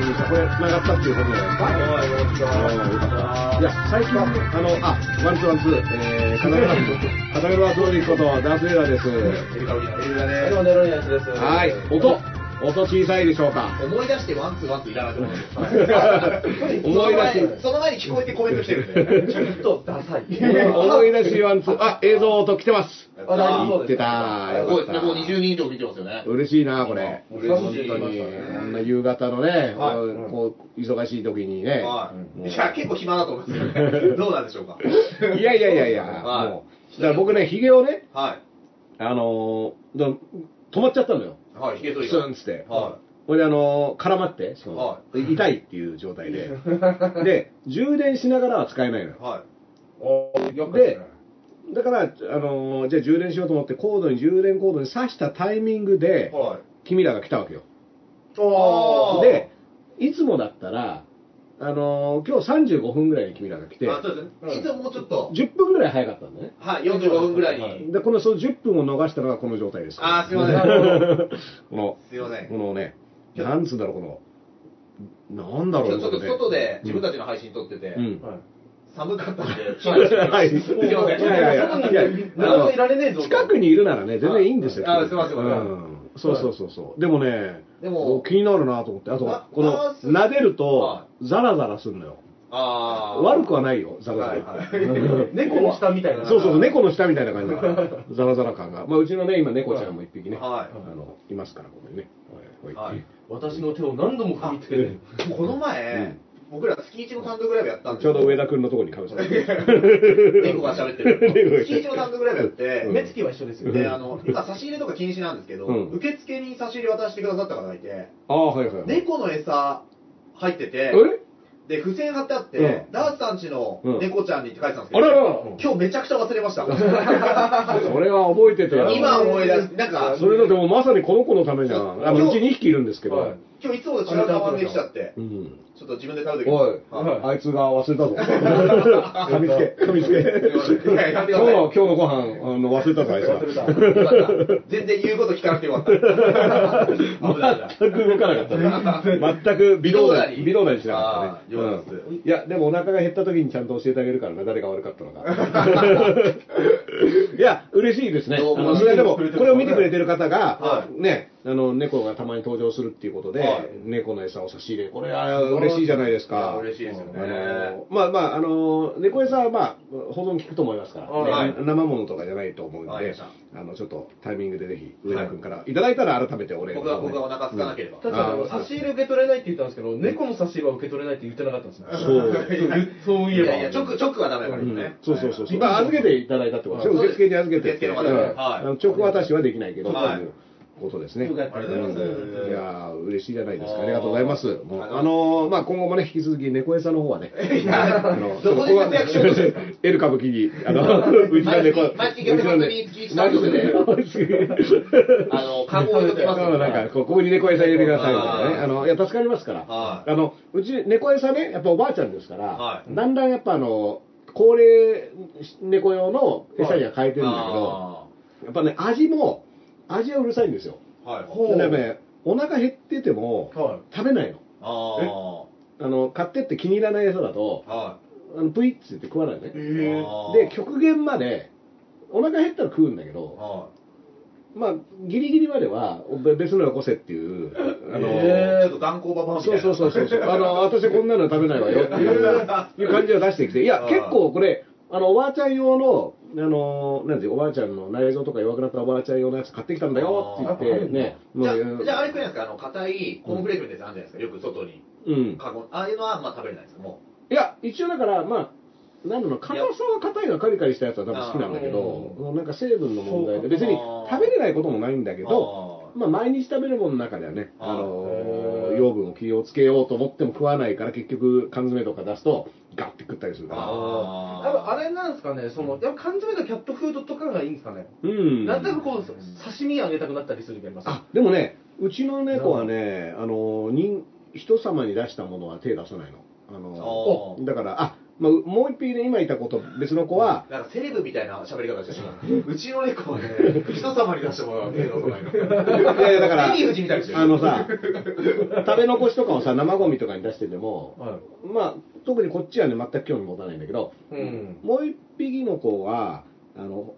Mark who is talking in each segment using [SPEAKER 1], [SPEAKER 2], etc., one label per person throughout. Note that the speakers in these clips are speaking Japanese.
[SPEAKER 1] これ、繋がったっていうことじゃないですか。いや、最近、あの、あ、ワンツーワンツー、えー、カタカナ、カタカナ当時こと、ダースエラーです。
[SPEAKER 2] エリカウリ
[SPEAKER 3] アスです。
[SPEAKER 1] はい、音、音小さいでしょうか。
[SPEAKER 2] 思い出してワンツーワンツーいらなくなる。
[SPEAKER 1] 思い出し、
[SPEAKER 2] その前に聞こえてコメント来てるんで。
[SPEAKER 3] ちょっとダサい。
[SPEAKER 1] 思い出しワンツー、あ、映像音来てます。
[SPEAKER 3] あ大丈夫
[SPEAKER 1] 言ってた。
[SPEAKER 2] すごいですね。もう20人以上見てますよね
[SPEAKER 1] た。。嬉しいな、これ。
[SPEAKER 3] 嬉しい
[SPEAKER 1] 本当に、こんな夕方のね、
[SPEAKER 2] はい
[SPEAKER 1] こう、忙しい時にね。
[SPEAKER 2] はい。結構暇だと思いますけどね。どうなんでしょうか。
[SPEAKER 1] いやいやいやいや、
[SPEAKER 2] はい
[SPEAKER 1] もう。だから僕ね、ヒゲをね、
[SPEAKER 2] は
[SPEAKER 1] あの止まっちゃったのよ。
[SPEAKER 2] い。はい、ひげ剃り
[SPEAKER 1] ス
[SPEAKER 2] が。
[SPEAKER 1] ンっつって。
[SPEAKER 2] は
[SPEAKER 1] これであのー、絡まって、
[SPEAKER 2] は
[SPEAKER 1] 痛いっていう状態で。で、充電しながらは使えないのよ
[SPEAKER 2] い。。はい。
[SPEAKER 1] で、だから、あのーじゃあ充電しようと思って、コードに、充電コードに挿したタイミングで、
[SPEAKER 2] はい。
[SPEAKER 1] 君らが来たわけよ。で、いつもだったら、あのー今日35分ぐらいに君らが来て、
[SPEAKER 2] あ、そうですね。いつももうちょっと、
[SPEAKER 1] 10分ぐらい早かったんだね。
[SPEAKER 2] はい、45分ぐらいに。
[SPEAKER 1] で、このその10分を逃したのがこの状態です。
[SPEAKER 2] あー、すいません。
[SPEAKER 1] この、
[SPEAKER 2] すいません。
[SPEAKER 1] このね、なんつうんだろう、この、なんだろうね
[SPEAKER 2] ちょっと外で自分たちの配信撮ってて
[SPEAKER 1] う、ん。
[SPEAKER 2] 寒かったんで、
[SPEAKER 1] はい。い
[SPEAKER 2] すいません。
[SPEAKER 1] やいやいや、いや
[SPEAKER 3] 何もいられねえぞ。
[SPEAKER 1] 近くにいるならね、全然いいんですよ。
[SPEAKER 2] ああすいません
[SPEAKER 1] うんそうそうそうそう。でもね、
[SPEAKER 2] でも
[SPEAKER 1] 気になるなと思って、あと
[SPEAKER 2] な、
[SPEAKER 1] この撫でると
[SPEAKER 2] は、
[SPEAKER 1] ザラザラするのよ。
[SPEAKER 2] あー。
[SPEAKER 1] 悪くはないよ、ザラザラ。
[SPEAKER 2] はいはい
[SPEAKER 3] 猫の下みたいな。
[SPEAKER 1] そうそうそう、猫の下みたいな感じだから、ザラザラ感が。まあ、うちのね、今、猫ちゃんも一匹ね、
[SPEAKER 2] はい
[SPEAKER 1] あの、いますから、ここにね。はいはい
[SPEAKER 2] はい
[SPEAKER 3] 私の手を何度も踏みつけて。
[SPEAKER 2] この前、僕ら月一の単独ライブやったんです
[SPEAKER 1] ちょうど上
[SPEAKER 2] 田
[SPEAKER 1] 田君のところにかぶせて。
[SPEAKER 2] 猫が喋ってる。月一の単独ライブやって、
[SPEAKER 1] うん
[SPEAKER 3] 目つきは一緒ですよ。
[SPEAKER 2] で、あの、今差し入れとか禁止なんですけど、
[SPEAKER 1] うん
[SPEAKER 2] 受付に差し入れ渡してくださった方がいて、
[SPEAKER 1] ああ、はいはいはい。
[SPEAKER 2] 猫の餌入ってて、
[SPEAKER 1] え
[SPEAKER 2] で、付箋貼ってあって、
[SPEAKER 1] うん
[SPEAKER 2] ダースさんちの
[SPEAKER 1] うん
[SPEAKER 2] 猫ちゃんにって書いてたんですけど、今日めちゃくちゃ忘れました。
[SPEAKER 1] それは覚えててよ。
[SPEAKER 2] 今思い出して、なんか、
[SPEAKER 1] それだってもうまさにこの子のためじゃん。うち2匹いるんですけど。
[SPEAKER 3] はい
[SPEAKER 2] 今日いつもと違うカバンできちゃって、
[SPEAKER 1] うん。
[SPEAKER 2] ちょっと自分で食べてき
[SPEAKER 1] おい、
[SPEAKER 2] はい
[SPEAKER 1] あいつが忘れたぞ。噛みつけ、噛みつけ。今日の、今日のご飯、あの、忘れたぞ、あいつは。
[SPEAKER 2] 全然言うこと聞かなくてよかった。
[SPEAKER 1] 全く動かなかったね。全く微動だに、微動だにしなか
[SPEAKER 2] あ
[SPEAKER 1] ったね。いや、でもお腹が減った時にちゃんと教えてあげるからな、誰が悪かったのか。いや、嬉しいですね。それでも、これを見てくれてる方が
[SPEAKER 2] は、
[SPEAKER 1] ね、あの、猫がたまに登場するっていうことで
[SPEAKER 2] はい、
[SPEAKER 1] 猫の餌を差し入れ、これは嬉しいじゃないですか。
[SPEAKER 2] 嬉しいですよね。
[SPEAKER 1] あのまあまあ、あの、猫餌はまあ、保存効くと思いますから、
[SPEAKER 2] はい。
[SPEAKER 1] ね生ものとかじゃないと思うんで
[SPEAKER 2] わかりました、
[SPEAKER 1] あの、ちょっとタイミングでぜひ、上田君からいただいたら改めてお礼を
[SPEAKER 2] 僕は、僕はお腹空かなければ。
[SPEAKER 3] 確かにあの差し入れ受け取れないって言ったんですけど、猫の差し入れは受け取れないって言ってなかったんですね。
[SPEAKER 1] そう。
[SPEAKER 3] そういえば。
[SPEAKER 2] いやいや、直、直はダメだから
[SPEAKER 1] うん。
[SPEAKER 2] ね。
[SPEAKER 1] そうそうそうそう。まあ、預けていただいたってことで受付に預けてって。
[SPEAKER 2] 受付の方は
[SPEAKER 1] 直渡しはできないけど、と
[SPEAKER 2] はい
[SPEAKER 1] い。うことですね。
[SPEAKER 2] い
[SPEAKER 1] やー嬉しいじゃないですか。
[SPEAKER 2] あ
[SPEAKER 1] りがとうございます。もう
[SPEAKER 2] あの
[SPEAKER 1] あのーまあ、今後もね、引き続き猫餌の方はね、あの、
[SPEAKER 2] どこで活躍しようと。
[SPEAKER 1] エル歌舞伎に、あの、うちの猫、
[SPEAKER 2] 毎月毎月月末に月一単独であの、カゴ置いときます
[SPEAKER 1] そうなんか、こうここに猫餌入れてくださいみたいなね。
[SPEAKER 2] あ
[SPEAKER 1] の、いや、助かりますから。
[SPEAKER 2] はい。
[SPEAKER 1] あの、うち、猫餌ね、やっぱおばあちゃんですから、
[SPEAKER 2] はい。
[SPEAKER 1] だんだんやっぱあの、高齢猫用の餌には変えてるんだけど、
[SPEAKER 2] あ
[SPEAKER 1] やっぱね、味も、味はうるさいんですよ。
[SPEAKER 2] ーはい。
[SPEAKER 3] ほう
[SPEAKER 1] でね、お腹減ってても、
[SPEAKER 3] は
[SPEAKER 1] 食べないの。
[SPEAKER 2] あ
[SPEAKER 1] あの、買ってって気に入らない餌だと、
[SPEAKER 2] あ。は
[SPEAKER 1] あのプイッつって食わない。ね。
[SPEAKER 3] え
[SPEAKER 2] あー
[SPEAKER 1] で、極限まで、お腹減ったら食うんだけど、
[SPEAKER 2] は
[SPEAKER 1] まあ、ギリギリまではべ別のよこせっていう、あの、
[SPEAKER 3] へ
[SPEAKER 2] い。ちょっと頑固ババアみた
[SPEAKER 1] そ
[SPEAKER 2] いうな。
[SPEAKER 1] そうそうそうそう、あの、私こんなの食べないわよっていういう感じを出してきて、いや、結構これ、あの、おばあちゃん用の、あの、なんていうおばあちゃんの内臓とか弱くなったおばあちゃん用のやつ買ってきたんだよって言って、ね、
[SPEAKER 2] じゃあ、ああれ食えないですか？あの、硬いコーンフレークみたいなやつあるじゃないですか。よく外に。
[SPEAKER 1] うん。
[SPEAKER 2] カゴああいうのは、まあ食べれないですか？も
[SPEAKER 1] いや、一応だから、まあ、なんだろう、硬さは硬いがカリカリしたやつは多分好きなんだけど、なんか成分の問題で、別に食べれないこともないんだけど、
[SPEAKER 2] あ
[SPEAKER 1] まあ、毎日食べるものの中ではね、あ
[SPEAKER 2] あ
[SPEAKER 1] の養分を気をつけようと思っても食わないから、結局缶詰とか出すと、ガッて食ったりするから。
[SPEAKER 2] あ
[SPEAKER 3] やっぱあれなんですかね、その、やっぱ缶詰とキャットフードとかがいいんですかね。
[SPEAKER 1] うん。
[SPEAKER 3] なんとなくこう、刺身あげたくなったりする時あります。
[SPEAKER 1] あ、でもね、うちの猫はね、あの、人、人様に出したものは手出さないの。あの、
[SPEAKER 2] あ
[SPEAKER 1] だから、あ、まあ、もう一匹ね、今いた子と別の子は、
[SPEAKER 2] なんかセレブみたいな喋り方してしまう。うちの猫はね、人様に出してもらう手のないの。
[SPEAKER 1] いやいやだから、あのさ、食べ残しとかをさ、生ゴミとかに出してても、
[SPEAKER 3] は
[SPEAKER 1] まあ、特にこっちはね、全く興味持たないんだけど、
[SPEAKER 3] い。うん。
[SPEAKER 1] もう一匹の子は、あの、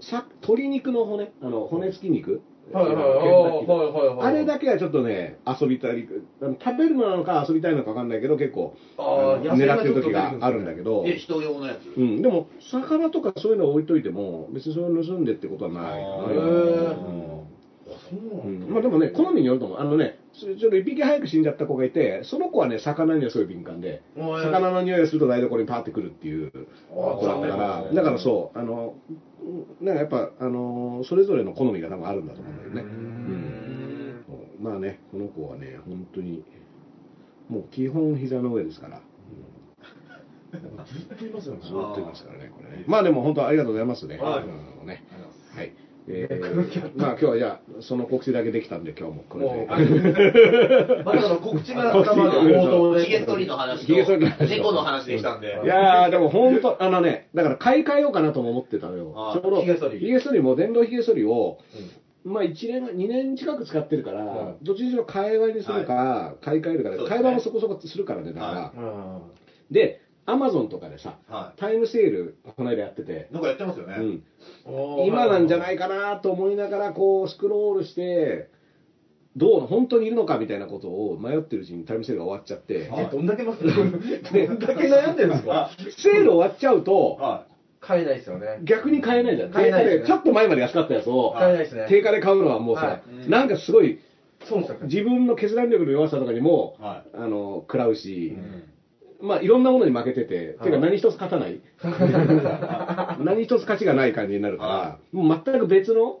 [SPEAKER 1] さ鶏肉の骨、あの骨付き肉、
[SPEAKER 3] はいはいはい。はい
[SPEAKER 1] あれだけはちょっとね、遊びたい、食べるのなのか遊びたいのか分かんないけど、結構、狙ってる時があるんだけど、
[SPEAKER 2] え、人用のやつ
[SPEAKER 1] うん、でも、魚とかそういうの置いといても、別にそれを盗んでってことはない。
[SPEAKER 3] へーそう
[SPEAKER 1] う
[SPEAKER 3] なん。
[SPEAKER 1] んまあでもね、好みによると思う。あのね、ちょっと一匹早く死んじゃった子がいて、その子はね、魚にはすごい敏感で、
[SPEAKER 3] だ。
[SPEAKER 1] 魚の匂いがすると台所にパーってくるっていう。
[SPEAKER 3] あ
[SPEAKER 1] 子だったから、だからそう、あの、うんなんかやっぱ、あの、それぞれの好みが多分あるんだと思うんだよね。うんまあね、この子はね、本当に、もう基本膝の上ですから。
[SPEAKER 3] ずっといますよね。
[SPEAKER 1] ずっといますからね、これね。まあでも本当ありがとうございますね。
[SPEAKER 2] はい
[SPEAKER 1] うんねはい。えー、まあ今日はじゃあ、その告知だけできたんで、今日もこれで。
[SPEAKER 3] まだあの告知が頭で冒頭で。
[SPEAKER 2] ヒゲ剃りの話と
[SPEAKER 1] ヒゲ剃りの話と
[SPEAKER 2] 猫の話できたんで。
[SPEAKER 1] いやー、でも本当、あのね、だから買い替えようかなとも思ってたのよ。
[SPEAKER 2] はい
[SPEAKER 1] ちょうど、
[SPEAKER 3] ヒゲ剃り
[SPEAKER 1] ヒゲ剃りも、電動ヒゲ剃りを、まあ1年、2年近く使ってるから、
[SPEAKER 3] はい
[SPEAKER 1] どっちにしろ買い替えにするか、買い替えるか
[SPEAKER 2] ですね
[SPEAKER 1] 買い替えもそこそこするからね、だから。で、アマゾンとかでさ、
[SPEAKER 2] は
[SPEAKER 1] タイムセール、この間やってて
[SPEAKER 2] い。、なんかやってますよね。
[SPEAKER 1] うん、今なんじゃないかなと思いながら、こう、スクロールして、どうの、本当にいるのかみたいなことを迷ってるうちにタイムセールが終わっちゃって、
[SPEAKER 2] はい
[SPEAKER 3] え、どんだけます どんだけ悩んでるんですか？
[SPEAKER 1] セール終わっちゃうと、
[SPEAKER 2] は
[SPEAKER 3] 買えないですよね。
[SPEAKER 1] 逆に買えないじゃん。
[SPEAKER 3] 買えないですね
[SPEAKER 1] 定価でちょっと前まで安かったやつを、
[SPEAKER 3] 買えないですね。
[SPEAKER 1] 定価で買うのはもうさ、
[SPEAKER 3] はい
[SPEAKER 1] なんかすごい、
[SPEAKER 3] そうですよ。
[SPEAKER 1] 自分の決断力の弱さとかにも、
[SPEAKER 2] は
[SPEAKER 1] あの、食らうし
[SPEAKER 2] い。、うん
[SPEAKER 1] まあいろんなものに負けてて、
[SPEAKER 3] はい
[SPEAKER 1] てか何一つ勝たない。何一つ勝ちがない感じになるから
[SPEAKER 2] は、
[SPEAKER 1] もう全く別の、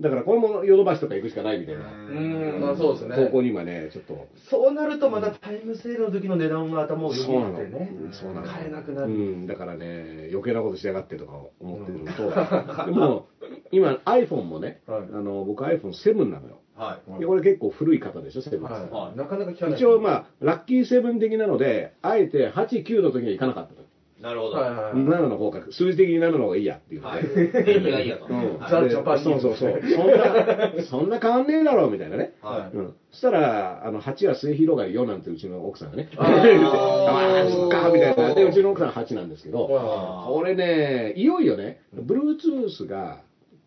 [SPEAKER 1] だからこれもヨドバシとか行くしかないみたいな。
[SPEAKER 3] うん、まあそうですね。
[SPEAKER 1] 方向に今ね、ちょっと。
[SPEAKER 3] そうなるとまたタイムセールの時の値段が頭をよぎってね。
[SPEAKER 1] そうなの
[SPEAKER 3] 買えなくなる。
[SPEAKER 1] うん、だからね、余計なことしやがってとか思ってるのと、でも、今 iPhone もね、
[SPEAKER 3] はい
[SPEAKER 1] あの僕 iPhone7 なのよ。
[SPEAKER 2] はい。
[SPEAKER 1] でこれ結構古い方でしょ、7。
[SPEAKER 3] はい。なかなか聞かない。
[SPEAKER 1] 一応まあ、ラッキーセブン的なので、あえて8、9の時にはいかなかったの。
[SPEAKER 2] なるほど。
[SPEAKER 3] はいはいはい。
[SPEAKER 1] 7の方が、数字的に7の方がいいやっていうの
[SPEAKER 2] はい。
[SPEAKER 1] で。
[SPEAKER 2] 便利がいいやと。
[SPEAKER 1] うん
[SPEAKER 3] ザジャパ
[SPEAKER 1] そうそうそう。そんな、そんな変わんねえだろ、みたいなね。
[SPEAKER 2] は
[SPEAKER 1] うん。そしたら、あの、8は末広がりよなんてうちの奥さんがね。
[SPEAKER 3] あ
[SPEAKER 1] ああ、そっか、みたいな。で、うちの奥さんは8なんですけど、
[SPEAKER 3] は
[SPEAKER 1] これね、いよいよね、Bluetooth が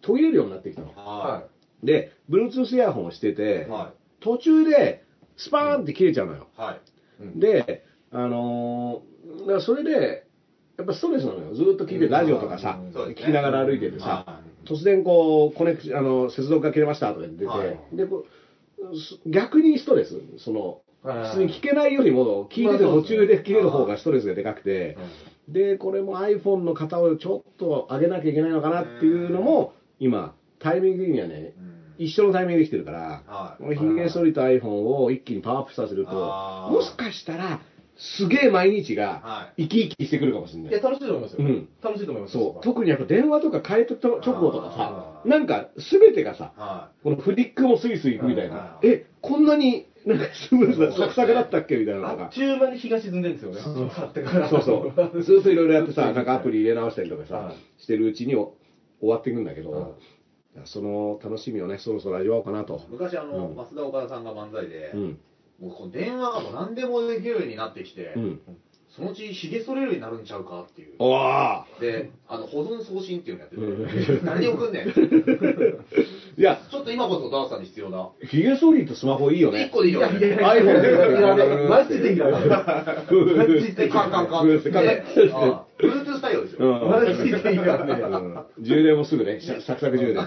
[SPEAKER 1] 途切れるようになってきたの。
[SPEAKER 2] い。
[SPEAKER 3] は
[SPEAKER 2] は
[SPEAKER 1] で、Bluetooth イヤホンをしてて
[SPEAKER 2] い。、は
[SPEAKER 1] 途中でスパーンって切れちゃうのよ。
[SPEAKER 2] い。はい。
[SPEAKER 1] で、あのーだからそれで、やっぱストレスなのよ。ずーっと聞いて、ラジオとかさ、
[SPEAKER 2] そうですね。
[SPEAKER 1] 聞きながら歩いててさ
[SPEAKER 2] は、
[SPEAKER 1] 突然こう、コネクシあの、接続が切れましたとか言ってて、
[SPEAKER 2] はい。
[SPEAKER 1] でこうす逆にストレス、その、
[SPEAKER 3] はい。
[SPEAKER 1] 普通に聞けないよりも、聞いてて途中で切れる方がストレスがでかくて、で、これも iPhone の型をちょっと上げなきゃいけないのかなっていうのも、今、タイミングにはね、一緒のタイミングで来てるから、
[SPEAKER 2] はい
[SPEAKER 1] このヒゲ剃りと iPhone を一気にパワーアップさせると、もしかしたら、すげえ毎日が
[SPEAKER 2] は
[SPEAKER 1] 生き生きしてくるかもしれない
[SPEAKER 3] いや、。楽しいと思いますよ。
[SPEAKER 1] うん
[SPEAKER 3] 楽しいと思います。
[SPEAKER 1] そう。特にやっぱ電話とか変えた直後とか
[SPEAKER 2] あ
[SPEAKER 1] さ、なんか全てがさ、
[SPEAKER 2] は
[SPEAKER 1] このフリックもスイスイいくみたいな
[SPEAKER 2] は。
[SPEAKER 1] え、こんなになんかスムーズな、サクサクだったっけみたいなのが
[SPEAKER 3] あっ。ちゅう間に日が沈んでるんですよね。
[SPEAKER 1] そうそう。ずっといろいろやってさ、なんかアプリ入れ直したりとかさ
[SPEAKER 3] は、
[SPEAKER 1] してるうちにお終わっていくんだけ
[SPEAKER 3] はい
[SPEAKER 1] ど、その楽しみをね、そろそろ味わおうかなと。
[SPEAKER 2] 昔あの、
[SPEAKER 1] うん
[SPEAKER 2] 増田岡田さんが漫才で、
[SPEAKER 1] うん。
[SPEAKER 2] もうこの電話がもう何でもできるようになってきて、
[SPEAKER 1] うん。
[SPEAKER 2] そのうちひげ剃れるようになるんちゃうかっていう。
[SPEAKER 1] おー
[SPEAKER 2] で、あの、保存送信っていうのやって
[SPEAKER 1] うん
[SPEAKER 2] て、誰に送んねん。
[SPEAKER 1] いや、
[SPEAKER 2] ちょっと今こそダースさんに必要な。
[SPEAKER 1] ヒゲ剃りとスマホいいよね
[SPEAKER 2] 一。個でいいよ
[SPEAKER 1] iPhone で
[SPEAKER 3] マジでいい。マジで
[SPEAKER 2] カンカンカンって。
[SPEAKER 1] カンカン
[SPEAKER 2] Bluetooth 対応ですよ。
[SPEAKER 1] うん
[SPEAKER 3] マジでいい。
[SPEAKER 1] うん充電もすぐね、シャサクサク充電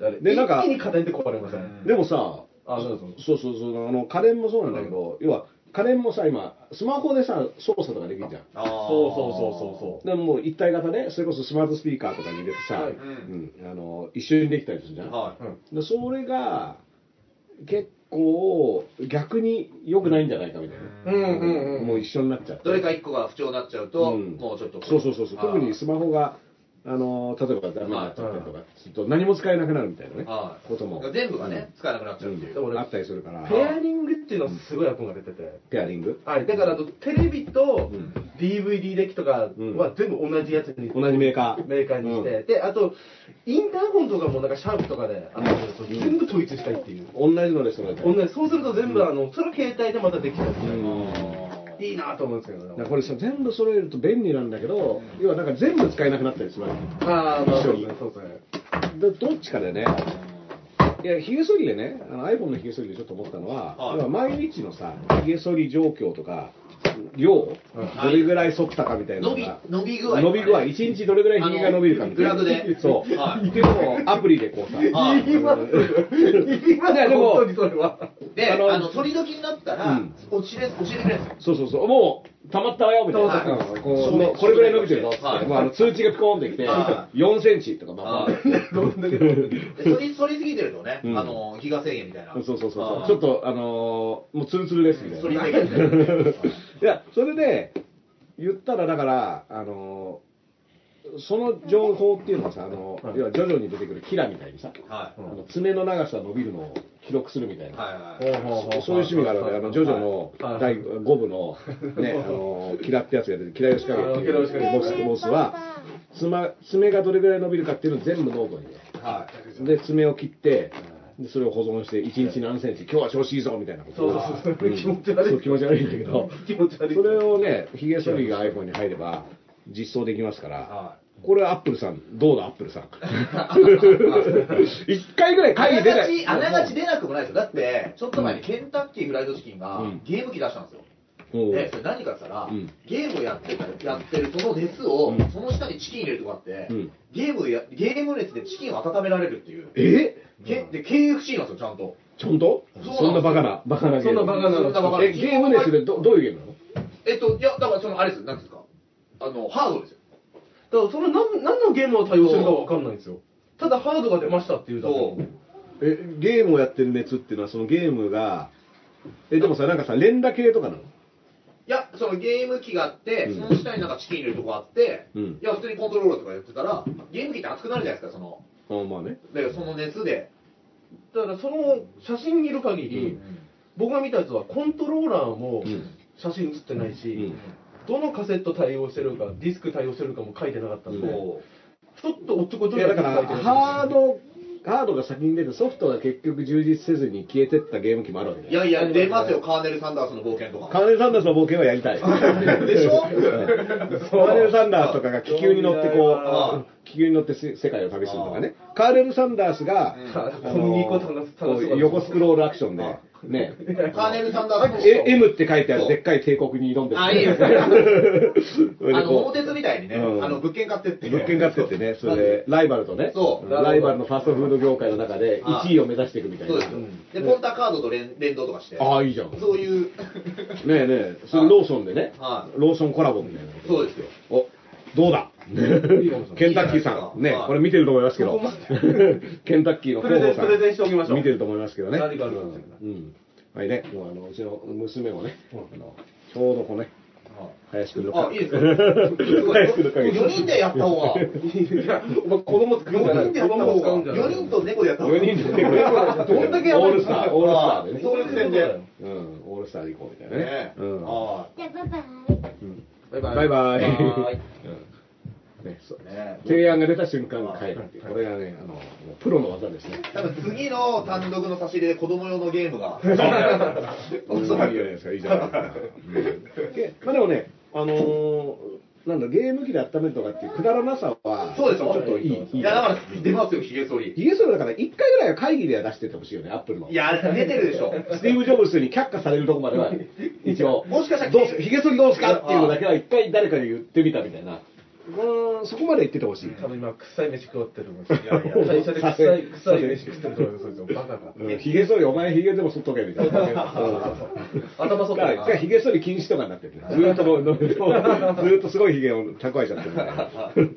[SPEAKER 1] で
[SPEAKER 3] で、
[SPEAKER 1] な
[SPEAKER 3] んんか、一気に家電って壊れません？
[SPEAKER 1] でもさ、
[SPEAKER 3] あ、そうそう。
[SPEAKER 1] そうそうそう、あの家電もそうなんだけど、要は家電もさ、今、スマホでさ、操作とかできるじゃん。
[SPEAKER 3] そうそうそうそうそう。
[SPEAKER 1] でももう一体型で、それこそスマートスピーカーとかに入れてさ、
[SPEAKER 3] はい
[SPEAKER 1] うんあの一緒にできたりするじゃん。
[SPEAKER 2] は
[SPEAKER 1] でそれが結構逆に良くないんじゃないかみたいな。
[SPEAKER 3] うんうんうん。
[SPEAKER 1] もう一緒になっちゃって。
[SPEAKER 2] どれか一個が不調になっちゃうと、
[SPEAKER 1] うん
[SPEAKER 2] もうちょっと。
[SPEAKER 1] そうそうそうそう。
[SPEAKER 2] はい
[SPEAKER 1] 特にスマホが、あのー例えばダメになっちゃったりとかすると何も使えなくなるみたいなね、
[SPEAKER 2] はい
[SPEAKER 1] ことも。
[SPEAKER 2] 全部がね、使えなくなっちゃうっていう。
[SPEAKER 1] うんあったりするから。
[SPEAKER 3] ペアリングっていうのはすごい憧れてて。
[SPEAKER 1] ペアリング？
[SPEAKER 3] はい、だからテレビと
[SPEAKER 1] うん
[SPEAKER 3] DVD デッキとかは全部同じやつに、
[SPEAKER 1] 同じメーカー。
[SPEAKER 3] メーカーにして、で、あと、インターホンとかもなんかシャープとかで、あの
[SPEAKER 1] ん
[SPEAKER 3] 全部統一したいっていう。
[SPEAKER 1] 同じのでそれ
[SPEAKER 3] 同じそうすると全部、あの、それは携帯でまたできちゃうって
[SPEAKER 1] う
[SPEAKER 3] いう。
[SPEAKER 1] ん
[SPEAKER 3] いいなと思うんですけど
[SPEAKER 1] これさ全部揃えると便利なんだけど、要はなんか全部使えなくなったりするわけ。
[SPEAKER 3] ああ、まあ、そうですね、そうですね。
[SPEAKER 1] どどっちかでね、いや、ヒゲ剃りでね、あの iPhone のヒゲ剃りでちょっと思ったのは、
[SPEAKER 2] はい。
[SPEAKER 1] 毎日のさ、ヒゲ剃り状況とか、量、どれぐらい剃ったかみたいな
[SPEAKER 2] 伸び伸び具合、
[SPEAKER 1] 伸び具合、1日どれぐらいヒゲが伸びるかみたいな。
[SPEAKER 2] グラフで。
[SPEAKER 1] そう。
[SPEAKER 2] はい。
[SPEAKER 1] っていうのをアプリでこうさ、
[SPEAKER 2] はい。
[SPEAKER 3] 言います。言います。
[SPEAKER 1] でも
[SPEAKER 3] 本当にそれは。
[SPEAKER 2] で、
[SPEAKER 1] あの
[SPEAKER 2] あの、取り時になったら、
[SPEAKER 1] うん。
[SPEAKER 2] 教えて、教えてくれるんですよ。
[SPEAKER 1] そうそうそう、もう、溜まったわよみたいな。
[SPEAKER 2] は
[SPEAKER 1] こうこれぐらい伸びてるぞ。っつって、
[SPEAKER 2] はい。
[SPEAKER 1] もうあの通知がピコーンってきて、
[SPEAKER 2] は
[SPEAKER 1] 4センチとか、まあ、
[SPEAKER 2] はい。
[SPEAKER 3] どんだけどんだけ
[SPEAKER 2] で反り、反りすぎてるとね、
[SPEAKER 1] うん。
[SPEAKER 2] あの、ギガ制限みたいな。
[SPEAKER 1] そうそうそうそう。ちょっとあのーもうツルツルですみたいな。
[SPEAKER 2] い
[SPEAKER 1] や、それで、言ったら、だから、あのーその情報っていうのはさ、あの
[SPEAKER 3] はい
[SPEAKER 1] 要は徐々に出てくるキラみたいにさ、
[SPEAKER 2] はい。
[SPEAKER 1] あの爪の長さ伸びるのを記録するみたいな。
[SPEAKER 2] はいはい。
[SPEAKER 1] そういう趣味があるので、あの、ジョジョの
[SPEAKER 3] はい
[SPEAKER 1] 第5部の、ね、あの、キラってやつが出て、キラヨシカゲってい
[SPEAKER 3] あキラヨシカゲ
[SPEAKER 1] うボスボスは、爪爪がどれぐらい伸びるかっていうのを全部ノートにね。
[SPEAKER 2] はい。
[SPEAKER 1] で、爪を切って、でそれを保存して、1日何センチ、今日は調子いいぞみたいなこと
[SPEAKER 3] そう
[SPEAKER 1] を
[SPEAKER 3] そうそう。
[SPEAKER 1] ん
[SPEAKER 3] 気持ち悪い。
[SPEAKER 1] そう気持ち悪いんだけど、
[SPEAKER 3] 気持ち悪い。
[SPEAKER 1] それをね、ヒゲ剃りが iPhone に入れば実装できますから、
[SPEAKER 2] は
[SPEAKER 1] これはアップルさん、どうだ、アップルさん？一回ぐらい会議出ない。
[SPEAKER 2] あながち、あながち出なくもないですよ。だって、ちょっと前にケンタッキーフライドチキンが
[SPEAKER 1] うん
[SPEAKER 2] ゲーム機出したんですよ。で、それ何かって言ったら、
[SPEAKER 1] うん
[SPEAKER 2] ゲームやってたやってるその熱を、
[SPEAKER 1] うん
[SPEAKER 2] その下にチキン入れるとかあって、
[SPEAKER 1] うん
[SPEAKER 2] ゲームや、ゲーム熱でチキンを温められるっていう。
[SPEAKER 1] え？
[SPEAKER 2] けで、KFC なんですよ、ちゃんと。
[SPEAKER 1] ちゃんと？
[SPEAKER 2] そ
[SPEAKER 1] んなバカな、バカなゲーム。
[SPEAKER 3] そんなバカな
[SPEAKER 2] バカな
[SPEAKER 1] え、ゲームネスでどどういうゲームなの？
[SPEAKER 2] えっと、いや、だからその、あれです、なんですか？あの、ハードですよ。
[SPEAKER 3] だからそれ何何のゲームを対応するかわかんないんですよ。ただハードが出ましたっていうだけ。
[SPEAKER 1] え、ゲームをやってる熱っていうのは、そのゲームが、え、でもさ、なんかさ、連打系とかなの？
[SPEAKER 2] いや、そのゲーム機があって、
[SPEAKER 1] うん。
[SPEAKER 2] その下になんかチキン入れるとこあって、
[SPEAKER 1] うん。
[SPEAKER 2] いや、普通にコントローラーとかやってたら、ゲーム機って熱くなるじゃないですか、その、
[SPEAKER 1] あまあね。
[SPEAKER 2] で、その熱で。
[SPEAKER 3] だからその写真見る限り、
[SPEAKER 1] うん。
[SPEAKER 3] 僕が見たやつはコントローラーも
[SPEAKER 1] うん。
[SPEAKER 3] 写真写ってないし、
[SPEAKER 1] うん。
[SPEAKER 3] どのカセット対応してるか、ディスク対応してるかも書いてなかったんで、
[SPEAKER 2] そ
[SPEAKER 3] ちょっとおっちょこちょい
[SPEAKER 1] だから、
[SPEAKER 3] 書いてるんですよ。
[SPEAKER 1] ハード、ハードが先に出て、ソフトが結局充実せずに消えてったゲーム機もあるわけ。
[SPEAKER 2] いやいや、出ますよ、カーネル・サンダースの冒険とか。
[SPEAKER 1] カーネル・サンダースの冒険はやりたい。
[SPEAKER 2] でしょ
[SPEAKER 1] カーネル・サンダースとかが気球に乗ってこ
[SPEAKER 2] あ
[SPEAKER 1] う、気球に乗ってせ世界を旅するとかね。カーネル・サンダースが、
[SPEAKER 2] うん
[SPEAKER 1] あ
[SPEAKER 3] 小麦粉
[SPEAKER 1] の
[SPEAKER 3] 探す
[SPEAKER 1] こう横スクロールアクションで、ね、
[SPEAKER 2] カーネル・サンダースの
[SPEAKER 1] え M って書いてあるでっかい帝国に挑んでる。
[SPEAKER 2] あいいですね
[SPEAKER 1] それで
[SPEAKER 2] あの、
[SPEAKER 1] こ
[SPEAKER 2] 桃鉄みたいにね、
[SPEAKER 1] うん
[SPEAKER 2] あの、物件買ってって。
[SPEAKER 1] う、物件買ってってね、それで、ライバルとね、
[SPEAKER 2] そう
[SPEAKER 1] ライバルのファストフード業界の中で
[SPEAKER 2] あ
[SPEAKER 1] 1位を目指していくみたいな。
[SPEAKER 2] そうですよ。で、ポンタカードと連連動とかして。
[SPEAKER 1] ああ、いいじゃん。ね
[SPEAKER 2] そういう。
[SPEAKER 1] えねえ、それローソンでね
[SPEAKER 2] は、
[SPEAKER 1] ローソンコラボみたいな。
[SPEAKER 2] そうですよ。
[SPEAKER 1] お、どうだ？ケンタッキーさん、ね、これ見てると思いますけど。ケンタッキーの
[SPEAKER 3] プレゼン
[SPEAKER 1] 広報さん。
[SPEAKER 3] プレゼンしておきましょう。
[SPEAKER 1] 見てると思いますけどね。
[SPEAKER 3] 何があるかもしれない
[SPEAKER 1] うん。はいね、もうあの、うちの娘もね、あのちょうどこうね、林くんの
[SPEAKER 2] あ、いいですか？
[SPEAKER 1] 林くんの影。
[SPEAKER 2] 4人でやった方が。
[SPEAKER 3] いや、お前子供使うんじゃない。
[SPEAKER 2] 4人でやった方が。
[SPEAKER 3] 子供使うんじゃない
[SPEAKER 2] 4人と猫でやった方が。
[SPEAKER 1] 4人で、
[SPEAKER 3] どんだけやばい
[SPEAKER 1] オールスター、オールスターでね。
[SPEAKER 2] 総力戦で。
[SPEAKER 1] うん、オールスターで行こうみたいなね。
[SPEAKER 2] ね。
[SPEAKER 1] うん。
[SPEAKER 2] あ
[SPEAKER 4] じゃあバイバイ。
[SPEAKER 1] うん。
[SPEAKER 3] バイバイ。
[SPEAKER 1] バイバイ。ねそう
[SPEAKER 2] あ。ね
[SPEAKER 1] 提案が出た瞬間帰るっていう。これがね、あの、プロの技ですね。
[SPEAKER 2] 多分次の単独の差し入れで子供用のゲームが。
[SPEAKER 1] いいじゃないですか、いいじゃないですか。うんでまあでもね、あのーなんだ、ゲーム機で温めるとかっていうくだらなさは、
[SPEAKER 2] そうでしょ
[SPEAKER 1] ちょっといい。いい
[SPEAKER 2] いや、だから出ますよ、ヒゲ剃り。
[SPEAKER 1] ヒゲ剃りだから一回ぐらいは会議では出してってほしいよね、アップルの。
[SPEAKER 2] いや、出てるでしょ。
[SPEAKER 1] スティーブ・ジョブズに却下されるとこまでは、一応、
[SPEAKER 2] もしかしたら
[SPEAKER 1] どうすヒゲ剃りどうすかっていうのだけは一回誰かに言ってみたみたいな。うん、そこまで言っててほしい。
[SPEAKER 3] 多分今、臭い飯食ってるんですよ。
[SPEAKER 2] いやいや
[SPEAKER 3] 会社で臭い、臭い飯食ってると思うんですよ。バカが。
[SPEAKER 1] うんヒゲ剃り、お前ヒゲでも剃っとけみたいな。うん
[SPEAKER 3] 頭そってる
[SPEAKER 1] だから、ヒゲ剃り禁止とかになってる。ずーっとずーっとすごいヒゲを蓄えちゃってる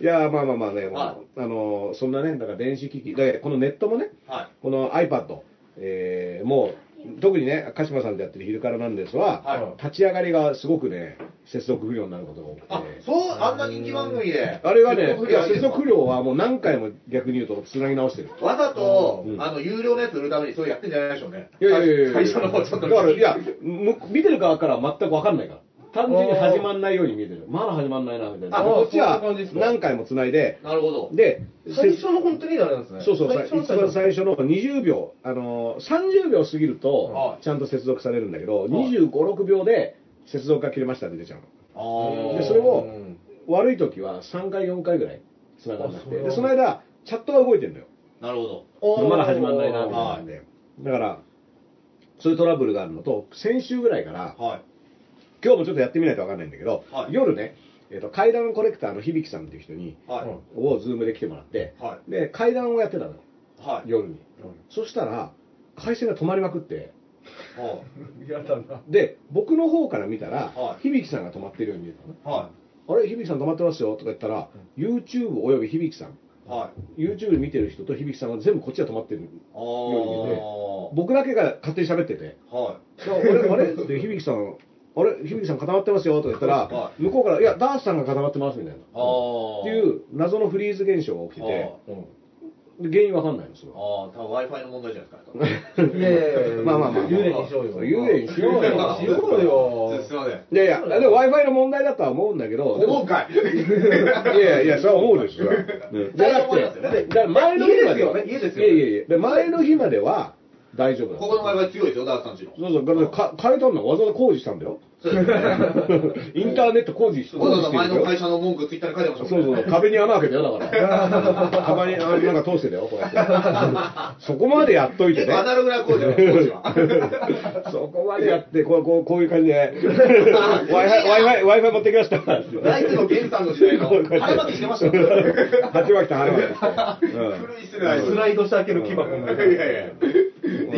[SPEAKER 1] いやー、まあまあまあね、あのー、そんなね、だから電子機器、で、このネットもね、
[SPEAKER 2] は
[SPEAKER 1] この iPad、えーもう、特にね、鹿島さんでやってる昼からなんですは、
[SPEAKER 2] は
[SPEAKER 1] 立ち上がりがすごくね、接続不良になることが多くて。
[SPEAKER 2] あ、そう、あんな人気番組で。
[SPEAKER 1] あれはね、いや、接
[SPEAKER 2] 接
[SPEAKER 1] 続不良はもう何回も逆に言うと、つなぎ直してる。
[SPEAKER 2] わざと、
[SPEAKER 1] うん
[SPEAKER 2] あの、有料のやつ売るためにそうやってんじゃないでしょうね。
[SPEAKER 1] いやいやいやいや
[SPEAKER 2] 最初の方ちょっと。
[SPEAKER 1] だから、いや、む見てる側からは全く分かんないから。単純に始まんないように見えてる。まだ始まんないな、みたいな。
[SPEAKER 2] あ
[SPEAKER 1] こっちは何回もつないで、
[SPEAKER 2] なるほど。
[SPEAKER 1] で、
[SPEAKER 3] 最初の本当にあれなんですね。
[SPEAKER 1] そうそう、さ
[SPEAKER 3] 最初の
[SPEAKER 1] 一番最初の20秒、あのー、30秒過ぎる
[SPEAKER 2] はい、
[SPEAKER 1] とちゃんと接続されるんだけど、
[SPEAKER 2] はい
[SPEAKER 1] 25、6秒で接続が切れましたって出ちゃう
[SPEAKER 2] あ
[SPEAKER 1] の。
[SPEAKER 2] ー
[SPEAKER 1] で、それを
[SPEAKER 3] うん、
[SPEAKER 1] 悪い時は3回、4回ぐらい繋がんなくて、で、その間、チャットが動いてるのよ。
[SPEAKER 2] なるほど。
[SPEAKER 1] まだ始まんないな、みたいなんで。だから、そういうトラブルがあるのと、先週ぐらいから、
[SPEAKER 2] はい。
[SPEAKER 1] 今日もちょっとやってみないと分かんないんだけど、
[SPEAKER 2] はい
[SPEAKER 1] 夜ね、えーと階段コレクターの響さんっていう人に、
[SPEAKER 2] はい。
[SPEAKER 1] をズームで来てもらって、
[SPEAKER 2] は
[SPEAKER 1] で階段をやってたの
[SPEAKER 2] はい。
[SPEAKER 1] 夜に、そしたら回線が止まりまくって
[SPEAKER 2] は
[SPEAKER 3] 嫌だな。
[SPEAKER 1] で僕の方から見たら、
[SPEAKER 2] はい
[SPEAKER 1] 響さんが止まってるように見えたのね
[SPEAKER 2] い。は
[SPEAKER 1] あれ響さん止まってますよとか言ったら、YouTube および響さん
[SPEAKER 2] い。はい。
[SPEAKER 1] YouTube 見てる人と響さんは全部こっちが止まってる
[SPEAKER 2] あ
[SPEAKER 1] ように見えて
[SPEAKER 2] ー。
[SPEAKER 1] 僕だけが勝手に喋ってて
[SPEAKER 2] は
[SPEAKER 1] あれあれ？って響さんあれ？響さん固まってますよ？とか言ったら、
[SPEAKER 2] は
[SPEAKER 1] 向こうから「いやダースさんが固まってます」みたいな。っていう謎のフリーズ現象が起きて原因わかんないんですよ
[SPEAKER 2] あー、多分 Wi-Fi の問題じゃないですか。
[SPEAKER 3] いやいやいや
[SPEAKER 1] まあまあまあ
[SPEAKER 3] 幽霊にしようよ。
[SPEAKER 1] 幽霊にしようよ
[SPEAKER 3] しようよ。
[SPEAKER 2] すいません。
[SPEAKER 1] いやいや、でも Wi-Fi の問題だとは思うんだけど、
[SPEAKER 2] 思うかい。
[SPEAKER 1] いやいや、それは思うですよ。だって前の日までは、
[SPEAKER 3] 家ですよね
[SPEAKER 1] いやいやいや、で前の日までは大丈夫だ
[SPEAKER 2] ここの Wi-Fi 強いですよ、ダースさんちの。
[SPEAKER 1] そうそう、だからか変えたのわざわざ工事したんだよ。インターネット工事して
[SPEAKER 2] わざわざ前の
[SPEAKER 1] よ
[SPEAKER 2] 会社の文句ツイッターに書いてました
[SPEAKER 1] そうそう、壁に穴開けたよ、だから。壁にあなんか通してたよ、こうやって。そこまでやっといてね。
[SPEAKER 2] アナログな工事は、工事は。
[SPEAKER 1] そこまでやって、こうこうこういう感じで、Wi-Fi、Wi-Fi、持ってきました。
[SPEAKER 2] ナイツの源さんの時代の、晴れ巻きしてましたよ。
[SPEAKER 1] 鉢巻きと晴れ巻き
[SPEAKER 2] 古いっすね、あいつ
[SPEAKER 3] スライドして開ける木箱
[SPEAKER 2] いやいやいや。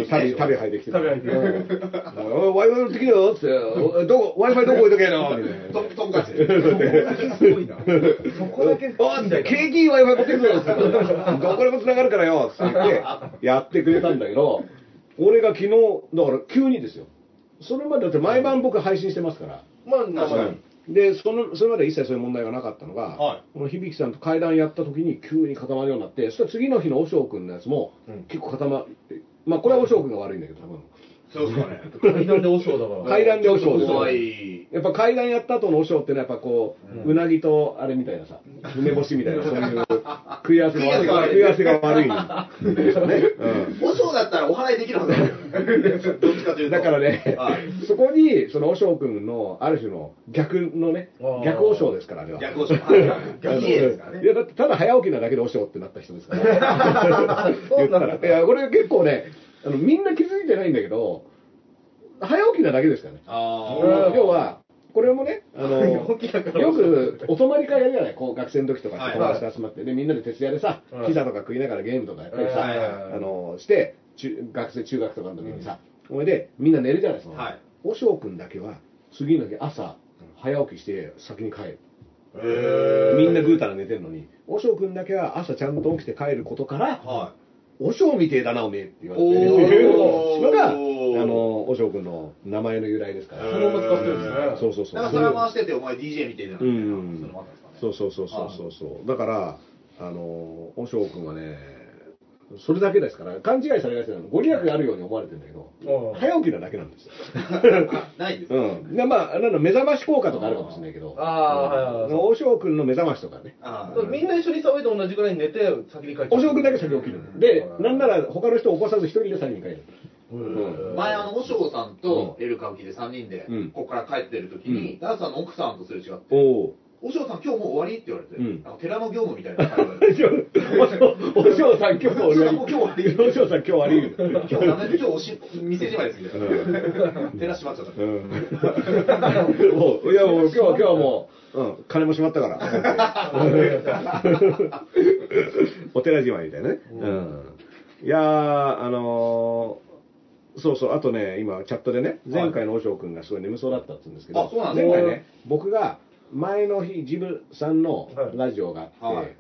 [SPEAKER 1] 旅、旅入ってきて。
[SPEAKER 3] 旅入ってきて
[SPEAKER 1] Wi-Fi 持ってきてよって、おどこ、Wi-Fi どこ置いとけよみたいな。
[SPEAKER 2] ト ントンカチ。
[SPEAKER 3] すごいな。そこだけ。
[SPEAKER 1] おって、景気いい Wi-Fi 持ってくるぞって。どこでも繋がるからよって言って、やってくれたんだけど、俺が昨日、だから急にですよ。それまでだって毎晩僕配信してますから。
[SPEAKER 3] まあ、まあまあ。
[SPEAKER 1] で、その、それまで一切そういう問題がなかったのが、
[SPEAKER 2] はい
[SPEAKER 1] この響さんと会談やった時に急に固まるようになって、そしたら次の日の和尚君のやつも
[SPEAKER 3] うん
[SPEAKER 1] 結構固まって、まあこれは和尚君が悪いんだけど、多分。
[SPEAKER 2] そうですかね。
[SPEAKER 3] 階段で和尚だから。
[SPEAKER 1] 階段で和尚ですよ
[SPEAKER 2] 怖い。
[SPEAKER 1] やっぱ階段やった後の和尚ってのはやっぱこう、うなぎとあれみたいなさ、梅干しみたいな、そういう食い合わせが悪い。食い合わせが悪い
[SPEAKER 2] 和尚だったらお祓いできるはずだよ。どっちかというと。
[SPEAKER 1] だからね、
[SPEAKER 2] はい
[SPEAKER 1] そこに、その和尚君の、ある種の逆のね逆和尚ですから、あれは。
[SPEAKER 2] 逆和尚。はいはい逆家ですからね。
[SPEAKER 1] いや、だってただ早起きなだけで和尚ってなった人ですから。言ったら。いや、これ結構ね、あのみんな気づいてないんだけど、早起きなだけですからね。
[SPEAKER 2] あ
[SPEAKER 3] ー。
[SPEAKER 1] 要は、これもね、あの、よくお泊まり会やるじゃない、こう学生の時とか
[SPEAKER 2] はい。
[SPEAKER 1] 友達と集まって、で、みんなで徹夜でさ
[SPEAKER 3] は、い。
[SPEAKER 1] ピザとか食いながらゲームとかやったりさ、あの、して、中学生、中学とかの時にさ、それで、みんな寝るじゃないですか。
[SPEAKER 2] はい。
[SPEAKER 1] 和尚君だけは、次の日朝、早起きして先に帰る。
[SPEAKER 2] へ
[SPEAKER 1] みんなぐうたら寝てるのに、和尚君だけは朝ちゃんと起きて帰ることから、
[SPEAKER 2] は
[SPEAKER 1] 和尚みてえだな、おめえって言われ
[SPEAKER 2] お
[SPEAKER 1] て、
[SPEAKER 2] ー
[SPEAKER 1] のが、あの、和尚君の名前の由来ですから。
[SPEAKER 3] そのまま使ってるんですね。
[SPEAKER 1] そうそうそう。
[SPEAKER 2] なんかそれ回してて、お前 DJ みたいな。
[SPEAKER 1] うん
[SPEAKER 2] それもあったんですかね。
[SPEAKER 1] そうそうそうそうそうそう。だから、あの、和尚君はね、それだけですから、勘違いされがちなの。ご利益があるように思われてるんだけど
[SPEAKER 3] うん、
[SPEAKER 1] 早起きなだけなんですよ。
[SPEAKER 2] ないです。
[SPEAKER 1] うん。で、まあ、なんだ目覚まし効果とかあるかもしれないけど、
[SPEAKER 3] ああ、はいはいはい。
[SPEAKER 1] 和尚君の目覚ましとかね。
[SPEAKER 2] あ
[SPEAKER 3] そうみんな一緒に騒いで同じぐらいに寝て、先に帰って
[SPEAKER 1] 和尚君だけ先起きる。で、なんなら他の人を起こさず一人で先に帰る。
[SPEAKER 3] うん
[SPEAKER 2] 前、あの、和尚さんとエル歌舞伎で3人で
[SPEAKER 1] うん、
[SPEAKER 2] ここから帰ってる時に、ダースさんの奥さんとすれ違って、
[SPEAKER 1] おお。
[SPEAKER 2] 和尚さん今日もう終わりって言われて、
[SPEAKER 1] うん
[SPEAKER 2] なんか寺の業務みたいな会話で。
[SPEAKER 1] 和尚和尚さん今日終わり。
[SPEAKER 2] 今日終わり
[SPEAKER 1] 和尚さん今日終わり。
[SPEAKER 2] 今日ダメ今日おし、店じまいですみたいな。寺閉まっちゃった。
[SPEAKER 1] うん。もういやもう今日は今日はもう、うん、金もしまったから。お寺島みたいなね。うん。いやー、あのーそうそう、あとね、今、チャットでね、前回の和尚君がすごい眠そうだったって言うんですけど、
[SPEAKER 2] あそうなんですね
[SPEAKER 1] 前回ね、僕が前の日、ジムさんのラジオがあって、
[SPEAKER 2] はい。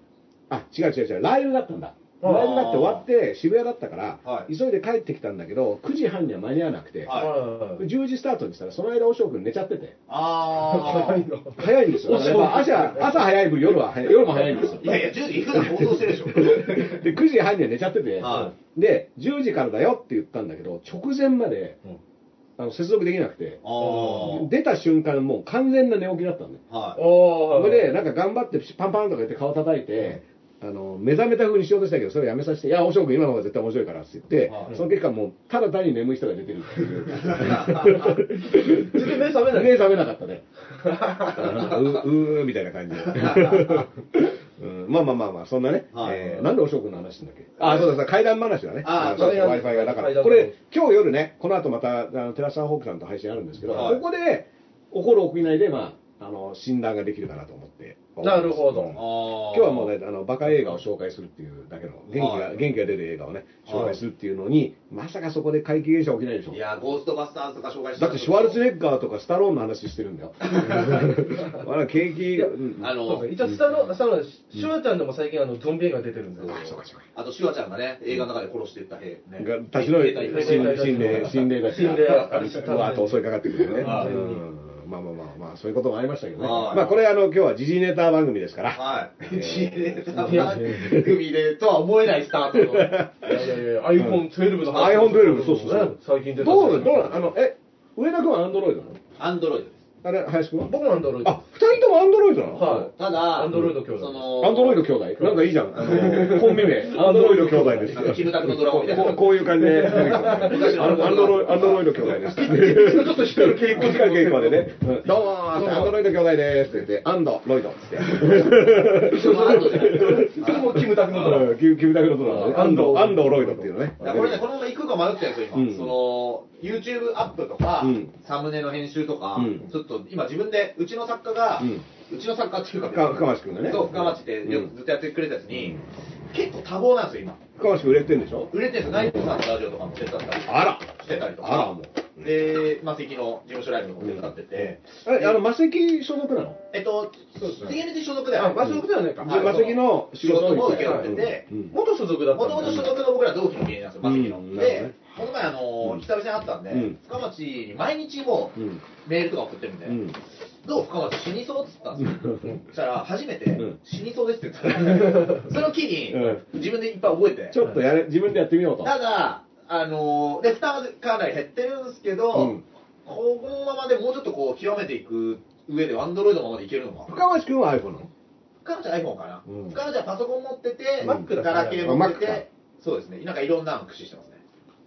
[SPEAKER 1] あ、違う違う違う、ライブだったんだ。ドライブがって終わって渋谷だったから、
[SPEAKER 2] はい。
[SPEAKER 1] 急いで帰ってきたんだけど9時半には間に合わなくて、
[SPEAKER 2] はい。
[SPEAKER 3] はい。
[SPEAKER 1] 10時スタートにしたらその間おしょうくん寝ちゃってて。
[SPEAKER 2] あ
[SPEAKER 3] 早いの。
[SPEAKER 1] 早いんですよ。朝朝早い分夜は早い夜も早いんですよ。
[SPEAKER 2] いやいや、10時普段放送してるでしょ。
[SPEAKER 1] で9時半には寝ちゃってて、
[SPEAKER 2] は
[SPEAKER 1] で10時からだよって言ったんだけど直前まで、あの接続できなくて。出た瞬間もう完全な寝起きだったんで
[SPEAKER 2] は
[SPEAKER 3] おー。
[SPEAKER 1] それでなんか頑張ってパンパンとか言って顔叩いて、あの目覚めた風にしようとしたけどそれをやめさせて「いやおしょうくん今の方が絶対面白いから」って言って、
[SPEAKER 2] はい。
[SPEAKER 1] その結果もうただ単に眠い人が出てるっていう。
[SPEAKER 3] 目覚めない。
[SPEAKER 1] 目覚めなかったね。ううーみたいな感じで、うん、まあまあまあまあそんなね、
[SPEAKER 2] はい。
[SPEAKER 1] えーなんでおしょうくんの話したんだっけ？あそうだそうだ怪談話だね。
[SPEAKER 2] あー
[SPEAKER 1] そうそう
[SPEAKER 3] 怪談
[SPEAKER 1] w i f i がだからこれ今日夜ねこの後またあのテラスターホークさんと配信あるんですけど、
[SPEAKER 2] はい。
[SPEAKER 1] ここで起こる起きないでまああの診断ができるかなと思って
[SPEAKER 3] なるほど。
[SPEAKER 1] うん。
[SPEAKER 2] い。
[SPEAKER 1] 今日はもうね、あのバカ映画を紹介するっていうだけの、元気が、
[SPEAKER 2] はい
[SPEAKER 1] 元気が出る映画をね、紹介するっていうのに、まさかそこで怪奇現象起きないでしょ。
[SPEAKER 2] い。や、ゴーストバスターズとか紹介して
[SPEAKER 1] だってシュワルツェネッガーとかスタローンの話してるんだよ。あら、景気、うん。
[SPEAKER 2] あの
[SPEAKER 3] そうですね一応、下の、下の、シュワちゃんでも最近、あの、ゾンビ映画出てるんですよ。
[SPEAKER 1] そうかそうか。
[SPEAKER 2] あと、シュワちゃんがね、映画の中で殺していった兵、ね。
[SPEAKER 1] が立ちの
[SPEAKER 2] 兵隊
[SPEAKER 1] 心心霊、心霊だし、
[SPEAKER 3] 心霊
[SPEAKER 1] うわーっと襲いかかってくるよね。
[SPEAKER 2] はい
[SPEAKER 1] うんまあまあまあまあ、そういうこともありましたけどね。
[SPEAKER 2] はい
[SPEAKER 1] まあこれあの、今日は時事ネタ番組ですから。
[SPEAKER 2] はい。
[SPEAKER 1] えー
[SPEAKER 2] ジーネタ番組でとは思えないスタートの。
[SPEAKER 3] いやいやいや iPhone12 の
[SPEAKER 1] iPhone12 そうそうそう
[SPEAKER 3] ね最近出た。
[SPEAKER 1] どう、どう、あの、え、上田君はアンドロイドなの？
[SPEAKER 2] アンドロイド。
[SPEAKER 1] あれ、林君？は
[SPEAKER 3] 僕もアンドロイド。
[SPEAKER 1] あ、二人ともアンドロイドなの？
[SPEAKER 3] はい。
[SPEAKER 2] ただ、
[SPEAKER 3] アンドロイド兄弟
[SPEAKER 2] その、
[SPEAKER 1] アンドロイド兄弟？なんかいいじゃん。あの、コンビ名。アンドロイド兄弟です。
[SPEAKER 2] なんかキムタクのドラゴンみたいな
[SPEAKER 1] こうこういう感じでアンドロイドアンドロイド兄弟です。ちょっと光る稽古、光る稽古までね。うんどうもー、アンドロイド兄弟ですって言って、アンド、ロイドって。
[SPEAKER 2] そのアンドじゃない。
[SPEAKER 3] それもキムタクのドラマ。
[SPEAKER 1] うんキムキムタクのドラマね。アンド、アンド、ロイドっていうのね。
[SPEAKER 2] いやこれね、このまま行くか迷ってるんですよ、今。
[SPEAKER 1] うん
[SPEAKER 2] その、YouTube アップとか、
[SPEAKER 1] うん
[SPEAKER 2] サムネの編集とか、
[SPEAKER 1] うん
[SPEAKER 2] ちょっと今自分で、うちの作家が、
[SPEAKER 1] う
[SPEAKER 2] うちの作家っていうか、
[SPEAKER 1] 深深町君がね。
[SPEAKER 2] そう、深町ってよ
[SPEAKER 1] うん。
[SPEAKER 2] ずっとやってくれたやつに、結構多忙なんですよ、今。
[SPEAKER 1] 深町君売れてんでしょ？
[SPEAKER 2] 売れてるんですよ、ナイトさんのラジオとかも手伝ったり
[SPEAKER 1] あら。
[SPEAKER 2] してたりとか。
[SPEAKER 1] あらもう
[SPEAKER 2] で、マセキの事務所ライブも手伝ってて、
[SPEAKER 1] え、あの、魔石所属なの？
[SPEAKER 2] えっと、
[SPEAKER 1] そうですね。
[SPEAKER 2] TNT 所属では
[SPEAKER 3] ないか。
[SPEAKER 2] はい
[SPEAKER 1] 魔石の仕事を
[SPEAKER 2] 受け負ってて
[SPEAKER 1] うん。
[SPEAKER 3] 元所属だった
[SPEAKER 2] もともと所属の僕ら同期の芸人なんですよ、マセキの。で、この前、あの
[SPEAKER 1] うん。
[SPEAKER 2] 久々に会ったんで、
[SPEAKER 1] うん。
[SPEAKER 2] 深町に毎日もう
[SPEAKER 1] うん。
[SPEAKER 2] メールとか送ってるんで、
[SPEAKER 1] うん。
[SPEAKER 2] どう？深町死にそうっつったんですよ。そしたら、初めて
[SPEAKER 1] うん、
[SPEAKER 2] 死にそうですって言った それを機に
[SPEAKER 1] うん、
[SPEAKER 2] 自分でいっぱい覚えて。
[SPEAKER 1] ちょっとやれ、自分でやってみようと。
[SPEAKER 2] ただ、あのーで、負担はかなり減ってるんですけど、
[SPEAKER 1] うん
[SPEAKER 2] このままでもうちょっとこう、極めていく上で、アンドロイドのままでいけるのか。
[SPEAKER 1] 深町君は iPhone なの？
[SPEAKER 2] 深町は iPhone かな。
[SPEAKER 1] うん
[SPEAKER 2] 深町はパソコン持ってて、
[SPEAKER 1] うん
[SPEAKER 2] Mac ガラケー持ってて、そうですね。なんかいろんなの駆使してますね。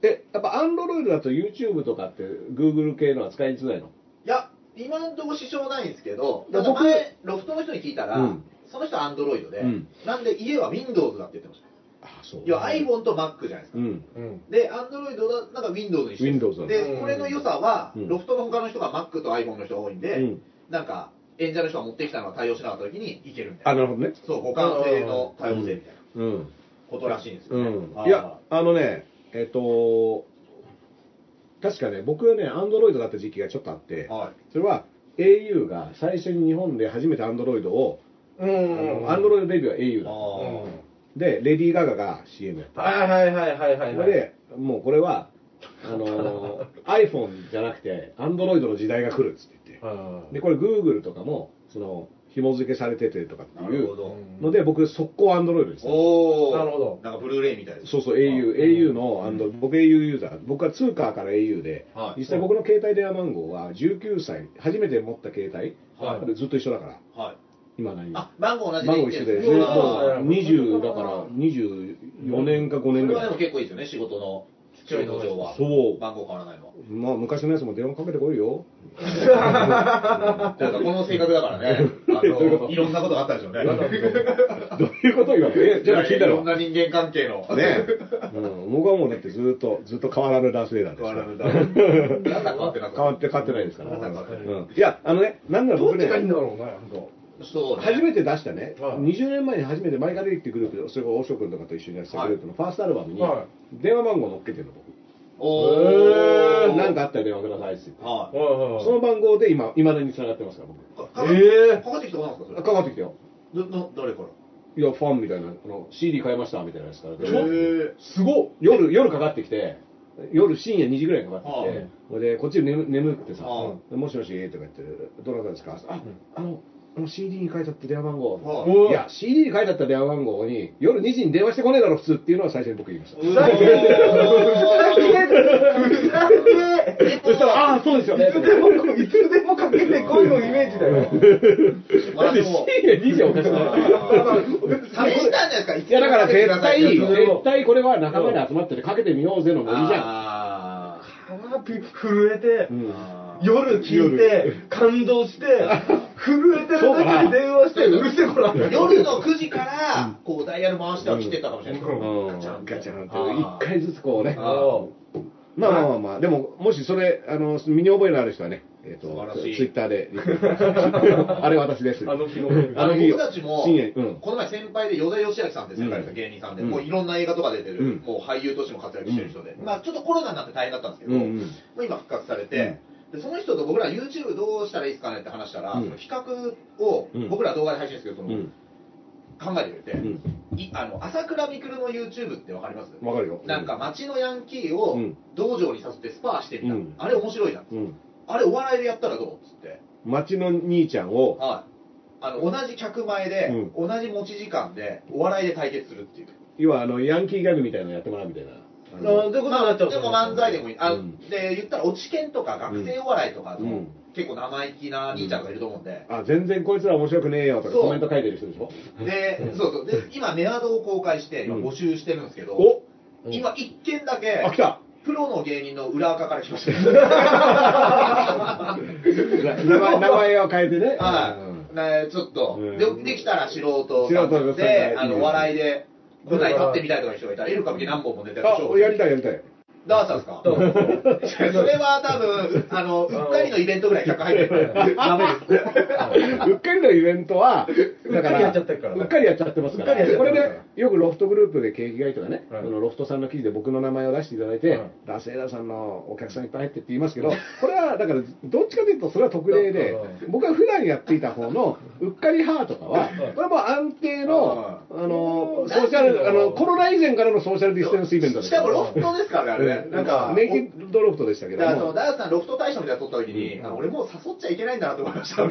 [SPEAKER 1] え、やっぱ Android だと YouTube とかって Google 系のは使いづらいの？
[SPEAKER 2] いや、今のところ支障ないんですけど、ただ前、ロフトの人に聞いたら、
[SPEAKER 1] うん
[SPEAKER 2] その人は Android で、
[SPEAKER 1] うん
[SPEAKER 2] なんで家は Windows だって言ってました。
[SPEAKER 1] あ、そう。
[SPEAKER 2] 要は iPhone と Mac じゃないですか。
[SPEAKER 1] うん。
[SPEAKER 3] うん。
[SPEAKER 2] で、Android だなんか Windows にしてるで、これの良さは、
[SPEAKER 1] うん
[SPEAKER 2] ロフトの他の人が Mac と iPhone の人が多いんで、
[SPEAKER 1] うん
[SPEAKER 2] なんか、演者の人が持ってきたのが対応しなかった時にいけるみた
[SPEAKER 1] あ、
[SPEAKER 2] いな。
[SPEAKER 1] なるほどね。
[SPEAKER 2] そう、互換性の多様性みたいな
[SPEAKER 1] うん。
[SPEAKER 2] ことらしいんですよね。
[SPEAKER 1] うん。
[SPEAKER 2] あー
[SPEAKER 1] いや、あのね、えっと、確かね、僕はね、Android だった時期がちょっとあって、
[SPEAKER 2] はい。
[SPEAKER 1] それは au が最初に日本で初めて Android を、
[SPEAKER 3] うんうん。
[SPEAKER 1] アンドロイドデビューは au だっ
[SPEAKER 2] あ
[SPEAKER 1] た。で、レディー・ガガが CM やった。
[SPEAKER 3] はいはいはいはいはい。
[SPEAKER 1] それで、もうこれは、あのー iPhone じゃなくて、Android の時代が来るっつって言って。
[SPEAKER 3] は
[SPEAKER 1] で、これ Google とかも、その、紐付けされててとかって
[SPEAKER 2] な
[SPEAKER 1] いう。ので、僕、速攻 Android です、
[SPEAKER 2] おー。
[SPEAKER 3] なるほど
[SPEAKER 2] なんかブルーレイみたいです。
[SPEAKER 1] そうそう、au、au の、あの僕 au ユーザー、僕は通貨から au で、
[SPEAKER 2] はい
[SPEAKER 1] 実際僕の携帯電話番号は19歳、初めて持った携帯、
[SPEAKER 2] はい
[SPEAKER 1] ずっと一緒だから、
[SPEAKER 2] はい。
[SPEAKER 1] 今何
[SPEAKER 2] あ、番号同じで
[SPEAKER 1] 番号一緒で、
[SPEAKER 3] そう
[SPEAKER 1] も
[SPEAKER 3] だ
[SPEAKER 1] う20だから24年か5
[SPEAKER 2] そ
[SPEAKER 1] 年ぐらい
[SPEAKER 2] れはでも。結構いいですよね、仕事の仕事上は。
[SPEAKER 1] そう
[SPEAKER 2] 番号変わらないのは。
[SPEAKER 1] まあ、昔のやつも電話かけてこいよ。
[SPEAKER 2] なんかこの性格だからね、
[SPEAKER 1] い
[SPEAKER 2] ろんなことがあったでしょうね。
[SPEAKER 1] どういうこと今え、じゃあ聞いたろ。
[SPEAKER 2] いろんな人間関係の。
[SPEAKER 1] ねうん、僕はもうだってずっと、ずっと変わらぬダースレーダーです。
[SPEAKER 2] 変わらぬダース変わって
[SPEAKER 1] 変わって、変わってないですから。
[SPEAKER 2] い
[SPEAKER 1] うんいや、あのね、なんなら僕ね
[SPEAKER 3] どっち、がいいんだろうな、本
[SPEAKER 2] そうね。
[SPEAKER 1] 初めて出したね、
[SPEAKER 3] はい
[SPEAKER 1] 20年前に初めてマイカデリってグループ、それから大城君とかと一緒にやってたグループのファーストアルバムに
[SPEAKER 3] は、
[SPEAKER 1] 電話番号載っけてるの、
[SPEAKER 2] お
[SPEAKER 3] へ
[SPEAKER 2] ー。
[SPEAKER 1] なんかあったら電話くださいって言って。
[SPEAKER 2] は
[SPEAKER 3] い。
[SPEAKER 1] その番号で今、いまだに繋がってますから、僕。
[SPEAKER 2] い。かか
[SPEAKER 3] えー
[SPEAKER 2] かかってきたことなんですか。
[SPEAKER 1] かかってきたよ。
[SPEAKER 2] ど、ど、誰から？
[SPEAKER 1] いや、ファンみたいな、あの CD 買いましたみたいなやつからで、
[SPEAKER 2] へ
[SPEAKER 1] すごっ夜、夜かかってきて、夜深夜2時ぐらいにかかってき
[SPEAKER 2] は
[SPEAKER 1] て、ほいで、こっちで眠眠ってさ、
[SPEAKER 2] は
[SPEAKER 1] もしもしとか言って、どなたですか？あ、あの、あの CD に書いてあった電話番号。
[SPEAKER 2] はい
[SPEAKER 1] いや、CD に書いてあった電話番号に、夜2時に電話してこねえだろ、普通っていうのは最初に僕言いました。
[SPEAKER 2] ふざけ
[SPEAKER 1] そしたら、ああ、そうですよね。
[SPEAKER 3] いつでも、いつでもかけてこいのイメージだよ。
[SPEAKER 1] だって深夜2時はおかしくない。
[SPEAKER 2] 試したんじゃないですか
[SPEAKER 1] いやだから絶対、絶対これは仲間で集まっててかけてみようぜのノリじゃん。
[SPEAKER 2] あ
[SPEAKER 3] あピ震えて、
[SPEAKER 1] うん
[SPEAKER 3] 夜聞いて、感動して、震えてる時に電話して、うるせえこら。
[SPEAKER 2] ー夜の9時から、こう、ダイヤル回しては来てたかもしれない。
[SPEAKER 1] うん。
[SPEAKER 2] ガチャン
[SPEAKER 1] ガチャンって
[SPEAKER 2] あー
[SPEAKER 1] 一回ずつこうね。
[SPEAKER 2] あ
[SPEAKER 1] まあまあまあまあ、でも、もしそれ、あの、身に覚えのある人はね、えっ、とツイッターで。あれ私です。
[SPEAKER 3] あの日の。
[SPEAKER 2] あの
[SPEAKER 1] 日
[SPEAKER 2] 僕たちも、この前先輩で与田義明さんって世界の芸人さんで、
[SPEAKER 1] うん。
[SPEAKER 2] もういろんな映画とか出てる、
[SPEAKER 1] うん。
[SPEAKER 2] もう俳優としても活躍してる人で、まあちょっとコロナになって大変だったんですけど、
[SPEAKER 1] うん。うん
[SPEAKER 2] もう今復活されて、でその人と僕ら YouTube どうしたらいいですかねって話したら、
[SPEAKER 1] うん。
[SPEAKER 2] その企画を、
[SPEAKER 1] うん。
[SPEAKER 2] 僕ら動画で配信ですけど、その
[SPEAKER 1] うん。
[SPEAKER 2] 考えてくれて、
[SPEAKER 1] うん。
[SPEAKER 2] いあの朝倉未来の YouTube ってわかります？
[SPEAKER 1] わかるよ。
[SPEAKER 2] なんか街のヤンキーを
[SPEAKER 1] うん。
[SPEAKER 2] 道場にさせてスパーしてみた、
[SPEAKER 1] うん。
[SPEAKER 2] あれ面白いじゃん、
[SPEAKER 1] うん。
[SPEAKER 2] あれお笑いでやったらどう？っつって。
[SPEAKER 1] 町の兄ちゃんを、
[SPEAKER 2] はい。あの同じ客前で、同じ持ち時間でお笑いで対決するっていう。
[SPEAKER 1] 要はあの、ヤンキーギャグみたいなのやってもらうみたいな。
[SPEAKER 3] ういうことになっちゃう
[SPEAKER 2] でも漫才でもいい、あ
[SPEAKER 1] うん。
[SPEAKER 2] で言ったら落ち研とか学生お笑いとかの、
[SPEAKER 1] うん。
[SPEAKER 2] 結構生意気な兄ちゃんがいると思うんで、
[SPEAKER 1] あ、全然こいつら面白くねえよとかコメント書いてる人でしょ？
[SPEAKER 2] でそうそう。で今メアドを公開して今
[SPEAKER 1] うん。
[SPEAKER 2] 募集してるんですけど、
[SPEAKER 1] お？
[SPEAKER 2] 今一件だけ
[SPEAKER 1] あ、来た。
[SPEAKER 2] プロの芸人の裏垢から来ました。
[SPEAKER 1] 名前名前を変えてね。
[SPEAKER 2] はい、ね、ちょっと、
[SPEAKER 1] うん。
[SPEAKER 2] でできたら素人
[SPEAKER 1] 素人さんが
[SPEAKER 2] で、あの、笑いで、舞台立ってみたいとか人がいたら、エル歌舞伎何本も出てる
[SPEAKER 1] あ、やり。たいやりたい。
[SPEAKER 2] ダースさんですか？それは多分、あの、うっかりのイベントぐらい客入ってるから、ダメです。
[SPEAKER 1] うっかりのイベントは、だから、
[SPEAKER 3] うっかりやっちゃってるから。ね
[SPEAKER 1] うっかりやっちゃってますから、これで、よくロフトグループで景気がいいとかね、
[SPEAKER 3] はい。
[SPEAKER 1] そのロフトさんの記事で僕の名前を出していただいて、
[SPEAKER 3] はい
[SPEAKER 1] ラセーラさんのお客さんいっぱい入ってって言いますけど、これはだから、どっちかというと、それは特例で
[SPEAKER 3] はい、
[SPEAKER 1] 僕は普段やっていた方のうっかりハーとかは、これはもう安定の、
[SPEAKER 2] は
[SPEAKER 1] あの、ソーシャル、あの、コロナ以前からのソーシャルディスタンスイベントです
[SPEAKER 2] しかもロフトですからね、あれね。
[SPEAKER 1] なんか、ネイキッドロフトでしたけど。
[SPEAKER 2] だからダースさん、ロフト大賞みたいなの撮った時に、
[SPEAKER 1] うん。
[SPEAKER 2] 俺もう誘っちゃいけないんだなと思いました。
[SPEAKER 1] い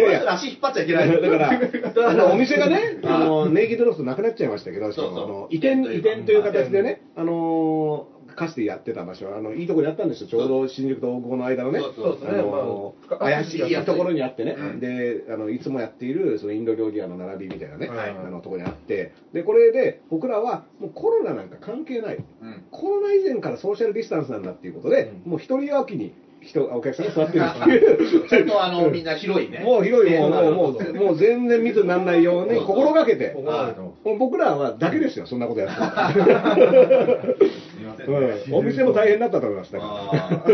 [SPEAKER 1] やいや。
[SPEAKER 2] 人足引っ張っちゃいけない。
[SPEAKER 1] だから、あのお店がね、
[SPEAKER 2] はい
[SPEAKER 1] あのネイキッドロフトなくなっちゃいましたけど、
[SPEAKER 2] そうそう。
[SPEAKER 1] あの移転、移転という形でね、あのかつてやってた場所は、あのいいところにあったんですよ、ちょうど新宿と大久保の間のね、
[SPEAKER 2] そうそう
[SPEAKER 3] そう。ですね
[SPEAKER 1] あの
[SPEAKER 3] まあ
[SPEAKER 1] 怪しいところにあってね、
[SPEAKER 2] うん。
[SPEAKER 1] であのいつもやっているそのインド料理屋の並びみたいなね、
[SPEAKER 3] はい。
[SPEAKER 1] あのところにあって、でこれで僕らはもうコロナなんか関係ない、
[SPEAKER 2] うん。
[SPEAKER 1] コロナ以前からソーシャルディスタンスなんだっていうことで、
[SPEAKER 3] うん。
[SPEAKER 1] もう一人おきに人お客さんが座ってる。っていう。
[SPEAKER 2] ちゃんとあの、みんな広いね。
[SPEAKER 1] もう広い、もう、もう、も
[SPEAKER 3] そう
[SPEAKER 1] もう全然密にならないように心がけて、僕らはだけですよ、そんなことやって。うん。お店も大変だったと思います、だか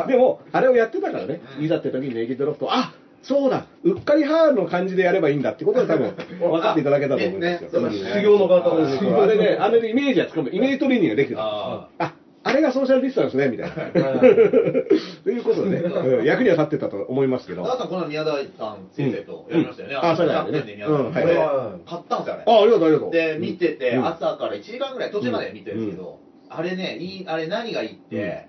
[SPEAKER 1] ら。でも、あれをやってたからね、いざって時にネイキッドロフト、あそうだ、うっかりハーの感じでやればいいんだってことは多分分かっていただけたと思
[SPEAKER 2] うですね
[SPEAKER 1] ん。
[SPEAKER 3] 修行の方です
[SPEAKER 1] あれね、あれでイメージはつかむ、イメージトレーニングができてた。
[SPEAKER 2] あ
[SPEAKER 1] ああれがソーシャルディスタンスね、みたいな。ということでね、うん役には立ってたと思いますけど。
[SPEAKER 2] ダーさん、この宮台さん先生とやりましたよね。
[SPEAKER 1] うん。あそうだよね。
[SPEAKER 2] キャプテンで宮台さん。
[SPEAKER 1] うんは
[SPEAKER 2] 買ったんですよ、あれ。
[SPEAKER 1] あ、ありがとう、ありがとう。
[SPEAKER 2] で、見てて、
[SPEAKER 1] うん。
[SPEAKER 2] 朝から1時間ぐらい、途中まで見てるんですけど、あれね、いい、あれ何がいいって、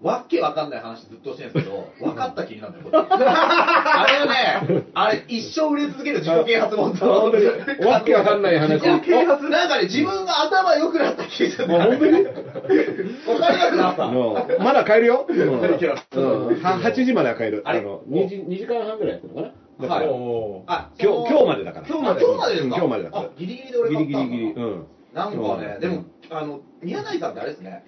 [SPEAKER 2] わっけわかんない話ずっとしてるんですけど、分かった気になるんだよ、こっちあれはね、あれ一生売れ続ける自己啓発本と、
[SPEAKER 1] あ本当にわっけわかんない話。
[SPEAKER 2] 自己啓発なんかね、自分が頭良くなった気がする。
[SPEAKER 1] あ本当に？
[SPEAKER 2] わかりますなった。
[SPEAKER 1] まだ買えるよ？うん。うん。
[SPEAKER 2] いけます
[SPEAKER 1] は8時までは買える。
[SPEAKER 2] あれ
[SPEAKER 1] あの、2時、2時間半ぐらいやってるのかな？
[SPEAKER 2] はい。あ
[SPEAKER 1] 今日、今日までだから。
[SPEAKER 2] 今日まで。今日までですか？
[SPEAKER 1] 今日までだから。
[SPEAKER 2] あ、ギリギリで俺
[SPEAKER 1] ギ
[SPEAKER 2] 買ったんだ。
[SPEAKER 1] リギリギリ。うん。
[SPEAKER 2] なんかね、
[SPEAKER 1] うん。
[SPEAKER 2] でも、あの、宮台さんってあれですね、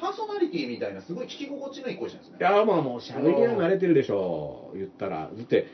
[SPEAKER 2] パーソナリティみたいな、すごい聞き心地のいい声してるんですね。
[SPEAKER 1] いや、まあもう喋りは慣れてるでしょう。言ったら。だって、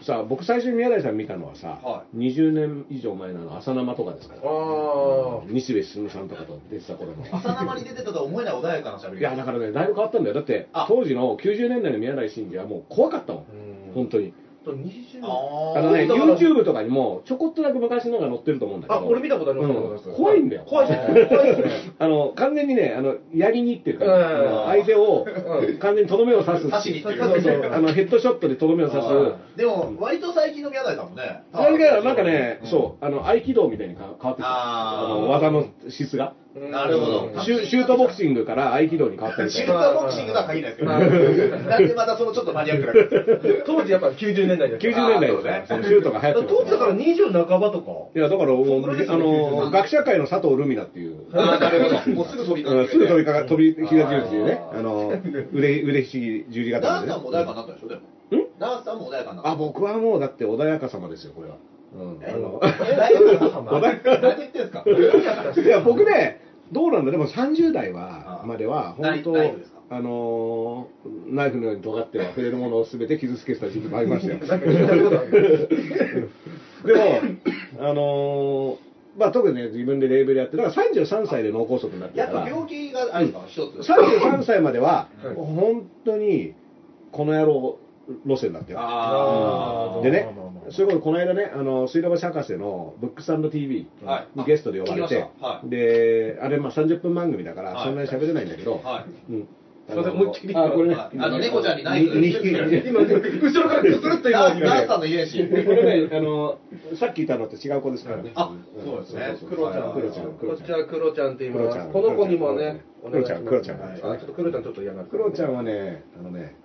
[SPEAKER 1] さあ、僕最初に宮台さん見たのはさ、
[SPEAKER 2] は
[SPEAKER 1] 20年以上前の朝生とかですから。
[SPEAKER 3] あ
[SPEAKER 1] 西部進さんとかと出てた頃の。
[SPEAKER 2] 朝生に出てたとは思えない穏やかな喋り。
[SPEAKER 1] いや、だからね、だいぶ変わったんだよ。だって
[SPEAKER 2] あ、
[SPEAKER 1] 当時の90年代の宮台真司はもう怖かったもん。
[SPEAKER 3] ー
[SPEAKER 1] 本当に。
[SPEAKER 3] と20
[SPEAKER 2] あ
[SPEAKER 1] あのね、
[SPEAKER 3] だから
[SPEAKER 1] YouTube とかにもちょこっとだけ昔のが載ってると思うんだけど。
[SPEAKER 3] あ、俺見たことあります
[SPEAKER 1] うん
[SPEAKER 3] 見たことあります
[SPEAKER 1] 怖いんだよ。
[SPEAKER 3] 怖いですね。怖いですね。
[SPEAKER 1] あの、完全にね、あの、やりにっていうか、
[SPEAKER 3] うん
[SPEAKER 1] あの相手を
[SPEAKER 3] うん
[SPEAKER 1] 完全にとどめを刺す。
[SPEAKER 2] 刺しに行ってる
[SPEAKER 1] あの、ヘッドショットでとどめを刺す。
[SPEAKER 2] でも、割と最近の宮台さんもね。
[SPEAKER 1] それが、なんかね、
[SPEAKER 2] うん
[SPEAKER 1] そう、あの、合気道みたいにか変わってきた。
[SPEAKER 2] あ
[SPEAKER 1] の、技の質が。
[SPEAKER 2] なるほど。
[SPEAKER 1] シュシュートボクシングから合気道に変わったみたいな。
[SPEAKER 2] シュートボクシングとは限らない。ですけど、
[SPEAKER 3] うん
[SPEAKER 2] なんでまたそのちょっとマニアックな感じ
[SPEAKER 3] 当時やっぱ90年代です
[SPEAKER 1] 90年代ですから、そのシュートが流行って
[SPEAKER 3] 当時だから20半ばとか。
[SPEAKER 1] いや、だから、あ
[SPEAKER 3] ね。
[SPEAKER 1] の、学者会の佐藤ルミナっていう、
[SPEAKER 2] あーなるほど。もうすぐ飛び
[SPEAKER 1] すぐ飛びかか、飛び
[SPEAKER 2] あー
[SPEAKER 1] 火が十字っていうね、あの、腕、腕ひしぎ十字
[SPEAKER 2] ダ
[SPEAKER 1] 型でね。
[SPEAKER 2] ンさんも穏やかになったでしょ、でも。
[SPEAKER 1] ん？
[SPEAKER 2] ダンさんも穏やか。になった。
[SPEAKER 1] あ、僕はもうだって穏やか様ですよ、これは。うん。
[SPEAKER 2] え
[SPEAKER 1] あの
[SPEAKER 2] 大丈夫何言ってんすか？
[SPEAKER 1] いや、僕ね、どうなんだ、でも30代は、
[SPEAKER 2] あ
[SPEAKER 1] までは、本当
[SPEAKER 2] ナイフですか？
[SPEAKER 1] あのー、ナイフのように尖っては触れるものを全て傷つけてた時期もありましたよ。
[SPEAKER 3] なんか聞いたことある。
[SPEAKER 1] でも、あのー、まあ特にね、自分でレーベルやって、だから33歳で脳梗塞になってから。
[SPEAKER 2] やっぱ、病気があるんですか、一つ。
[SPEAKER 1] 33歳までは
[SPEAKER 3] はい、
[SPEAKER 1] 本当に、この野郎路線だったよ。
[SPEAKER 2] あ
[SPEAKER 1] でね
[SPEAKER 3] まあまあまあ、
[SPEAKER 1] それこそこの間ね、あの、水道橋博士のブックス &TV
[SPEAKER 2] はい。
[SPEAKER 1] にゲストで呼ばれて
[SPEAKER 2] はい、
[SPEAKER 1] で、あれ、まあ30分番組だから、
[SPEAKER 2] はい。
[SPEAKER 1] そんなに喋れないんだけど、
[SPEAKER 2] はい。
[SPEAKER 1] うん。あ、
[SPEAKER 2] の猫ちゃんにナイフ
[SPEAKER 1] に二匹
[SPEAKER 3] 今、後ろからくするっと今、
[SPEAKER 2] ダンダンさんの遺伝子。
[SPEAKER 1] これね、あの、さっき言ったのと違う子ですからね。
[SPEAKER 2] あそうですね。
[SPEAKER 1] そう
[SPEAKER 3] クロちゃん、
[SPEAKER 1] クロちゃん、クロちゃん。
[SPEAKER 3] こっちはクロちゃんって言います。この子にもね、お願いします
[SPEAKER 1] クロちゃんクロちゃん。
[SPEAKER 3] はいあちょっとクロちゃんちょっと嫌がる。
[SPEAKER 1] クロちゃんはね、あのね、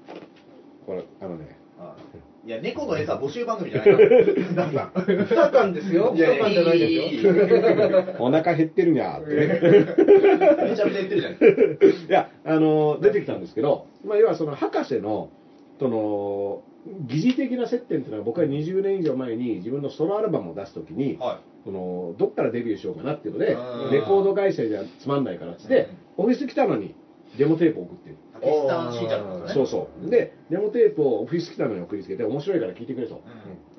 [SPEAKER 1] これ、あのね、
[SPEAKER 2] いや、猫の餌募集番組じゃないから。ダンさん。
[SPEAKER 3] 二缶ですよ。
[SPEAKER 2] いやいや
[SPEAKER 3] 二缶じゃないですよ。
[SPEAKER 1] お腹減ってるにゃーってね。
[SPEAKER 2] めちゃめちゃ言ってるじゃないですか。
[SPEAKER 1] いや、あの、出てきたんですけど、まあ、要はその博士の、その、疑似的な接点っていうのは僕は20年以上前に自分のソロアルバムを出すときに、
[SPEAKER 2] は
[SPEAKER 1] そのどっからデビューしようかなっていうので
[SPEAKER 2] うん
[SPEAKER 1] レコード会社じゃつまんないからっつってオフィス来たのにデモテープを送ってる、
[SPEAKER 2] い。パキスタン信者なんですね。
[SPEAKER 1] そうそう。でデモテープをオフィス来たのに送りつけて面白いから聞いてくれと。
[SPEAKER 2] うん。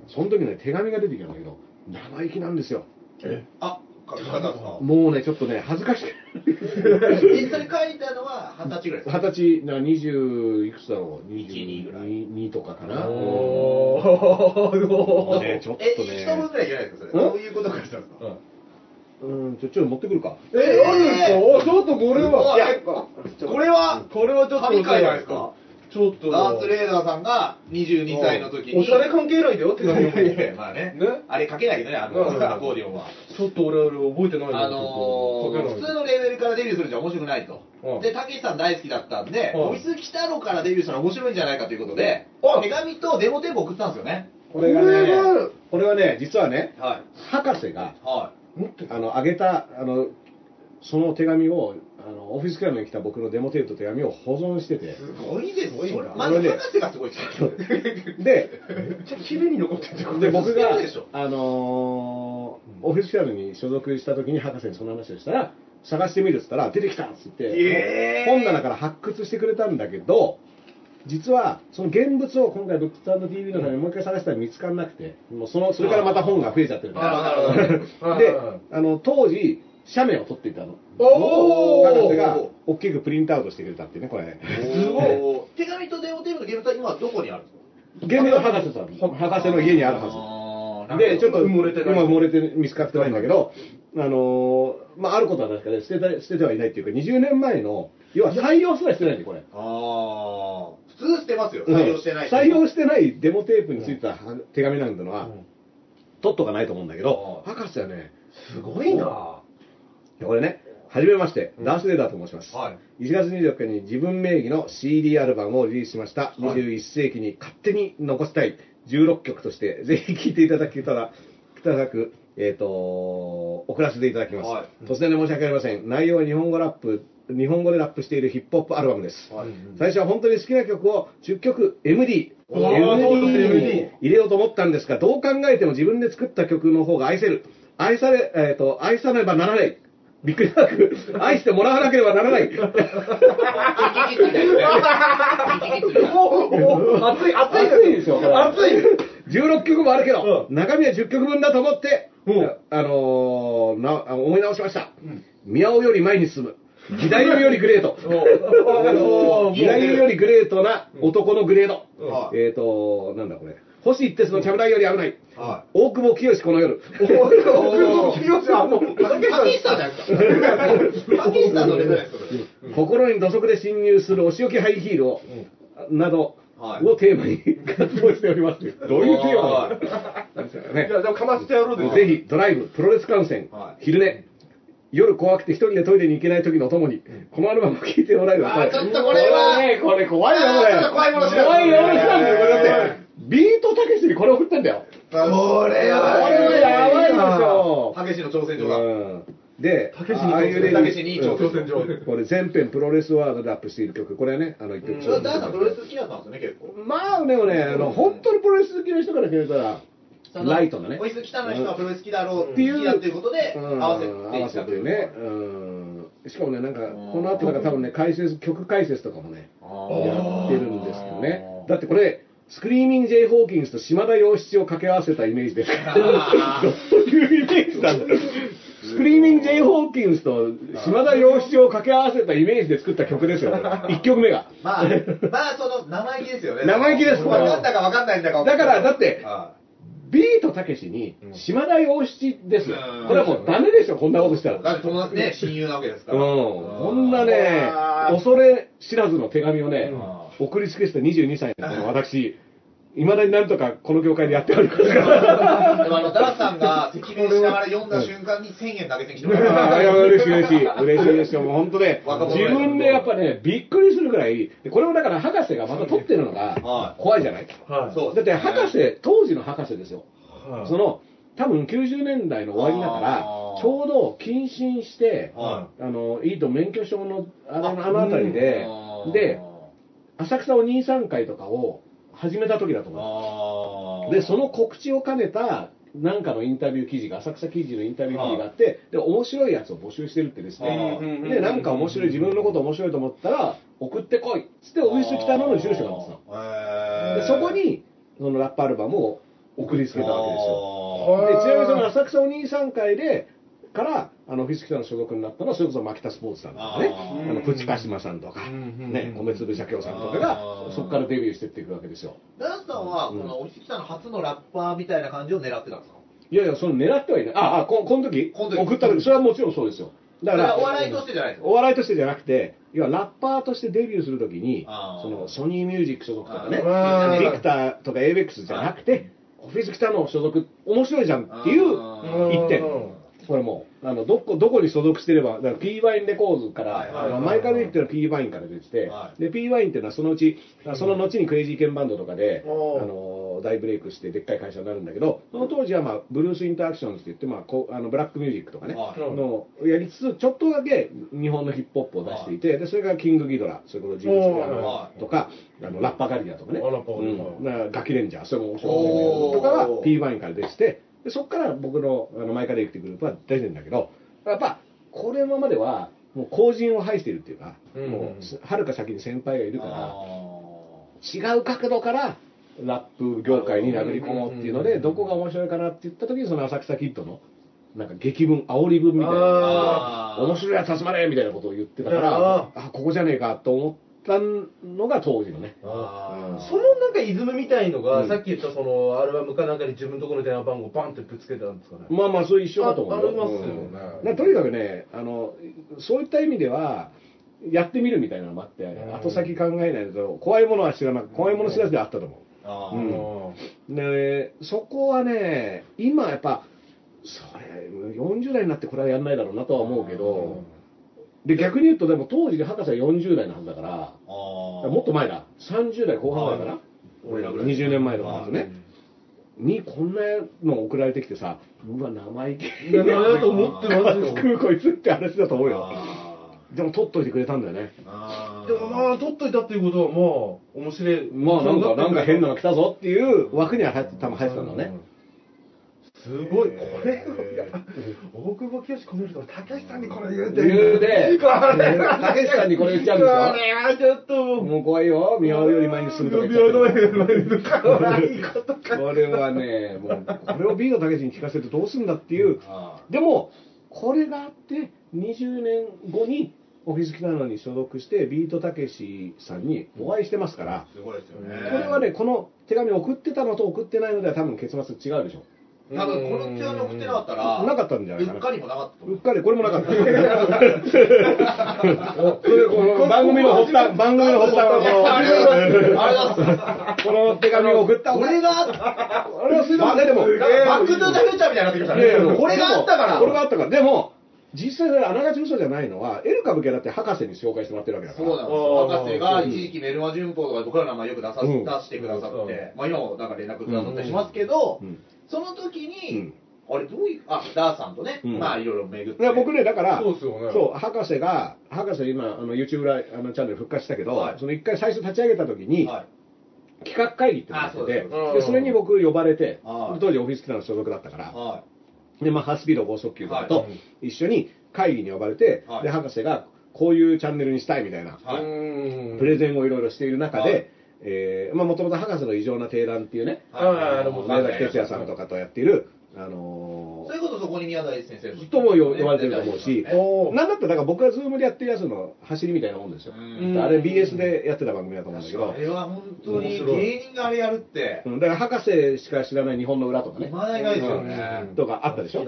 [SPEAKER 1] その時ね手紙が出てきたんだけど生意気なんですよ。
[SPEAKER 2] あ、書き方ですか
[SPEAKER 1] もうねちょっとね恥ずかしく。て
[SPEAKER 2] えそれ書いたのは二十歳ぐらいですか？
[SPEAKER 1] 二十歳な20いくつだろう
[SPEAKER 2] ？1 2ぐらい
[SPEAKER 1] 2とかかな。
[SPEAKER 3] おー。
[SPEAKER 1] ねちょっと
[SPEAKER 2] え、一分
[SPEAKER 1] ね
[SPEAKER 2] ぐらいじゃないですか、それ。
[SPEAKER 1] うん？
[SPEAKER 2] どういうこと書いてたんですか？
[SPEAKER 1] うんちょちょっと持ってくるか
[SPEAKER 3] え、あるんですかおちょっとこれは。
[SPEAKER 2] いやこれは、
[SPEAKER 3] これはちょっと。
[SPEAKER 2] 神回じゃないですか？
[SPEAKER 3] ちょっと。
[SPEAKER 2] ダース・レーダーさんが22歳の時に。
[SPEAKER 3] おしゃれ関係ないでよって感じ。
[SPEAKER 2] いやいやまあね
[SPEAKER 3] ね？
[SPEAKER 2] あれ書けないけどね、あの、
[SPEAKER 3] うん
[SPEAKER 2] アコーディオンは。
[SPEAKER 3] ちょっと俺、俺覚えてない
[SPEAKER 2] あのー、普通のレベルからデビューするんじゃ面白くないと
[SPEAKER 3] う。ん
[SPEAKER 2] で、たけしさん大好きだったんで、
[SPEAKER 3] うん
[SPEAKER 2] オフィス来たのからデビューしたら面白いんじゃないかということで
[SPEAKER 3] うん、
[SPEAKER 2] 手紙とデモテープ送ったんですよね。
[SPEAKER 1] これがねこれはね実はね
[SPEAKER 2] はい。
[SPEAKER 1] 博士が
[SPEAKER 2] は
[SPEAKER 3] 持って
[SPEAKER 1] あの、あげた、あの、その手紙を、あの、オフィスクラブに来た僕のデモテープと手紙を保存してて
[SPEAKER 2] い。、すごいです
[SPEAKER 3] すごいな
[SPEAKER 2] よ。まず博士がすごいで。
[SPEAKER 1] で、
[SPEAKER 3] めっちゃ綺麗に残ってる
[SPEAKER 1] で、僕があのーオフィスクラブに所属した時に博士にその話をしたら、探してみるっつったら、出てきたっつって、
[SPEAKER 2] えー
[SPEAKER 1] 本棚から発掘してくれたんだけど、実は、その現物を今回、ブックス &TV のためにもう一回探したら見つからなくて、もうその、それからまた本が増えちゃってるから。で、あの、当時、写メを撮っていたの。
[SPEAKER 3] おー
[SPEAKER 1] 博士が大きくプリントアウトしてくれたってね、これ。
[SPEAKER 2] すごい。手紙とデモテープの現物は今どこにあるんですか？
[SPEAKER 1] 現物は博士さん、博士の家にあるは
[SPEAKER 2] は
[SPEAKER 1] ず。で、ちょっと、
[SPEAKER 3] 埋もれて
[SPEAKER 1] 今埋もれて見つかってないんだけど、あのーまあ、あることは確かで、捨てた、捨ててはいないっていうか、20年前の、要は採用すらしてないんで、これ。
[SPEAKER 2] ああ。普通捨てますよ。採用してない。
[SPEAKER 1] 採用してないデモテープについてた手紙なんてのは、
[SPEAKER 3] うん
[SPEAKER 1] 取っとかないと思うんだけど、
[SPEAKER 2] うん
[SPEAKER 1] 博士はね、
[SPEAKER 3] すごいな
[SPEAKER 1] これね、はじめまして、ダース・レーダーと申します。
[SPEAKER 2] はい。
[SPEAKER 1] 1月24日に自分名義の CD アルバムをリリースしました。
[SPEAKER 2] はい
[SPEAKER 1] 21世紀に勝手に残したい16曲として、ぜひ聴いていただけたら、いただく、えっ、と、送らせていただきます。
[SPEAKER 2] はい
[SPEAKER 1] 突然で申し訳ありません。内容は日本語ラップ、日本語でラップしているヒップホップアルバムです。
[SPEAKER 2] はい
[SPEAKER 1] 最初は本当に好きな曲を10曲 MD、MD 入れようと思ったんですが、どう考えても自分で作った曲の方が愛せる。愛され、えっ、と、愛さねばならない。びっくりなく、愛してもらわなければならない。
[SPEAKER 3] 熱い、熱い
[SPEAKER 1] 熱いですよ
[SPEAKER 3] 熱い
[SPEAKER 1] 16曲もあるけど、
[SPEAKER 3] う
[SPEAKER 1] 中身は10曲分だと思って、
[SPEAKER 3] うん
[SPEAKER 1] あのーなあ思い直しました。宮尾より前に進む。義太夫よりグレート。義太夫よりグレートな男のグレード。
[SPEAKER 2] はい
[SPEAKER 1] えっ、と、なんだこれ。星一徹のちゃぶ台より危ない。
[SPEAKER 2] は
[SPEAKER 1] 大久保清この夜。
[SPEAKER 3] おい、おい、清さんもう、
[SPEAKER 2] い。パキスタンじゃないですか。パキスタンのレベルですか、それ。
[SPEAKER 1] 心に土足で侵入するお仕置きハイヒールを、など
[SPEAKER 2] はい
[SPEAKER 1] をテーマに 活動しております。どういうテーマ？なんですかね
[SPEAKER 3] いや、でもかましてやろう
[SPEAKER 1] ぜひ、ドライブ、プロレス観戦、
[SPEAKER 2] はい
[SPEAKER 1] 昼寝、夜怖くて一人でトイレに行けない時のともに、このアルバムを聴いてもらえる
[SPEAKER 2] あーちょっとこれは
[SPEAKER 1] ね、これ怖いよ、これ。
[SPEAKER 2] あーちょっと怖いもの知らず
[SPEAKER 1] 怖いよ、これだって、ビートたけしにこれ送ってんだよ。
[SPEAKER 2] これ
[SPEAKER 1] これ
[SPEAKER 2] は
[SPEAKER 1] はやばいでしょ。
[SPEAKER 2] たけしの挑戦状だ。
[SPEAKER 1] うんで、
[SPEAKER 3] たけしに
[SPEAKER 2] 挑
[SPEAKER 3] 挑戦状。
[SPEAKER 1] これ全編プロレスワードでアップしている曲、これはね、あの言ってる
[SPEAKER 2] それダンさんプロレス好きだったんですよね、結構。
[SPEAKER 1] まあでもね、あの本当にプロレス好きな人から決めたら、ライトなね。
[SPEAKER 2] おいす北の人はプロレス好きだろう
[SPEAKER 1] っていう
[SPEAKER 2] っていうことで、
[SPEAKER 1] うん。
[SPEAKER 2] 合わせて
[SPEAKER 1] 合わせてね、うん、しかもね、なんか、この後なんか多分ね、解説、曲解説とかもね、やってるんですよね。だってこれ、スクリーミング・ジェイ・ホーキンスと島田洋七を掛け合わせたイメージですから、どういうイメージなんだスクリーミング・ジェイ・ホーキンスと島田洋七を掛け合わせたイメージで作った曲ですよ、1曲目が。
[SPEAKER 2] まあ、まあ、その、生意気ですよね。
[SPEAKER 1] 生意気です。
[SPEAKER 2] わかんだかわかんないんだか
[SPEAKER 1] だから、だって、
[SPEAKER 2] は
[SPEAKER 1] ビートたけしに島田洋七です。これはもうダメでしょ、こんなことしたら。
[SPEAKER 2] いだって、そのね、親友なわけですか
[SPEAKER 1] うん、
[SPEAKER 2] ら。
[SPEAKER 1] こんなね、恐れ知らずの手紙をね、
[SPEAKER 2] う
[SPEAKER 1] 送りつけした22歳の私、いまだになんとかこの業界でやっておりますから。
[SPEAKER 2] でもあの、ダラさんが赤面しながら読んだ瞬間に1000円投げてきても
[SPEAKER 1] あ
[SPEAKER 2] ら
[SPEAKER 1] あいや嬉しい嬉しい。嬉しいですよ。もう本当ね自分でやっぱね、びっくりするぐらい、でこれをだから博士がまた取ってるのが
[SPEAKER 2] はい
[SPEAKER 1] 怖いじゃない。
[SPEAKER 3] はい。
[SPEAKER 2] そう
[SPEAKER 1] だって博士、当時の博士ですよ。
[SPEAKER 3] はい
[SPEAKER 1] その、多分90年代の終わりだからちょうど謹慎して、
[SPEAKER 2] は
[SPEAKER 1] あの、いいと免許証のあのあの辺りでで、浅草お兄さん会とかを始めた時だと思
[SPEAKER 2] あー
[SPEAKER 1] う。で、その告知を兼ねた、なんかのインタビュー記事が、浅草記事のインタビュー記事があって、で、面白いやつを募集してるってですね。で、なんか面白い、自分のこと面白いと思ったら、送ってこいっつって、オフィス北野の住所があったの。で、そこに、そのラップアルバムを送りつけたわけですよ。でちなみにその浅草お兄さん会でからあのフィスキタの所属になったのはそれこそ牧田スポーツさんとかね。
[SPEAKER 2] あ
[SPEAKER 1] のプチカシマさんとか、
[SPEAKER 3] ん
[SPEAKER 1] ね、米粒社協さんとかがそこからデビューしてっていくわけですよ。
[SPEAKER 2] ダンさんは、この、おいしきさんの初のラッパーみたいな感じを狙ってたんですか？
[SPEAKER 1] いやいやその狙ってはいない。ああここの時？
[SPEAKER 2] この時。
[SPEAKER 1] 送った時。それはもちろんそうですよ。だから
[SPEAKER 2] お笑いとしてじゃないですか？
[SPEAKER 1] お笑いとしてじゃなくて要はラッパーとしてデビューするときにそのソニーミュージック所属とかねビクターとか avex じゃなくてオフィス北の所属面白いじゃんっていう一点これもうあのどこどこに所属してればだから P ワインレコーズから、
[SPEAKER 2] はいはい
[SPEAKER 1] あのマイカデリックっていうのは P ワインから出てて、
[SPEAKER 2] はい。
[SPEAKER 1] で P ワインっていうのはそのうちあその後にクレイジーケンバンドとかで、あの大ブレイクしてでっかい会社になるんだけどその当時は、まあ、ブルース・インタラクションズって言って、まあ、こうあのブラックミュージックとかね、
[SPEAKER 2] はい。
[SPEAKER 1] のをやりつつちょっとだけ日本のヒップホップを出していて、でそれがキングギドラそれこそジムスとかあのラッパーガリアとかね、
[SPEAKER 3] ガ
[SPEAKER 1] キレンジャーそれも面白いとかは P ワインから出ててでそこから僕のあのマイカル・リックってグループは出てるんだけどやっぱこれまではもう後人を排しているっていうか、
[SPEAKER 3] うん
[SPEAKER 1] もうはるか先に先輩がいるから
[SPEAKER 2] あ
[SPEAKER 1] 違う角度からラップ業界に殴り込もうっていうのでどこが面白いかなって言った時にその浅草キッドのなんか劇文煽り文みたいな面白いやつ集まれみたいなことを言ってたから
[SPEAKER 3] あ
[SPEAKER 1] あここじゃねえかと思ったのが当時のね。
[SPEAKER 2] あ
[SPEAKER 3] そのなんかイズムみたいのが、
[SPEAKER 1] うん。
[SPEAKER 3] さっき言ったそのアルバムかなんかに自分のところの電話番号バンってぶつけたんですかね。
[SPEAKER 1] まあまあそう一緒だと思うよ
[SPEAKER 3] あありますよね。
[SPEAKER 1] うん。だからとにかくねあのそういった意味ではやってみるみたいなのもあって、
[SPEAKER 3] ん。
[SPEAKER 1] 後先考えないと怖いものは知らなく怖いもの知らずであったと思う。
[SPEAKER 2] あ
[SPEAKER 1] うん。でそこはね今やっぱそれ40代になってこれはやんないだろうなとは思うけどで逆に言うとでも当時で博士は40代のはずだから
[SPEAKER 2] あ
[SPEAKER 1] もっと前だ。30代後半だから、
[SPEAKER 2] 俺らぐらい。
[SPEAKER 1] 20年前の話ね、にこんなの送られてきてさうわ生意気
[SPEAKER 3] いやなと思ってますよ。
[SPEAKER 1] 食うこいつって話だと思うよ。
[SPEAKER 2] あ
[SPEAKER 1] でも取っといてくれたんだよね。
[SPEAKER 2] あ
[SPEAKER 3] でもまあ、取っといたっていうことは、まあ、面白い。
[SPEAKER 1] まあなんかなんか変なの来たぞっていう枠には入って多分入ってたんだね
[SPEAKER 3] すごい、これ、大久保清この人、たけしさんにこれ言うて
[SPEAKER 1] 言うで。
[SPEAKER 3] これ。
[SPEAKER 1] たけしさんにこれ言っちゃうんですよ。
[SPEAKER 3] これはちょっともう、
[SPEAKER 1] もう怖いよ。見合うより前に進むとか言っちゃ
[SPEAKER 3] 平
[SPEAKER 1] って。
[SPEAKER 3] 等へのかわいいことか。
[SPEAKER 1] これはねもうこれをビートたけしに聞かせてどうすんだっていう。
[SPEAKER 2] あ
[SPEAKER 1] でもこれがあって20年後にオフィス来たのに所属して、ビートたけしさんにお会いしてますから、
[SPEAKER 2] すごいですよね。
[SPEAKER 1] これはね、この手紙送ってたのと送ってないのでは多分結末違うでしょ。
[SPEAKER 2] 多分この手紙送ってなかったら、
[SPEAKER 1] なかったんじゃないかな
[SPEAKER 2] うっかりもなかったと思う。
[SPEAKER 1] うっかり、これもなかった。おそれこの番組の発端、番組の発端は
[SPEAKER 2] ありがとうございます。ありがとうございます。
[SPEAKER 1] この、手紙を送った
[SPEAKER 2] これがあった。
[SPEAKER 1] あれはすいません、でも。
[SPEAKER 2] なんかバックトゥーザフューチャーみたいになってきました
[SPEAKER 1] いやいや
[SPEAKER 2] ね。これがあったから。
[SPEAKER 1] これがあったから。でも、実際それあながち嘘じゃないのは、エル・カブキはだって博士に紹介してもらってるわけだから。
[SPEAKER 2] そうなんですよ。博士が一時期メルマ旬報とかで僕らの名前よく出さ、
[SPEAKER 1] うん
[SPEAKER 2] 出してくださって、まあ今もなんか連絡くださったりしますけど、
[SPEAKER 1] うん
[SPEAKER 2] その時
[SPEAKER 1] う
[SPEAKER 2] に
[SPEAKER 1] ん、
[SPEAKER 2] あれどういう、あ、ダーさんとね、
[SPEAKER 1] うん。
[SPEAKER 2] まあいろいろ巡って。
[SPEAKER 1] いや僕ね、だから、
[SPEAKER 3] そうっすよね。
[SPEAKER 1] そう博士が、博士今、あの YouTube ライあのチャンネル復活したけど、
[SPEAKER 2] はい。
[SPEAKER 1] その一回最初立ち上げた時に、
[SPEAKER 2] はい。
[SPEAKER 1] 企画会議ってのをやって
[SPEAKER 2] です
[SPEAKER 3] そ
[SPEAKER 1] れに僕呼ばれて
[SPEAKER 2] はい。
[SPEAKER 1] 当時オフィスキラの所属だったから
[SPEAKER 2] は
[SPEAKER 1] で、まあ、ハスピード剛速球とか
[SPEAKER 2] は
[SPEAKER 1] と一緒に会議に呼ばれて、
[SPEAKER 2] はい。
[SPEAKER 1] で博士がこういうチャンネルにしたいみたいな、プレゼンをいろいろしている中で、
[SPEAKER 2] はい
[SPEAKER 1] えーまあ、もともと博士の異常な定談っていうね、
[SPEAKER 2] い。
[SPEAKER 3] あの
[SPEAKER 1] 宮崎哲也さんとかとやっている、あの
[SPEAKER 2] そういうことそこに宮台先生
[SPEAKER 1] とも呼ばれてると思うし、なんだったらだから僕がズームでやってるやつの走りみたいなもんですよ。
[SPEAKER 2] うん。
[SPEAKER 1] あれ BS でやってた番組だと思うんだけど。
[SPEAKER 2] あ、れは本当に芸人があれやるって、
[SPEAKER 1] うん。だから博士しか知らない日本の裏とかね、
[SPEAKER 2] まだいないですよね。
[SPEAKER 1] とかあったでしょ。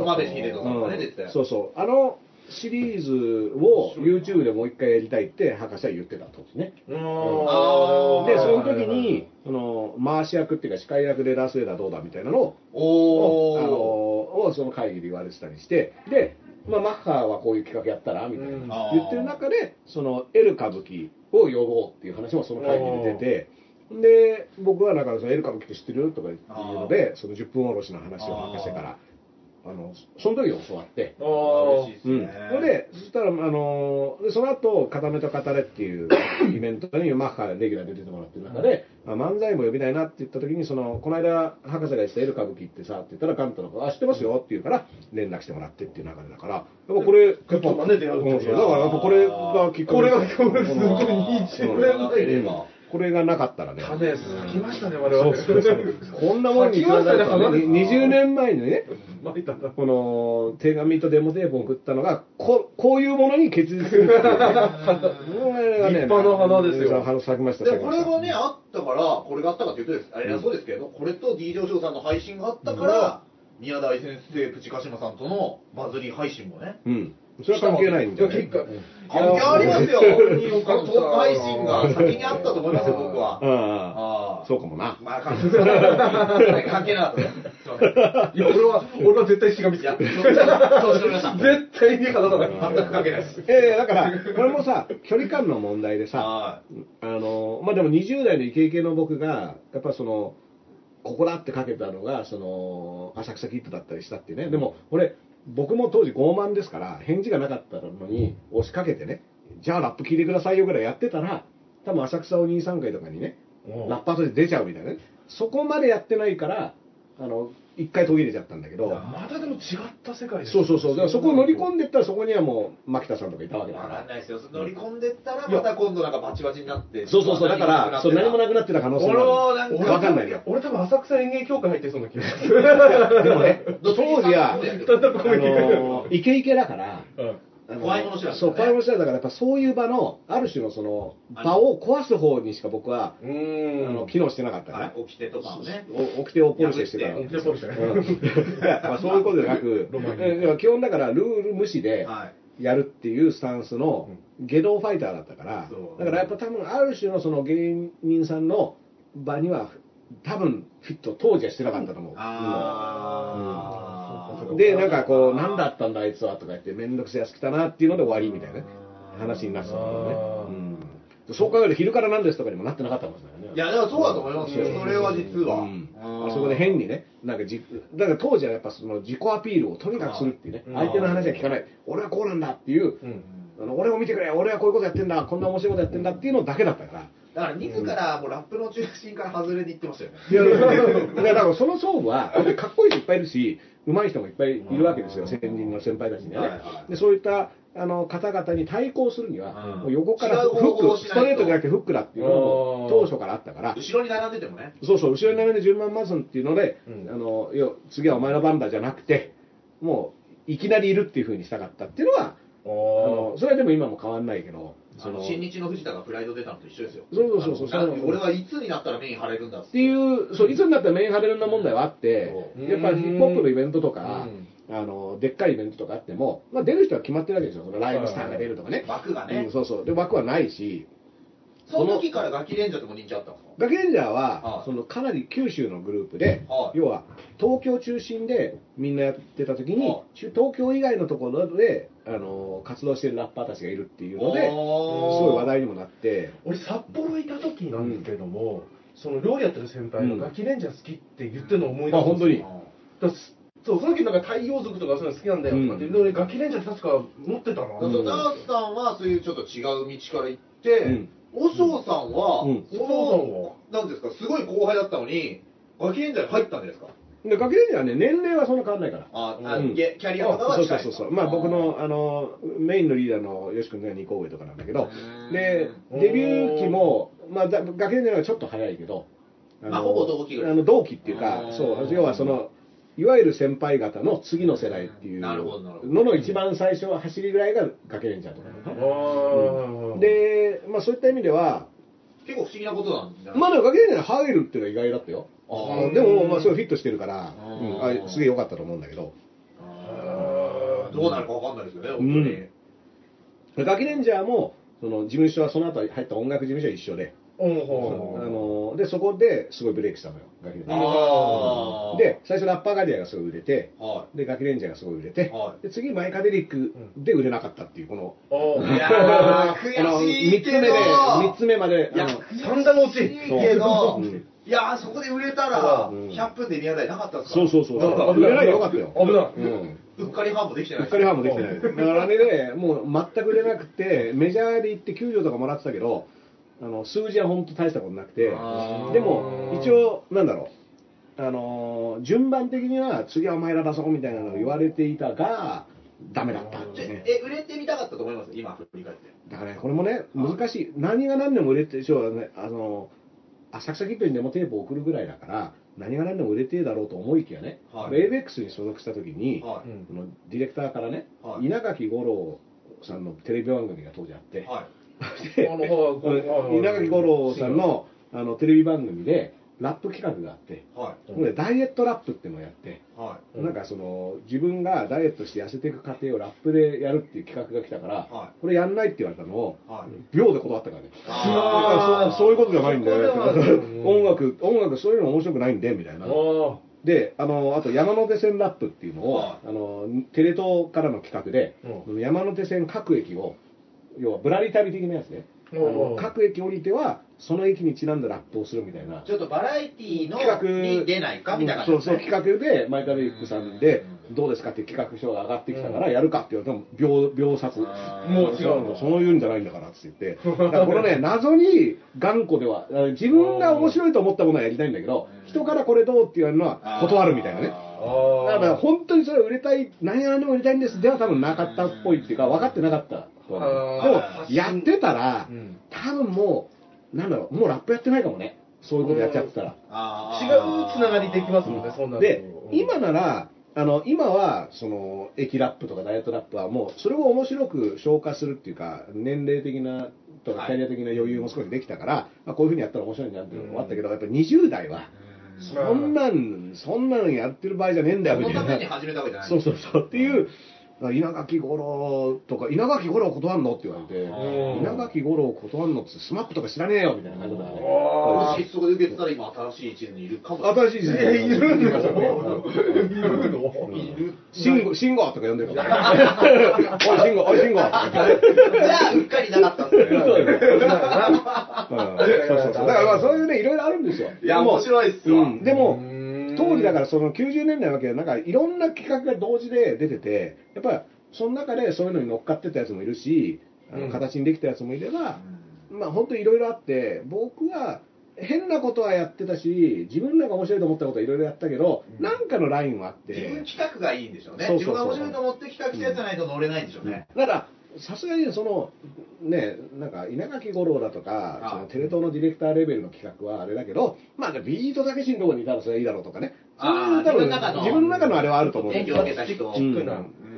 [SPEAKER 2] ね、出てたよ。
[SPEAKER 1] そうそう。あのシリーズを YouTube でもう一回やりたいって博士は言ってた当時ね。
[SPEAKER 2] あー
[SPEAKER 1] で、その時に、その、回し役っていうか司会役でダース・ウェイダーどうだみたいなのを、
[SPEAKER 2] おー。
[SPEAKER 1] あのをその会議で言われてたりして、で、まあ、マッハはこういう企画やったらみたいな、
[SPEAKER 3] うん。
[SPEAKER 1] 言ってる中で、その、エル歌舞伎を呼ぼうっていう話もその会議で出て、で、僕はなんかそのエル歌舞伎って知ってる？とか言うので、その10分おろしの話を博士から、あの、その時に教わって、
[SPEAKER 3] あ
[SPEAKER 2] 嬉しいです
[SPEAKER 1] うん、で、そしたら、あのでその後、固めと語れっていう イベントにマッハレギュラーで出てもらってる中で、あ漫才も呼びたいなって言った時に、その、この間、博士が言ってたエル歌舞伎ってさ、って言ったら、カンタの子が、あ、知ってますよって言うから、連絡してもらってっていう流れだから、やっぱこれ、やっぱ、
[SPEAKER 3] ちょっとね出会う。
[SPEAKER 1] だからやっぱこれがきっかけ
[SPEAKER 3] これがすごい
[SPEAKER 1] うん。
[SPEAKER 3] すごい20年ぐらいで
[SPEAKER 2] 今
[SPEAKER 1] これがなかったらね。
[SPEAKER 3] 種咲きましたね、我々。
[SPEAKER 1] そうそうそうこんなもんに
[SPEAKER 3] 咲きましたね、
[SPEAKER 1] 花
[SPEAKER 3] 花
[SPEAKER 1] 20年前にね。この手紙とデモテープを送ったのが、ここういうものに結実するっていうね。これがね
[SPEAKER 3] 立派な花ですよ
[SPEAKER 1] 花咲きました、
[SPEAKER 2] で。これがね、あったから、これがあったかっていうとです、あれはそうですけど、これと D 上昇さんの配信があったから、宮台先生、プチカシマさんとのバズり配信もね、
[SPEAKER 1] うん。それは関係ないんじゃない
[SPEAKER 3] 結果
[SPEAKER 2] 関係ありますよ。
[SPEAKER 3] いや
[SPEAKER 2] このトーク配信が先にあったと思いますよ、僕は。
[SPEAKER 1] ああ
[SPEAKER 2] ああ。
[SPEAKER 1] そうかもな。
[SPEAKER 2] まあ、関係なかったい
[SPEAKER 3] や、俺は、俺は絶対しがみつ
[SPEAKER 2] いや。
[SPEAKER 3] 絶対に話さない。
[SPEAKER 2] 全く関係ないです。
[SPEAKER 1] ええだから、これもさ、距離感の問題でさ、
[SPEAKER 2] は
[SPEAKER 1] あの、まあ、でも20代のイケイケの僕が、やっぱその、ここだってかけたのが、その、浅草キッドだったりしたっていうね。でも、俺、僕も当時傲慢ですから、返事がなかったのに、押しかけてね、じゃあラップ聞いてくださいよぐらいやってたら、多分浅草お兄さん会とかにね、ラッパーとして出ちゃうみたいなね。そこまでやってないから、あの、一回途切れちゃったんだけど、
[SPEAKER 3] またでも違った世界です
[SPEAKER 1] そうそうそう。だからそこを乗り込んでったら、そこにはもう、牧田さんとかいたわけだから。
[SPEAKER 2] かんないですよ。乗り込んでったら、また今度なんかバチバチになって。
[SPEAKER 1] そうそうそう。だから、そう何もなくなってた可能性も
[SPEAKER 2] 俺
[SPEAKER 1] あ
[SPEAKER 2] はなんか、
[SPEAKER 1] わかんないよ。
[SPEAKER 3] 俺多分浅草演芸協会入ってそうな気がする。
[SPEAKER 1] る。でもね、当時は、あ
[SPEAKER 2] うん
[SPEAKER 1] のイケイケだから、
[SPEAKER 3] うん
[SPEAKER 2] 怖いもの知らず
[SPEAKER 1] そう、怖いもの知らずだから、やっぱそういう場の、ある種のその、場を壊す方にしか僕は。あの、機能してなかったから。
[SPEAKER 2] はい、。起きてとかをね。
[SPEAKER 1] お起きてをポルシェしてた
[SPEAKER 3] 起きて
[SPEAKER 1] そういうことじゃなく基本だからルール無視で
[SPEAKER 2] はい。
[SPEAKER 1] やるっていうスタンスの下道ファイターだったからだからやっぱ多分ある種のその芸人さんの場には多分フィット当時はしてなかったと思う。
[SPEAKER 2] あ
[SPEAKER 1] で、なんかこう、何だったんだあいつはとか言って、めんどくせえやつ来たなっていうので終わりみたいなね話になってたんだよね。うんそう考えると昼からなんですとかにもなってなかったかもしれないね。
[SPEAKER 2] いや、でもそうだと思いますよ。それは実は。
[SPEAKER 1] うんあそこで変にね、なんかじ、だから当時はやっぱその自己アピールをとにかくするっていうね、
[SPEAKER 3] うん
[SPEAKER 1] 相手の話は聞かない、俺はこうなんだっていう、
[SPEAKER 3] うん。
[SPEAKER 1] あの俺を見てくれ、俺はこういうことやってんだ、こんな面白いことやってんだっていうのだけだったから。
[SPEAKER 2] だから自らもうラップの中心から外れていってましたよね。
[SPEAKER 1] いや、だからだからその層は、かっこいい人いっぱいいるし、上手い人もいっぱいいるわけですよ、先人の先輩たちにはね。
[SPEAKER 2] はいはい。
[SPEAKER 1] でそういったあの方々に対抗するには、
[SPEAKER 2] うん。
[SPEAKER 1] もう横からフック、ストレートじゃなくてフックだっていうのも当初からあったから、
[SPEAKER 2] 後ろに並んでてもね。
[SPEAKER 1] そうそう、後ろに並んで順番待つっていうので、
[SPEAKER 3] うん。
[SPEAKER 1] あの要次はお前の番だじゃなくて、もういきなりいるっていう風にしたかったっていうのは、あのそれはでも今も変わんないけど、
[SPEAKER 2] あの新日の藤田がプライド出たのと一緒ですよ。
[SPEAKER 1] そうそうそうそう。
[SPEAKER 2] 俺はいつになったらメイン張れるんだっ
[SPEAKER 1] っていう、そういつになったらメイン張れるな問題はあって、やっぱりヒップホップのイベントとか
[SPEAKER 3] う、
[SPEAKER 1] あのでっかいイベントとかあっても、まあ、出る人は決まってるわけですよ、そのライブスターが出るとかね。
[SPEAKER 2] 枠がね。
[SPEAKER 1] うん、。そうそう。で、枠はないし、
[SPEAKER 2] その時からガキレンジャーとも人気あったんですか？
[SPEAKER 1] ガキレンジャーは
[SPEAKER 2] は、い。
[SPEAKER 1] そのかなり九州のグループで、
[SPEAKER 2] はい。
[SPEAKER 1] 要は東京中心でみんなやってた時に、
[SPEAKER 2] はい。
[SPEAKER 1] 東京以外のところであの活動してるラッパーたちがいるっていうので、すごい話題にもなって、
[SPEAKER 3] 俺札幌いた時なんですけども、その料理やってる先輩
[SPEAKER 1] うん
[SPEAKER 3] がガキレンジャー好きって言ってるのを思い出す
[SPEAKER 1] あ本当に？
[SPEAKER 3] そうその時なんか太陽族とかそういうの好きなんだよとかって、
[SPEAKER 1] うん。
[SPEAKER 3] で俺ガキレンジャー確か持ってたな、
[SPEAKER 2] そうそうダースさんはそういうちょっと違う道から行って、
[SPEAKER 1] うん。
[SPEAKER 2] おしょうさんは、
[SPEAKER 1] うん。
[SPEAKER 2] そ
[SPEAKER 3] おしょうさんは？
[SPEAKER 2] の、なんですか、すごい後輩だったのに、ガキレンジャーに入ったんじゃないですか。
[SPEAKER 1] でガキレンジャーはね、年齢はそんな変わんないから。
[SPEAKER 2] あ、あ
[SPEAKER 1] うん。
[SPEAKER 2] キャリアとかは
[SPEAKER 1] そう
[SPEAKER 2] 近いう
[SPEAKER 1] そそう。そう、まあ、僕のあのメインのリーダーのよし君が2個上とかなんだけど、で
[SPEAKER 3] うん
[SPEAKER 1] デビュー期も、まあ、だガキレンジャーはちょっと早いけど、あ
[SPEAKER 2] まあほぼ同期ぐらい。
[SPEAKER 1] あの同期っていうか
[SPEAKER 2] う、ん
[SPEAKER 1] そう要はその、いわゆる先輩方の次の世代っていう
[SPEAKER 2] なるほどなるほど。
[SPEAKER 1] のの一番最初は走りぐらいがガキレンジャーとかなのかな
[SPEAKER 3] あー。
[SPEAKER 1] で、まあ、そういった意味では、
[SPEAKER 2] 結構不思議なことなんじゃない
[SPEAKER 1] まあ、でもガキレンジャーに入るっていうのは意外だったよ。
[SPEAKER 2] あ
[SPEAKER 1] でも、まあ、すごいフィットしてるから、
[SPEAKER 2] うん。
[SPEAKER 1] うん。あすげえ良かったと思うんだけど。
[SPEAKER 2] あー。どうなるかわかんないですよね、本当に。
[SPEAKER 1] ガキレンジャーも、その事務所はその後入った音楽事務所は一緒で、
[SPEAKER 3] うん
[SPEAKER 1] あのでそこですごいブレイクしたのよ、ガキレンジャー。
[SPEAKER 2] あー。
[SPEAKER 1] で、最初ラッパーガリアがすごい売れて、
[SPEAKER 2] は
[SPEAKER 1] で、ガキレンジャーがすごい売れて、
[SPEAKER 2] はい。
[SPEAKER 1] で次マイカデリックで売れなかったっていう、この、
[SPEAKER 3] あ
[SPEAKER 2] い。いやー、悔しいけど、
[SPEAKER 1] 3つ目で、三つ目まで、
[SPEAKER 2] いや
[SPEAKER 1] あの、
[SPEAKER 3] 三段のうち
[SPEAKER 2] 悔しいけど。
[SPEAKER 1] うん、
[SPEAKER 2] いやー、そこで売れたら、
[SPEAKER 1] うん。
[SPEAKER 2] 100分で宮台なかったですか？
[SPEAKER 1] そうそうそう、
[SPEAKER 3] あ
[SPEAKER 1] 売れないよ。かったよ。
[SPEAKER 3] 危ない
[SPEAKER 1] うん。
[SPEAKER 2] うっかりファンもできてない。う
[SPEAKER 1] っかりファンもできてない。だからあれで、もう全く売れなくて、メジャーで行って給料とかもらってたけど、あの数字は本当大したことなくて、
[SPEAKER 2] あー。
[SPEAKER 1] でも一応、なんだろう、あのー順番的には次はお前ら出そうみたいなのを言われていたが、ダメだったって。ね。
[SPEAKER 2] え、売れてみたかったと思います？今、振り返って。
[SPEAKER 1] だからね、これもね、難しい。何が何でも売れて、一応ね、あの、浅草キッドにデモテープを送るぐらいだから、何が何でも売れてえだろうと思いきやね、
[SPEAKER 2] はい
[SPEAKER 1] ベイベックスに所属した時に、
[SPEAKER 2] は
[SPEAKER 3] うん
[SPEAKER 1] そのディレクターからね、
[SPEAKER 2] はい
[SPEAKER 1] 稲垣吾郎さんのテレビ番組が当時あって
[SPEAKER 2] い。、はい。
[SPEAKER 1] で
[SPEAKER 3] あのはい
[SPEAKER 1] 稲垣吾郎さんのあのテレビ番組で、ラップ企画があって、
[SPEAKER 2] は
[SPEAKER 1] そこでダイエットラップっていうのをやって、
[SPEAKER 2] い。は
[SPEAKER 3] うん
[SPEAKER 1] なんかその自分がダイエットして痩せていく過程をラップでやるっていう企画が来たから、
[SPEAKER 2] は
[SPEAKER 1] これやんないって言われたのを、
[SPEAKER 2] い。はい。
[SPEAKER 1] 秒で断ったからね。
[SPEAKER 2] あー
[SPEAKER 1] そうそういうことじゃないんだよ
[SPEAKER 3] そこではうん
[SPEAKER 1] 音楽、音楽そういうの面白くないんで、みたいな。
[SPEAKER 3] あ
[SPEAKER 1] で、あの、あと山手線ラップっていうのを、
[SPEAKER 2] は
[SPEAKER 1] あの、テレ東からの企画で、
[SPEAKER 3] う
[SPEAKER 1] 山手線各駅を、要はぶらり旅的なやつね。各駅降りては、その駅にちなんだラップをするみたいな。
[SPEAKER 2] ちょっとバラエティーの
[SPEAKER 1] 企画
[SPEAKER 2] に出ないかみたいな
[SPEAKER 1] そうそう。企画で、マイカルリックさんで、どうですかって企画書が上がってきたから、やるかって言われても、秒、秒殺。
[SPEAKER 3] もう違うの
[SPEAKER 1] そういうんじゃないんだからって言って。このね、謎に頑固では、自分が面白いと思ったものはやりたいんだけど、人からこれどうって言われるのは断るみたいなね。
[SPEAKER 3] あ
[SPEAKER 1] だから本当にそれは売れたい、何やらでも売りたいんですでは多分なかったっぽいっていうか、分かってなかったでも、やってたら
[SPEAKER 3] う、ん
[SPEAKER 1] 多分もう、なんだろう、もうラップやってないかもね。そういうことやっちゃってたら。
[SPEAKER 2] あ
[SPEAKER 3] 違うつながりできますもんね、そんなの。
[SPEAKER 1] で、今なら、あの今はその駅ラップとかダイエットラップはもうそれを面白く消化するっていうか年齢的なとか
[SPEAKER 2] はい
[SPEAKER 1] キャリア的な余裕も少しできたから、まあ、こういうふうにやったら面白いんじゃんっていうのもあったけど、やっぱ20代はそんなんそんなのやってる場合じゃねえんだよみたいな。
[SPEAKER 2] そのために始めたわけじゃない。
[SPEAKER 1] そうそうそう。っていう稲垣吾郎とか稲垣吾郎断んの？って言われて
[SPEAKER 3] うん
[SPEAKER 1] 稲垣吾郎断んの？ってスマップとか知らねえよみたいな感じだ
[SPEAKER 2] で受けてたら今新しい地図にいるかも
[SPEAKER 1] 新しい時代
[SPEAKER 3] えいるの
[SPEAKER 1] い
[SPEAKER 3] るの
[SPEAKER 2] いる。
[SPEAKER 1] 慎吾、慎吾とか呼んでるから。おい、慎吾、おい、慎吾。
[SPEAKER 2] じゃあうっかりなかったんですね
[SPEAKER 1] そうそうそう。だからまあそういうね、いろいろあるんですよ。
[SPEAKER 2] いや面白いっす
[SPEAKER 1] でも、
[SPEAKER 3] うん
[SPEAKER 1] 当時だからその90年代わけで、なんかいろんな企画が同時で出てて、やっぱりその中でそういうのに乗っかってたやつもいるし、あの
[SPEAKER 3] うん
[SPEAKER 1] 形にできたやつもいれば、まあ本当にいろいろあって、僕は変なことはやってたし、自分らが面白いと思ったことはいろいろやったけど、
[SPEAKER 2] うん。
[SPEAKER 1] なんかのラインはあって。
[SPEAKER 2] 自分企画がいいんでしょうね。自分が面白いと思って企画したやつじゃないと乗れないんでしょうね。
[SPEAKER 1] だから、さすがにその、ね、なんか稲垣吾郎だとか
[SPEAKER 2] はい、
[SPEAKER 1] そのテレ東のディレクターレベルの企画はあれだけど、まあ、ビートたけしのとこにいたらそれはいいだろうとかね、そういう
[SPEAKER 2] あー
[SPEAKER 1] 多分
[SPEAKER 2] 自分の中の
[SPEAKER 1] 自分の中のあれはあると思うんだけど。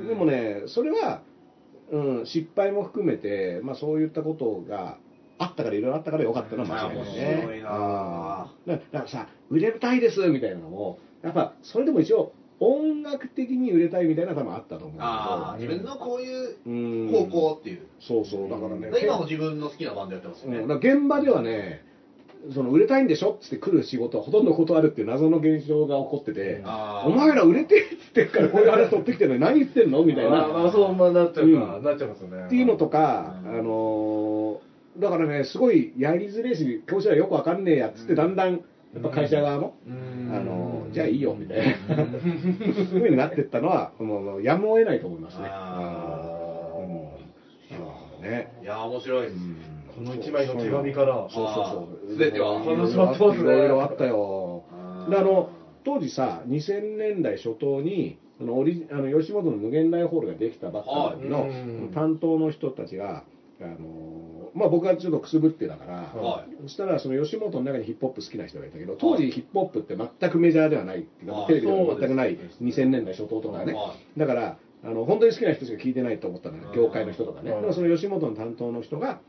[SPEAKER 1] でもね、それは、うん、失敗も含めて、まあ、そういったことがあったからいろいろあったからよかったのは間違いないね。
[SPEAKER 2] 面白いなあ。
[SPEAKER 1] だからさ売れたいですみたいなのもやっぱそれでも一応音楽的に売れたいみたいな多分あったと思うん
[SPEAKER 2] ああ、
[SPEAKER 1] だ
[SPEAKER 2] 自分のこういう方向っていう。
[SPEAKER 1] そうそう。だからね、
[SPEAKER 2] で今も自分の好きなバンドやってますよね。
[SPEAKER 1] う。ん、だから現場ではねその売れたいんでしょっつって来る仕事はほとんど断るっていう謎の現象が起こってて、
[SPEAKER 2] あー。
[SPEAKER 1] お前ら売れてっつってっからこういう話取ってきてるのに何言ってんのみたい
[SPEAKER 3] あまあそうまあなっちゃうか、
[SPEAKER 1] うん。
[SPEAKER 3] なっちゃいますよね。
[SPEAKER 1] っていうのとか、
[SPEAKER 2] うん。
[SPEAKER 1] あのーだからねすごいやりづれえし教師はよくわかんねえやっつってだんだんやっぱ会社側も、
[SPEAKER 3] うん。
[SPEAKER 1] あのーじゃあいいよみたいな。そういうふうになってったのはもうやむを得ないと思いますね。ね。
[SPEAKER 2] いやー、面白いです。
[SPEAKER 3] この一枚の手紙から。
[SPEAKER 1] そうそうそう。
[SPEAKER 2] 全ては
[SPEAKER 3] 話まってますね。
[SPEAKER 1] いろいろあったよ。で、あの、当時さ、2000年代初頭に、あのオリあの吉本の無限大ホールができたばっかりの担当の人たちが、あのまあ、僕はちょっとくすぶってだから、
[SPEAKER 2] はい。
[SPEAKER 1] そしたらその吉本の中にヒップホップ好きな人がいたけど当時ヒップホップって全くメジャーではないっていうか
[SPEAKER 2] はい。
[SPEAKER 1] テレビでも全くない
[SPEAKER 2] そうです
[SPEAKER 1] 2000年代初頭とかね。
[SPEAKER 2] は
[SPEAKER 1] だからあの本当に好きな人しか聞いてないと思ったのよ業界の人とかね。
[SPEAKER 3] うん
[SPEAKER 1] でもその吉本の担当の人が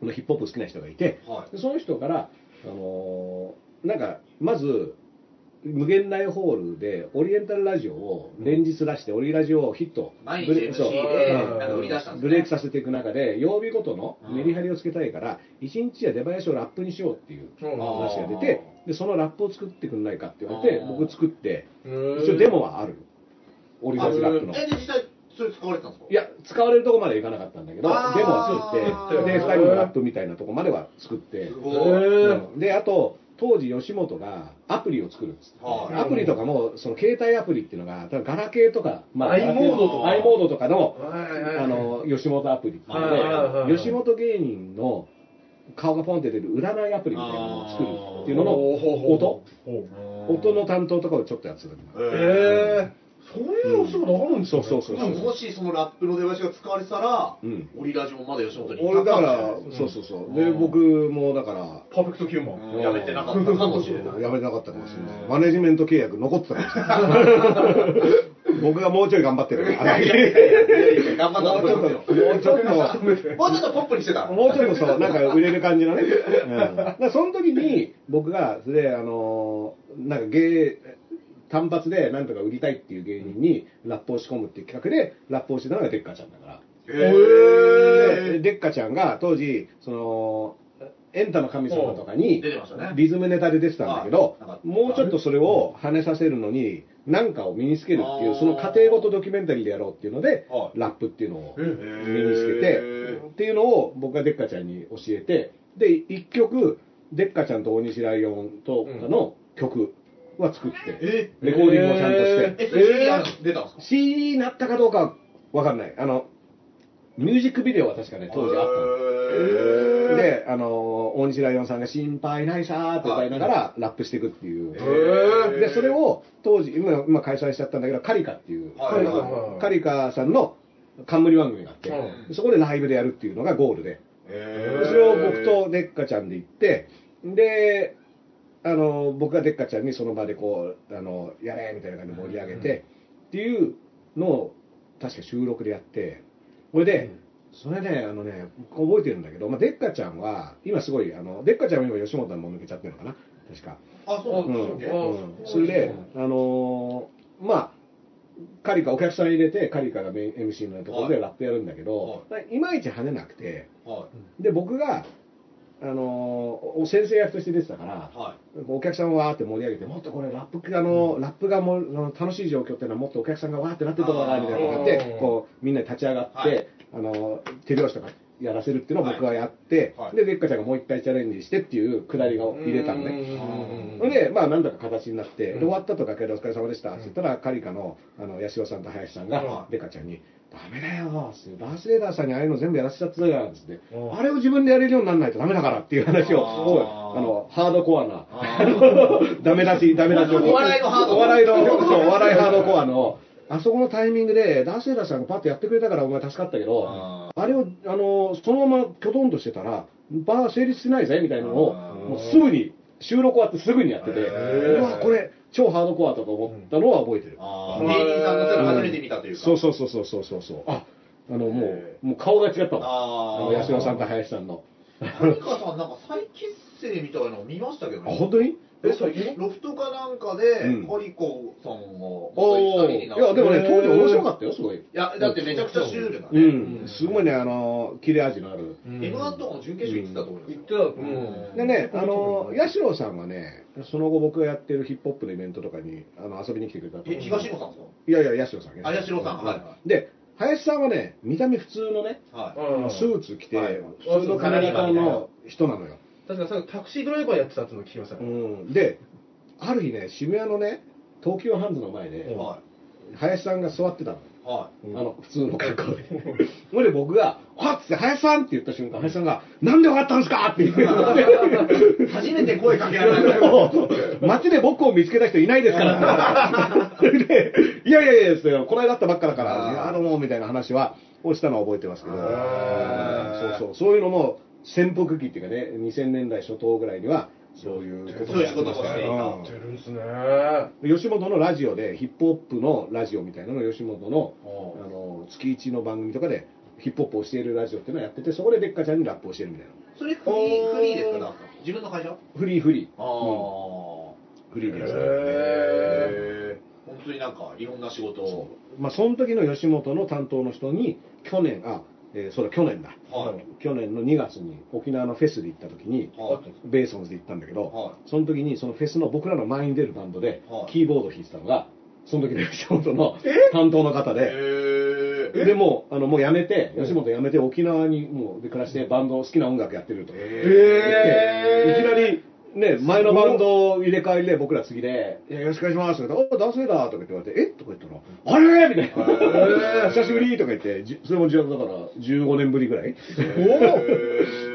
[SPEAKER 1] このヒップホップ好きな人がいて
[SPEAKER 2] はい。
[SPEAKER 1] でその人から、あのーなんかまず無限大ホールでオリエンタルラジオを連日出して、オリラジオをヒット
[SPEAKER 2] 毎日
[SPEAKER 1] ブレ
[SPEAKER 2] MC で
[SPEAKER 1] うん。
[SPEAKER 2] なんか売り出したんですね。
[SPEAKER 1] ブレイクさせていく中で曜日ごとの
[SPEAKER 2] うん
[SPEAKER 1] メリハリをつけたいから一日や出囃子をラップにしようっていう
[SPEAKER 3] うん
[SPEAKER 1] 話が出てでそのラップを作ってくんないかって言われて僕作って。
[SPEAKER 3] うん
[SPEAKER 1] 一応デモはある。オリラジラップの。
[SPEAKER 2] え、で、実際、それ使われてたんですか？
[SPEAKER 1] いや使われるとこまでいかなかったんだけどデモは作ってで2人のラップみたいなとこまでは作って。であと当時吉本がアプリを作るんです、
[SPEAKER 2] はい。
[SPEAKER 1] アプリとかもその携帯アプリっていうのがガラケーとか、
[SPEAKER 3] i モードとか。
[SPEAKER 1] i モードとかのあの吉本アプリっていうので
[SPEAKER 3] はい
[SPEAKER 1] 吉本芸人の顔がポンって出る占いアプリみたいなのを作るっていうのの音。音の担当とかをちょっとやってた
[SPEAKER 3] ええそういうお仕事あるんですか
[SPEAKER 1] そうそうそう
[SPEAKER 2] でももしそのラップの出囃子が使われてたら、
[SPEAKER 1] うん。
[SPEAKER 2] オリラジもまだ吉本に。
[SPEAKER 1] 俺だから
[SPEAKER 2] うん。
[SPEAKER 1] そうそうそう。
[SPEAKER 2] うん
[SPEAKER 1] で僕もだから
[SPEAKER 3] パーフェクトヒューマン。
[SPEAKER 2] うん。やめてなかったかもしれない。
[SPEAKER 1] やめてなかったかもしれない。
[SPEAKER 2] うん
[SPEAKER 1] マネジメント契約残ってたかもしれない僕がもうちょい頑張ってるもうちょっともうちょっと
[SPEAKER 2] もうちょっとポップにしてた。
[SPEAKER 1] もうちょっとそう、なんか売れる感じのね。うん、その時に、僕が、それで、あのーなんか芸、単発でなんとか売りたいっていう芸人にラップを仕込むっていう企画で、ラップをしてたのがデッカちゃんだから。
[SPEAKER 2] へ
[SPEAKER 1] で、デッカちゃんが当時、その、エンタの神様とかにリズムネタで出てたんだけど
[SPEAKER 2] はい、
[SPEAKER 1] もうちょっとそれを跳ねさせるのに、なんかを身につけるっていう、その過程ごとドキュメンタリーでやろうっていうので
[SPEAKER 2] は、い。
[SPEAKER 1] ラップっていうのを
[SPEAKER 3] え
[SPEAKER 1] 身につけてっていうのを僕がデッカちゃんに教えてで一曲デッカちゃんと大西ライオンとかの曲は作って、
[SPEAKER 2] え
[SPEAKER 1] レコーディングもちゃんとして、
[SPEAKER 2] え、それ CD ある出たんですか
[SPEAKER 1] ？CD になったかどうかわかんない。あのミュージックビデオは確かね当時あったの。であの大西ライオンさんが「心配ないさ」ーって歌いながらラップしていくっていう。でそれを当時今今開催しちゃったんだけどカリカっていう。カリカさんの冠番組があって、
[SPEAKER 3] うん。
[SPEAKER 1] そこでライブでやるっていうのがゴールで。それを僕とデッカちゃんで行ってであの僕がデッカちゃんにその場でこうあのやれみたいな感じで盛り上げて、っていうのを確か収録でやってこれで、それねあのね覚えてるんだけど、まあ、デッカちゃんは今すごいあのデッカちゃんは今吉本はもう抜けちゃってるのかな？確か。
[SPEAKER 2] あ、そう
[SPEAKER 1] う
[SPEAKER 2] なんんです。
[SPEAKER 1] うん。それで、あのーまあ、カリカ、お客さん入れて、カリカが MC のところで
[SPEAKER 2] はい。
[SPEAKER 1] ラップやるんだけど、い、まいち跳ねなくて、
[SPEAKER 2] は
[SPEAKER 1] で、僕が、あのー先生役として出てたからお客さんをわーって盛り上げて、もっとこれラップ、あの、ラップがもう楽しい状況っていうのはもっとお客さんがわーってなってるところだなみたいなことやって
[SPEAKER 3] あー、
[SPEAKER 1] こう、みんなで立ち上がって、
[SPEAKER 2] はい。
[SPEAKER 1] あの、手拍子とかやらせるっていうのを僕がやって、
[SPEAKER 2] はい。はい
[SPEAKER 1] で、デッカちゃんがもう一回チャレンジしてっていうくだりが入れたのね。で、まあ、なんだか形になって、
[SPEAKER 3] うん。
[SPEAKER 1] で終わったとかけでお疲れ様でしたって言ったら、カリカの、あの、八代さんと林さんが
[SPEAKER 2] は、い
[SPEAKER 1] デカちゃんに、ダメだよつってダース・レーダーさんにああいうの全部やらせちゃってたじゃんつって
[SPEAKER 3] う、ん。
[SPEAKER 1] あれを自分でやれるようにならないとダメだからっていう話を、
[SPEAKER 2] あー。
[SPEAKER 1] すごい、あの、ハードコアな、ダメ出し、ダメ出しを。
[SPEAKER 2] お笑いのハード
[SPEAKER 1] お笑いの、お笑いハードコアの、あそこのタイミングで、ダース・レーダーさんがパッとやってくれたからお前助かったけど、
[SPEAKER 2] あ
[SPEAKER 1] あれを、あの、そのままきょとんとしてたら、バー成立しないぜ、みたいなのを、もうすぐに、収録終わってすぐにやってて、うわ、これ、超ハードコアだと思ったのは覚えてる。
[SPEAKER 2] あー芸人さんのそれ初めて見たというか。
[SPEAKER 1] そうそうそうそうそうそうそう。あ、あの、もう、もう顔が違ったもん。あ
[SPEAKER 2] あ
[SPEAKER 1] の、八代さんと林さんの。
[SPEAKER 2] 谷川さんなんか再結成みたいなの見ましたけど
[SPEAKER 1] あ、
[SPEAKER 2] ね。
[SPEAKER 1] 本当に？
[SPEAKER 3] え、最近
[SPEAKER 2] ロフトかなんかで、
[SPEAKER 1] うん
[SPEAKER 2] カリコさんが、
[SPEAKER 1] おい
[SPEAKER 2] 二人になって
[SPEAKER 1] や、でもね、当時面白かったよ、すごい。
[SPEAKER 2] いや、だってめちゃくちゃシュールな
[SPEAKER 1] う
[SPEAKER 2] ね。
[SPEAKER 1] ん。すごいね、あの、切れ味のある。
[SPEAKER 2] M1 とかの準決勝行ってたと思いますよ
[SPEAKER 3] 言ってた、うん。
[SPEAKER 1] でね、あの、八代さんはね、その後僕がやってるヒップホップのイベントとかにあの遊びに来てくれたと
[SPEAKER 2] え、東野さんです
[SPEAKER 1] いやいや、八代さん。
[SPEAKER 2] あ八代さんはいは
[SPEAKER 1] で、林さんはね、見た目普通のね、スーツ着て、
[SPEAKER 2] はい
[SPEAKER 1] 普通のカナリカの人なのよ。
[SPEAKER 3] 確かさタクシードライバーやってたっていうのを聞きました
[SPEAKER 1] う
[SPEAKER 3] ね。
[SPEAKER 1] ん。で、ある日ね、渋谷のね、東急ハンズの前で、
[SPEAKER 2] は
[SPEAKER 1] 林さんが座ってたの。
[SPEAKER 2] い。は
[SPEAKER 1] あの、普通の格好で。それで僕が、あっつって、林さんって言った瞬間、林さんが、なんで分かったんですか？って言って。
[SPEAKER 2] い。初めて声かけられた。
[SPEAKER 1] 街で僕を見つけた人いないですから。それで、いやいやいやですよ、この間会ったばっかだから、
[SPEAKER 2] あー
[SPEAKER 1] いやどうもみたいな話は、をしたのは覚えてますけど、そうそう、そういうのも、潜伏期っていうかね、2000年代初頭ぐらいには、そういうこと
[SPEAKER 2] そういう仕事もしていた
[SPEAKER 3] やってるんですね。
[SPEAKER 1] うん吉本のラジオで、ヒップホップのラジオみたいなのを吉本のあの月1の番組とかで、ヒップホップを教えるラジオっていうのをやってて、そこでデッカちゃんにラップを教えるみたいな。
[SPEAKER 2] それフリー、フリーですかなんか？自分の会社？
[SPEAKER 1] フリーフリー。
[SPEAKER 2] あ
[SPEAKER 1] うん
[SPEAKER 2] あ。
[SPEAKER 1] フリーでやってた
[SPEAKER 3] へ
[SPEAKER 2] 本当になんかいろんな仕事を。
[SPEAKER 1] まあ、その時の吉本の担当の人に、去年、あ、えーそれ去年だ。
[SPEAKER 2] はい。
[SPEAKER 1] 去年の2月に沖縄のフェスで行った時に、
[SPEAKER 2] はい。
[SPEAKER 1] ベーソンズで行ったんだけど、
[SPEAKER 2] は
[SPEAKER 1] その時にそのフェスの僕らの前に出るバンドで
[SPEAKER 2] はい。
[SPEAKER 1] キーボード弾いてたのが、その時の吉本の担当の方
[SPEAKER 2] へ
[SPEAKER 1] で、
[SPEAKER 2] ー
[SPEAKER 1] でもうあのもう辞めて、吉本辞めて沖縄にもうで暮らしてバンド好きな音楽やってると。
[SPEAKER 2] へ
[SPEAKER 1] いきなり、ね、前のバンド入れ替えで僕ら次で、いや、よろしくお願いします。とか言って、お男性だとか言って言われて、え？とか言ったら、あれ？みたいな。久しぶり。とか言って、じそれもじゅだから15年ぶりぐらい。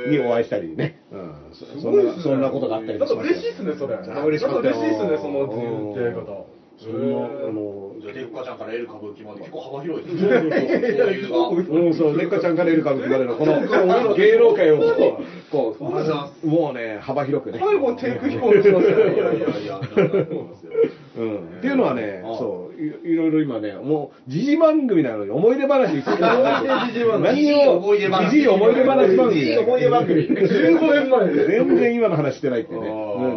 [SPEAKER 1] にお会いしたりね。うん。そそんな、そんなことがあったり
[SPEAKER 3] なんか嬉しいっすね、それ。
[SPEAKER 1] あ嬉しかっ
[SPEAKER 3] 嬉しいっすね、その出会い方。
[SPEAKER 1] そんな、あの、
[SPEAKER 2] じゃあ、デッカちゃんからエル歌舞伎まで結構幅広い
[SPEAKER 1] そうそうん、そう、レッカちゃんからエルカブまでの、この、芸能界を、こう、もうね、幅広くね。
[SPEAKER 3] 最後、低空飛行しました
[SPEAKER 2] いやい
[SPEAKER 3] よ。
[SPEAKER 2] やいや、なんだと思いますよ。
[SPEAKER 1] うんっていうのはね
[SPEAKER 2] あ、
[SPEAKER 1] そうい、いろいろ今ね、もう、時事番組なのに思い出話する。
[SPEAKER 3] 思い出時事番組
[SPEAKER 1] 何を、
[SPEAKER 2] 思い出話
[SPEAKER 1] 時事思い出話番組。
[SPEAKER 2] 時事思い出番組
[SPEAKER 3] 15年前で。
[SPEAKER 1] 全然今の話してないってね。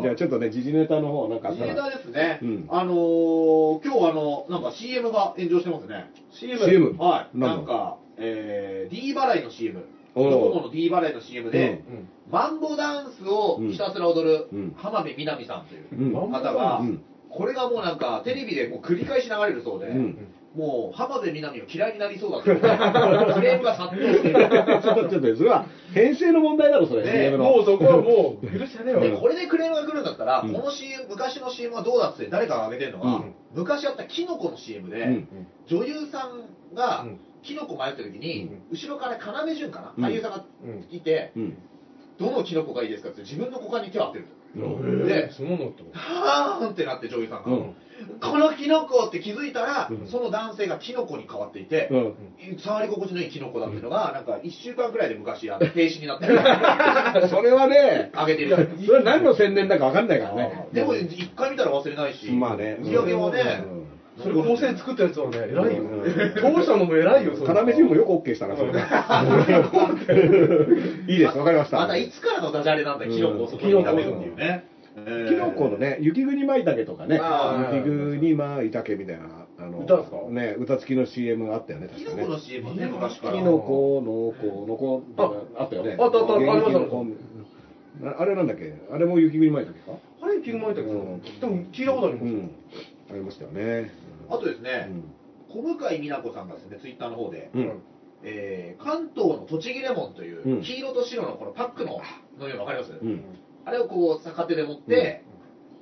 [SPEAKER 1] じゃあちょっとね、時事ネタの方なんかあった
[SPEAKER 2] ネタ
[SPEAKER 1] ら。
[SPEAKER 2] ですね
[SPEAKER 1] うん。
[SPEAKER 2] あのー、今日あの、なんか CM が炎上してますね。
[SPEAKER 3] CM。
[SPEAKER 2] はい。
[SPEAKER 1] な
[SPEAKER 2] んんか、えー、D 払いの CM。ドコモの D 払いの CM で、
[SPEAKER 3] うん
[SPEAKER 2] マンボダンスをひたすら踊る
[SPEAKER 1] うん
[SPEAKER 2] 浜辺美波さんという
[SPEAKER 1] うん
[SPEAKER 2] 方が
[SPEAKER 1] うん、
[SPEAKER 2] これがもうなんかテレビでもう繰り返し流れるそうで、
[SPEAKER 1] うん。
[SPEAKER 2] もう浜辺美波が嫌いになりそうだって クレームが殺到している。
[SPEAKER 1] ちょっと、ちょっと、それは、編成の問題だろ、それ。
[SPEAKER 2] ね。
[SPEAKER 3] もうそこはもう、許してねえ
[SPEAKER 2] で、
[SPEAKER 3] よ。
[SPEAKER 2] これでクレームが来るんだったら、
[SPEAKER 1] うん。
[SPEAKER 2] この CM、昔の CM はどうだっつって誰かが上げてるのが、
[SPEAKER 1] うん。
[SPEAKER 2] 昔あったキノコの CM で、
[SPEAKER 1] うん。
[SPEAKER 2] 女優さんが
[SPEAKER 3] うん。
[SPEAKER 2] キノコ迷った時に、後ろから要潤かな、
[SPEAKER 1] うん。
[SPEAKER 2] 俳優さんがいて、
[SPEAKER 1] うん。
[SPEAKER 2] どのキノコがいいですかって自分の股間に手を当てる
[SPEAKER 1] うん
[SPEAKER 2] で
[SPEAKER 3] そうなのって
[SPEAKER 2] はーんってなって女優さんが、
[SPEAKER 1] うん。
[SPEAKER 2] このキノコって気づいたら、
[SPEAKER 1] うん。
[SPEAKER 2] その男性がキノコに変わっていて、
[SPEAKER 1] うん。
[SPEAKER 2] 触り心地のいいキノコだっていうのが、なんか1週間くらいで昔あの停止になって
[SPEAKER 1] それはね、
[SPEAKER 2] あげてる。
[SPEAKER 1] それは何の宣伝だか分かんないからね。
[SPEAKER 2] でも一回見たら忘れないし、
[SPEAKER 1] まあね。
[SPEAKER 2] 売り上げはね、
[SPEAKER 3] それ構成作ったやつはね、偉いよ
[SPEAKER 1] うん。
[SPEAKER 3] 当社のも偉いよ、それ。
[SPEAKER 1] 要潤もよく OK したな、それ。いいです、わかりました。
[SPEAKER 2] またいつからのダジャレなんだよ、キノコをそこに炒めるっていうね。
[SPEAKER 1] キノコのね、雪国舞茸とかね、雪国舞茸みたいな、あの、
[SPEAKER 3] 歌ですか
[SPEAKER 1] ね、歌付きの CM あったよね、確かね。
[SPEAKER 2] キノコの CM はね、昔から。
[SPEAKER 1] キノコのこのこあったよね。
[SPEAKER 3] あったあったありました
[SPEAKER 1] ああれなんだっけあれも雪国舞茸か
[SPEAKER 3] あれ、キングマイター
[SPEAKER 1] うん
[SPEAKER 3] でも聞いたことあります。
[SPEAKER 1] ありましたよね。
[SPEAKER 2] あとですね、
[SPEAKER 1] うん。
[SPEAKER 2] 小向井美奈子さんがですね、ツイッターの方で、
[SPEAKER 1] うん。
[SPEAKER 2] えー関東の栃木レモンという、
[SPEAKER 1] うん。
[SPEAKER 2] 黄色と白のこのパックの飲み物わかります、
[SPEAKER 1] うん。
[SPEAKER 2] あれをこう逆手で持って、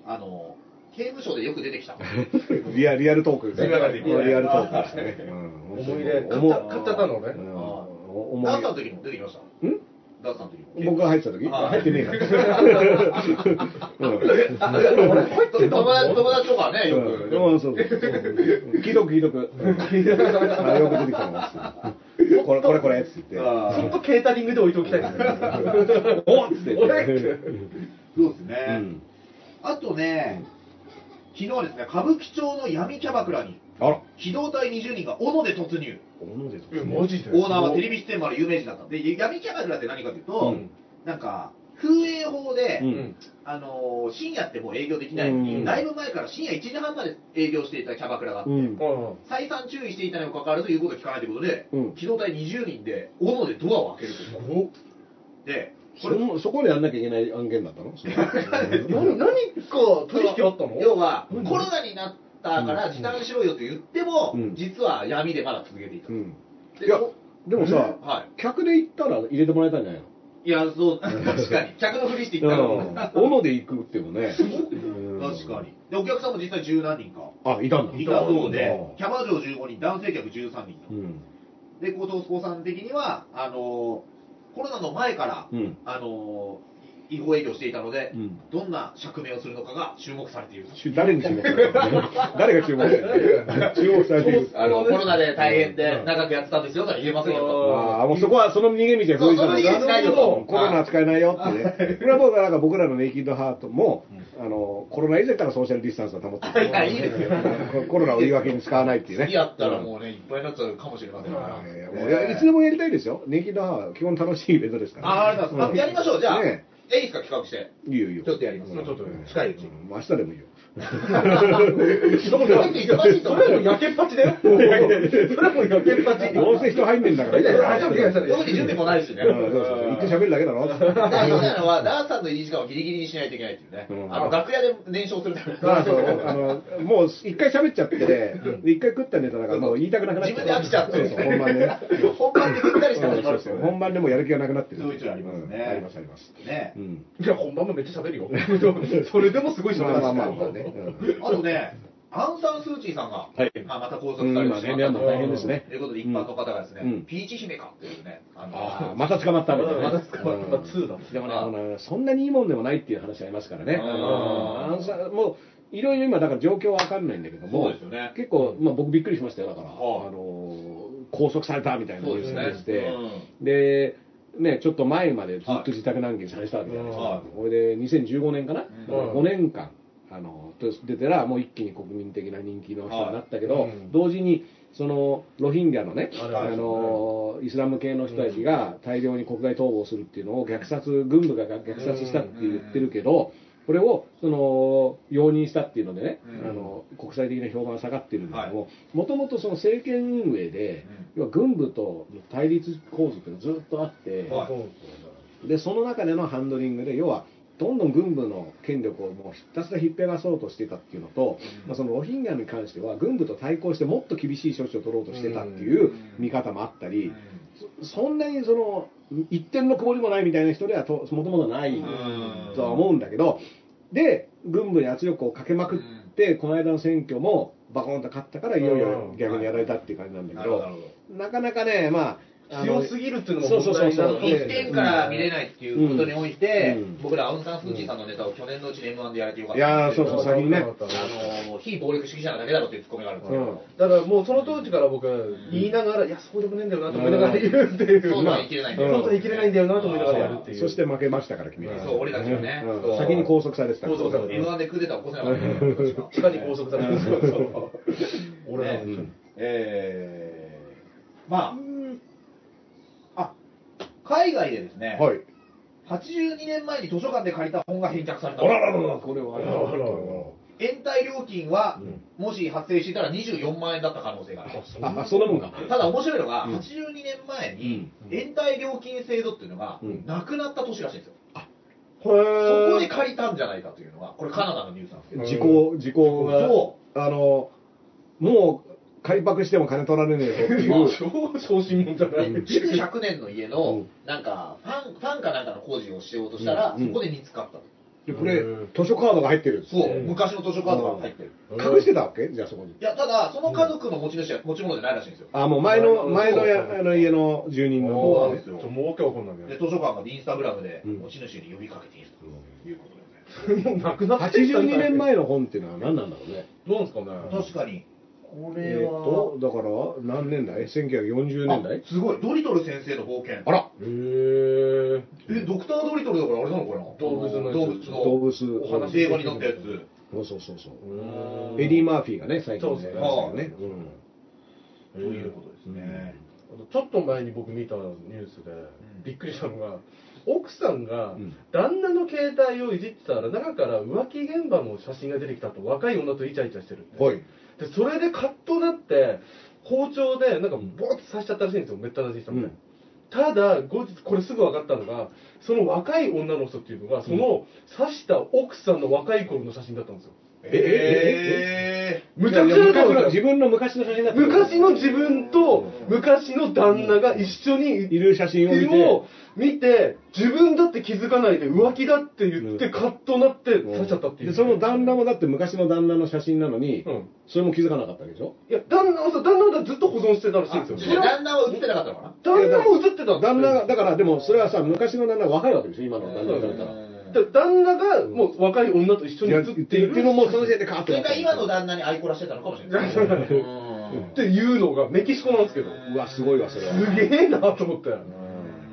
[SPEAKER 2] あの刑務所でよく出てきた。
[SPEAKER 1] リアリアルトークですね。
[SPEAKER 2] リアルトーク
[SPEAKER 1] リアルトークですね。うん。
[SPEAKER 3] 思い出買った買っちゃったのね。
[SPEAKER 1] うん。
[SPEAKER 2] あ
[SPEAKER 1] 思い
[SPEAKER 2] ダースさんの時も出てきました。
[SPEAKER 1] ん？
[SPEAKER 2] ダースさんの時も
[SPEAKER 1] 僕が入ってた時？
[SPEAKER 2] あ
[SPEAKER 1] 入ってねえから。うん
[SPEAKER 2] 友達友達とかねよく、
[SPEAKER 1] うん、そうそう。聞いとく聞いとく。あよく出てきたの。これこれこれっつって。
[SPEAKER 3] っとケータリングで置いておきたいですね。
[SPEAKER 1] おっつって。
[SPEAKER 2] そうですね、
[SPEAKER 1] うん
[SPEAKER 2] あとね、昨日はですね、歌舞伎町の闇キャバクラに、
[SPEAKER 1] あら。
[SPEAKER 2] 機動隊20人が斧で突入。
[SPEAKER 1] 小野です
[SPEAKER 3] えマジで？
[SPEAKER 2] オーナーはテレビ出演もある有名人だった。で、闇キャバクラって何かというと、
[SPEAKER 1] うん。
[SPEAKER 2] なんか、風営法で、
[SPEAKER 1] うん。
[SPEAKER 2] あのー深夜ってもう営業できないのに、
[SPEAKER 1] うん。
[SPEAKER 2] だいぶ前から深夜1時半まで営業していたキャバクラがあって、
[SPEAKER 1] うん。
[SPEAKER 2] 再三注意していたにもかかわらず言うことを聞かないということで、
[SPEAKER 1] うん。
[SPEAKER 2] 機動隊20人で斧でドアを開けると。いうで、これ、
[SPEAKER 1] そのそこでやんなきゃいけない案件だったの？
[SPEAKER 3] 何何か取引あったの？
[SPEAKER 2] 要は、
[SPEAKER 3] うん。
[SPEAKER 2] コロナになったから時短しろよと言っても、
[SPEAKER 1] うん。
[SPEAKER 2] 実は闇でまだ続けていた。
[SPEAKER 1] うん。
[SPEAKER 2] で
[SPEAKER 1] いや
[SPEAKER 2] こ
[SPEAKER 1] でもさ、
[SPEAKER 2] はい。
[SPEAKER 1] 客で行ったら入れてもらえたんじゃないの？
[SPEAKER 2] いや、そう、確かに。客のふりしていったら、
[SPEAKER 1] うん。斧で行くっていうのねうん。
[SPEAKER 2] 確かに。で、お客さんも実際十何人か。
[SPEAKER 1] あいたんだ。
[SPEAKER 2] いたそうで
[SPEAKER 1] う、ん
[SPEAKER 2] キャバ嬢15人、男性客13人。
[SPEAKER 1] うん。
[SPEAKER 2] で、後藤スさん的には、あのーコロナの前から、
[SPEAKER 1] うん。
[SPEAKER 2] あのー違法営業していたので、
[SPEAKER 1] うん
[SPEAKER 2] どんな釈明をするのかが注目されていると。
[SPEAKER 1] 誰に注目されてるの？誰が注目されてるの？注目されている
[SPEAKER 2] あの、コロナで大変で長くやってたんですよとは言えませんよと。
[SPEAKER 1] ああ、もうそこはその逃げ道は封じた
[SPEAKER 2] そうその逃げ道ない
[SPEAKER 1] コロナ扱えないよってね。これはもうなんか僕らのネイキッドハートも、あの、コロナ以前からソーシャルディスタンスは保って
[SPEAKER 2] いやいいですよ
[SPEAKER 1] ココロナを言い訳に使わないっていうね。
[SPEAKER 2] 次やったらもうね、いっぱいになっちゃうかもしれませんから。
[SPEAKER 1] いやいつでもやりたいですよ。ネイキッドハートは基本楽しいイベントですから。
[SPEAKER 2] ああ、ありがとうございます。あやりましょう、じゃあ。
[SPEAKER 1] ね
[SPEAKER 2] え、いいですか、企画して。
[SPEAKER 1] いいよいいよ。
[SPEAKER 2] ちょっとやります
[SPEAKER 1] うん
[SPEAKER 3] ちょっと
[SPEAKER 2] 近いうち
[SPEAKER 1] ん明日でもいいよ。
[SPEAKER 3] それはもう焼けっぱちだよ。それはもう焼けっぱち。
[SPEAKER 1] どうせ人入んねえんだから。
[SPEAKER 2] 特に準備もないしね。
[SPEAKER 1] うんそうそうそう行って喋るだけだろ。
[SPEAKER 2] 大事なのは、ダーさんの入り時間をギリギリにしないといけないっていうね。
[SPEAKER 1] うん
[SPEAKER 2] あの、楽屋で燃焼するために。
[SPEAKER 1] あそうあのもう一回喋っちゃって、で一回食ったネタだからもう言いたくなくなっちゃう。
[SPEAKER 2] 自分で飽きちゃって
[SPEAKER 1] そうそう本番でね。
[SPEAKER 2] 本番でぐったりして始まる
[SPEAKER 1] 本番でもうやる気がなくなってる。
[SPEAKER 2] そういう人ありますね
[SPEAKER 1] うんありますあります。
[SPEAKER 2] ね
[SPEAKER 1] う。ん。
[SPEAKER 3] いや、本番も めっちゃ喋るよ。それでもすごい喋る。
[SPEAKER 1] まあまあまあまあね。うん。
[SPEAKER 2] あとね、アンサン・スー・チーさんが、
[SPEAKER 1] はい。
[SPEAKER 2] まあ、また拘束
[SPEAKER 1] うん
[SPEAKER 2] されて
[SPEAKER 1] まあね、ミャンマー大変ですね。
[SPEAKER 2] ということで、一般の方がですね、
[SPEAKER 1] うん。
[SPEAKER 2] ピーチ姫かっていうね、あの
[SPEAKER 1] ああ、また捕まったんだよね。
[SPEAKER 3] また捕まった
[SPEAKER 1] うん。
[SPEAKER 3] 2だ
[SPEAKER 1] でもね、あのそんなにいいもんでもないっていう話ありますからね。もういろいろ今だから状況わかんないんだけども、
[SPEAKER 2] ね。
[SPEAKER 1] 結構まあ僕びっくりしましたよ。だから、
[SPEAKER 2] はい。
[SPEAKER 1] あの拘束されたみたいなニュースが出てて、
[SPEAKER 2] うん。
[SPEAKER 1] で。ね、ちょっと前までずっと自宅軟禁されてたわけじゃないですか、
[SPEAKER 2] はい。
[SPEAKER 1] これで2015年かな、
[SPEAKER 2] うん。
[SPEAKER 1] だから5年間あの出てらもう一気に国民的な人気の人になったけど、
[SPEAKER 3] はい。うん。
[SPEAKER 1] 同時にそのロヒンギャのね、
[SPEAKER 3] あ
[SPEAKER 1] のイスラム系の人たちが大量に国外逃亡するっていうのを虐殺軍部が虐殺したって言ってるけど、これをその容認したっていうのでね、
[SPEAKER 2] うん。
[SPEAKER 1] あの国際的な評判が下がってるんだけど
[SPEAKER 2] は
[SPEAKER 1] ももともとその政権運営で、要は軍部との対立構図っていうのがずっとあって、
[SPEAKER 2] はい。
[SPEAKER 1] でその中でのハンドリングで要はどんどん軍部の権力をもうひたすらひっぺがそうとしてたっていうのと、
[SPEAKER 2] うん。
[SPEAKER 1] まあ、そのロヒンギャに関しては軍部と対抗してもっと厳しい処置を取ろうとしてたっていう見方もあったり、そそんなにその一点の曇りもないみたいな人ではともともとないとは思うんだけどで軍部に圧力をかけまくって、この間の選挙もバコンと勝ったからいよいよ逆にやられたっていう感じなんだけど、
[SPEAKER 2] な
[SPEAKER 1] かなかねまあ
[SPEAKER 3] 強すぎるっていうのも
[SPEAKER 1] そうそうそうそう。
[SPEAKER 2] ど。一点から見れないっていうことにおいて、
[SPEAKER 1] うん。
[SPEAKER 2] 僕らアウン・サン・スー・チーさんのネタを去年のうちに M1 でやれてよかった
[SPEAKER 1] いやーそうそう先にね。
[SPEAKER 2] あの非暴力主義者なだけだろっていうツッコミがあるん。ですけど、
[SPEAKER 3] だからもうその当時から僕は言いながら、いや、そうでもねえんだよなと思いながら言うっていう。
[SPEAKER 2] そうとは言い切れないんだよ。
[SPEAKER 3] そうとは言い切れないんだよなと思いながらやるっていう。
[SPEAKER 1] そして負けましたから君は。
[SPEAKER 2] そう俺たちはね。
[SPEAKER 1] うん。
[SPEAKER 2] そう
[SPEAKER 1] 先に拘束されてた
[SPEAKER 3] 拘束されて
[SPEAKER 2] M1 でクーデター起こせなかった
[SPEAKER 3] 地下に拘束されてる。そうそう。俺
[SPEAKER 2] ね
[SPEAKER 3] は、
[SPEAKER 1] うん。
[SPEAKER 2] えー、まあ、あ、海外でですね、
[SPEAKER 1] はい。
[SPEAKER 2] 82年前に図書館で借りた本が返却された。
[SPEAKER 1] あらららら。これはあ
[SPEAKER 3] ららら
[SPEAKER 2] 延滞料金は、もし発生していたら24万円だった可能性がある。
[SPEAKER 1] ああそんなもんか。
[SPEAKER 2] ただ面白いのが、
[SPEAKER 1] うん。
[SPEAKER 2] 82年前に
[SPEAKER 1] うん。
[SPEAKER 2] 延滞料金制度っていうのが
[SPEAKER 1] うん。
[SPEAKER 2] なくなった年らしいんですよ。
[SPEAKER 3] へー。
[SPEAKER 2] そこで借りたんじゃないかというのは、これカナダのニュースなんですけど、
[SPEAKER 1] 時効時効が。
[SPEAKER 2] そ
[SPEAKER 1] あのもう仮泊しても金取られねえぞっていう
[SPEAKER 3] 超小心者じゃない。
[SPEAKER 2] 築100年の家
[SPEAKER 1] う
[SPEAKER 2] の
[SPEAKER 1] ん、
[SPEAKER 2] なんか、ファン、ファンかなんかの工事をしようとしたら、
[SPEAKER 1] うん
[SPEAKER 2] そこで見つかったと。
[SPEAKER 1] でこれ
[SPEAKER 3] うん
[SPEAKER 1] 図書カードが入ってる
[SPEAKER 2] そう、
[SPEAKER 3] うん
[SPEAKER 2] 昔の図書カードが入ってる。
[SPEAKER 1] 隠してたわけ？じゃあそこに
[SPEAKER 2] いや、ただ、その家族の持ち主は持ち物じゃないらしいんですよ。
[SPEAKER 1] あもう前の
[SPEAKER 3] うん
[SPEAKER 1] 前のの家の住人の
[SPEAKER 2] そう
[SPEAKER 1] 方
[SPEAKER 2] なんですよ
[SPEAKER 3] もうわけわかんない
[SPEAKER 2] で、
[SPEAKER 3] ね。
[SPEAKER 2] 図書館がインスタグラムで
[SPEAKER 1] うん
[SPEAKER 2] 持ち主に呼びかけているということでね。
[SPEAKER 3] もうなくなってきた
[SPEAKER 1] 82年前の本っていうのは何なんだろうね
[SPEAKER 3] どうなんですかね。
[SPEAKER 2] 確かに。こ
[SPEAKER 1] えーっとだから何年代 ?1940 年代？
[SPEAKER 2] あすごい、ドリトル先生の冒険。
[SPEAKER 1] あら。
[SPEAKER 3] へー。
[SPEAKER 2] え、ドクタードリトルだからあれなのかな？
[SPEAKER 3] 動物の
[SPEAKER 2] 動物の。
[SPEAKER 1] 動物
[SPEAKER 3] お話。
[SPEAKER 2] 映画になったやつ。
[SPEAKER 1] そうそうそうそう。
[SPEAKER 3] うん
[SPEAKER 1] エディ・マーフィーがね最近
[SPEAKER 3] そうですね
[SPEAKER 1] ね
[SPEAKER 2] ということですね。
[SPEAKER 3] あとちょっと前に僕見たニュースでびっくりしたのが奥さんが
[SPEAKER 1] うん。
[SPEAKER 3] 旦那の携帯をいじってたら中から浮気現場の写真が出てきたと若い女とイチャイチャしてるって。
[SPEAKER 1] はい
[SPEAKER 3] でそれでカッとなって包丁でなんかボーッと刺しちゃったらしいんですよ。めった刺ししたみたいな、
[SPEAKER 1] うん。
[SPEAKER 3] ただ後日これすぐ分かったのがその若い女の人っていうのがその刺した奥さんの若い頃の写真だったんですよ
[SPEAKER 2] え
[SPEAKER 3] むちゃくちゃだったんですよ
[SPEAKER 1] 自分の昔の写真だった。
[SPEAKER 3] 昔の自分と昔の旦那が一緒に
[SPEAKER 1] いる写真を見て。
[SPEAKER 3] を見て自分だって気づかないで浮気だって言って
[SPEAKER 1] うん。
[SPEAKER 3] カッとなって刺しちゃったっていう、
[SPEAKER 1] でその旦那もだって昔の旦那の写真なのに、
[SPEAKER 3] うん。
[SPEAKER 1] それも気づかなかったわけでしょ？
[SPEAKER 3] いや旦那はさ旦那はずっと保存してたらしいんですよ。
[SPEAKER 2] ー。旦那は映ってなかったのかな？
[SPEAKER 3] 旦那も映ってたんです
[SPEAKER 1] 旦那がだからでもそれはさ昔の旦那が若いわけでしょ？今の旦那からったら
[SPEAKER 3] で旦那がもう若い女と一緒に写っている。
[SPEAKER 1] っていうのもその時点でカーッ
[SPEAKER 2] それか
[SPEAKER 1] となった
[SPEAKER 2] 今の旦那にアイコラしてたのかもしれない。う。ん
[SPEAKER 3] っていうのがメキシコなんですけど。
[SPEAKER 1] うわすごいわそれは。
[SPEAKER 3] すげえなと思ってだか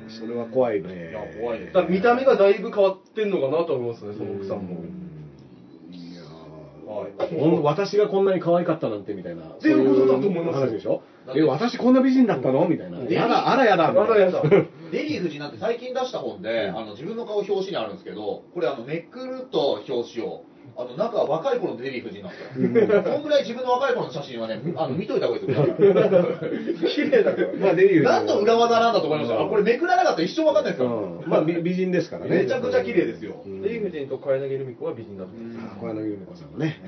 [SPEAKER 1] それは怖いね。
[SPEAKER 2] いや怖いです
[SPEAKER 3] ら見た目がだいぶ変わってんのかなと思いますねその奥さんも
[SPEAKER 1] 私がこんなに可愛かったなんてみたいな
[SPEAKER 3] っていうことだと思います
[SPEAKER 1] 話でしょ？え私こんな美人だったの？みたいな。
[SPEAKER 2] で
[SPEAKER 1] やだあらやだ
[SPEAKER 3] あらやだ。
[SPEAKER 2] デリー夫人なんて最近出した本で、あの自分の顔表紙にあるんですけど、これあのめくると表紙を、あの中は若い頃のデリー夫人なんですよ。そんぐらい自分の若い頃の写真はね、あの見といた方がいいですよ。
[SPEAKER 3] 綺麗だから
[SPEAKER 1] まあデビュー
[SPEAKER 2] 何の裏技なんだと思いました。あこれめくらなかったら一生わかんないですよ。
[SPEAKER 1] うんまあ美美人ですからね
[SPEAKER 2] めちゃくちゃ綺麗ですよ。
[SPEAKER 1] うん
[SPEAKER 3] デヴィ夫人と小柳ルミ子は美人だと思います
[SPEAKER 1] あ小柳ルミ子さんもね、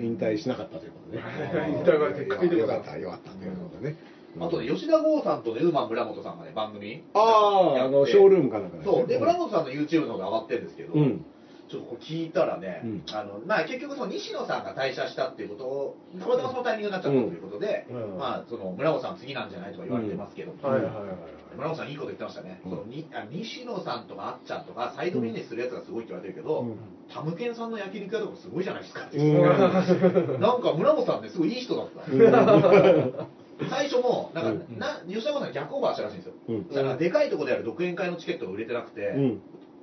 [SPEAKER 1] 引退しなかったということでね。
[SPEAKER 3] 引退が撤回で
[SPEAKER 1] よかった、よかったということでね。
[SPEAKER 2] あとね、吉田剛さんとね、ウーマン村本さんがね、番組。
[SPEAKER 1] ああ、あの、ショールームかなんかね
[SPEAKER 2] そう。で、村本さんの YouTube の方が上がってるんですけど、
[SPEAKER 1] うん。
[SPEAKER 2] ちょっとこれ聞いたらね、
[SPEAKER 1] うん。
[SPEAKER 2] あのまあ、結局その西野さんが退社したっていうことをたまたまそのタイミングになっちゃったということで、
[SPEAKER 3] うん。
[SPEAKER 2] まあ、その村尾さん次なんじゃないとか言われてますけど、村尾さんいいこと言ってましたね、
[SPEAKER 1] うん。
[SPEAKER 2] そのにあ西野さんとかあっちゃんとかサイドビジネスするやつがすごいって言われてるけど、
[SPEAKER 1] うん。
[SPEAKER 2] タムケンさんの焼肉屋とかすごいじゃないですかって、
[SPEAKER 1] うん。
[SPEAKER 2] なんか村尾さんってすごいいい人だった、最初もなんか、
[SPEAKER 1] うん。
[SPEAKER 2] な吉田剛さん逆オーバーしたらしいんですよ、
[SPEAKER 1] うん。
[SPEAKER 2] だからでかいところである独演会のチケットが売れてなくて、
[SPEAKER 1] うん。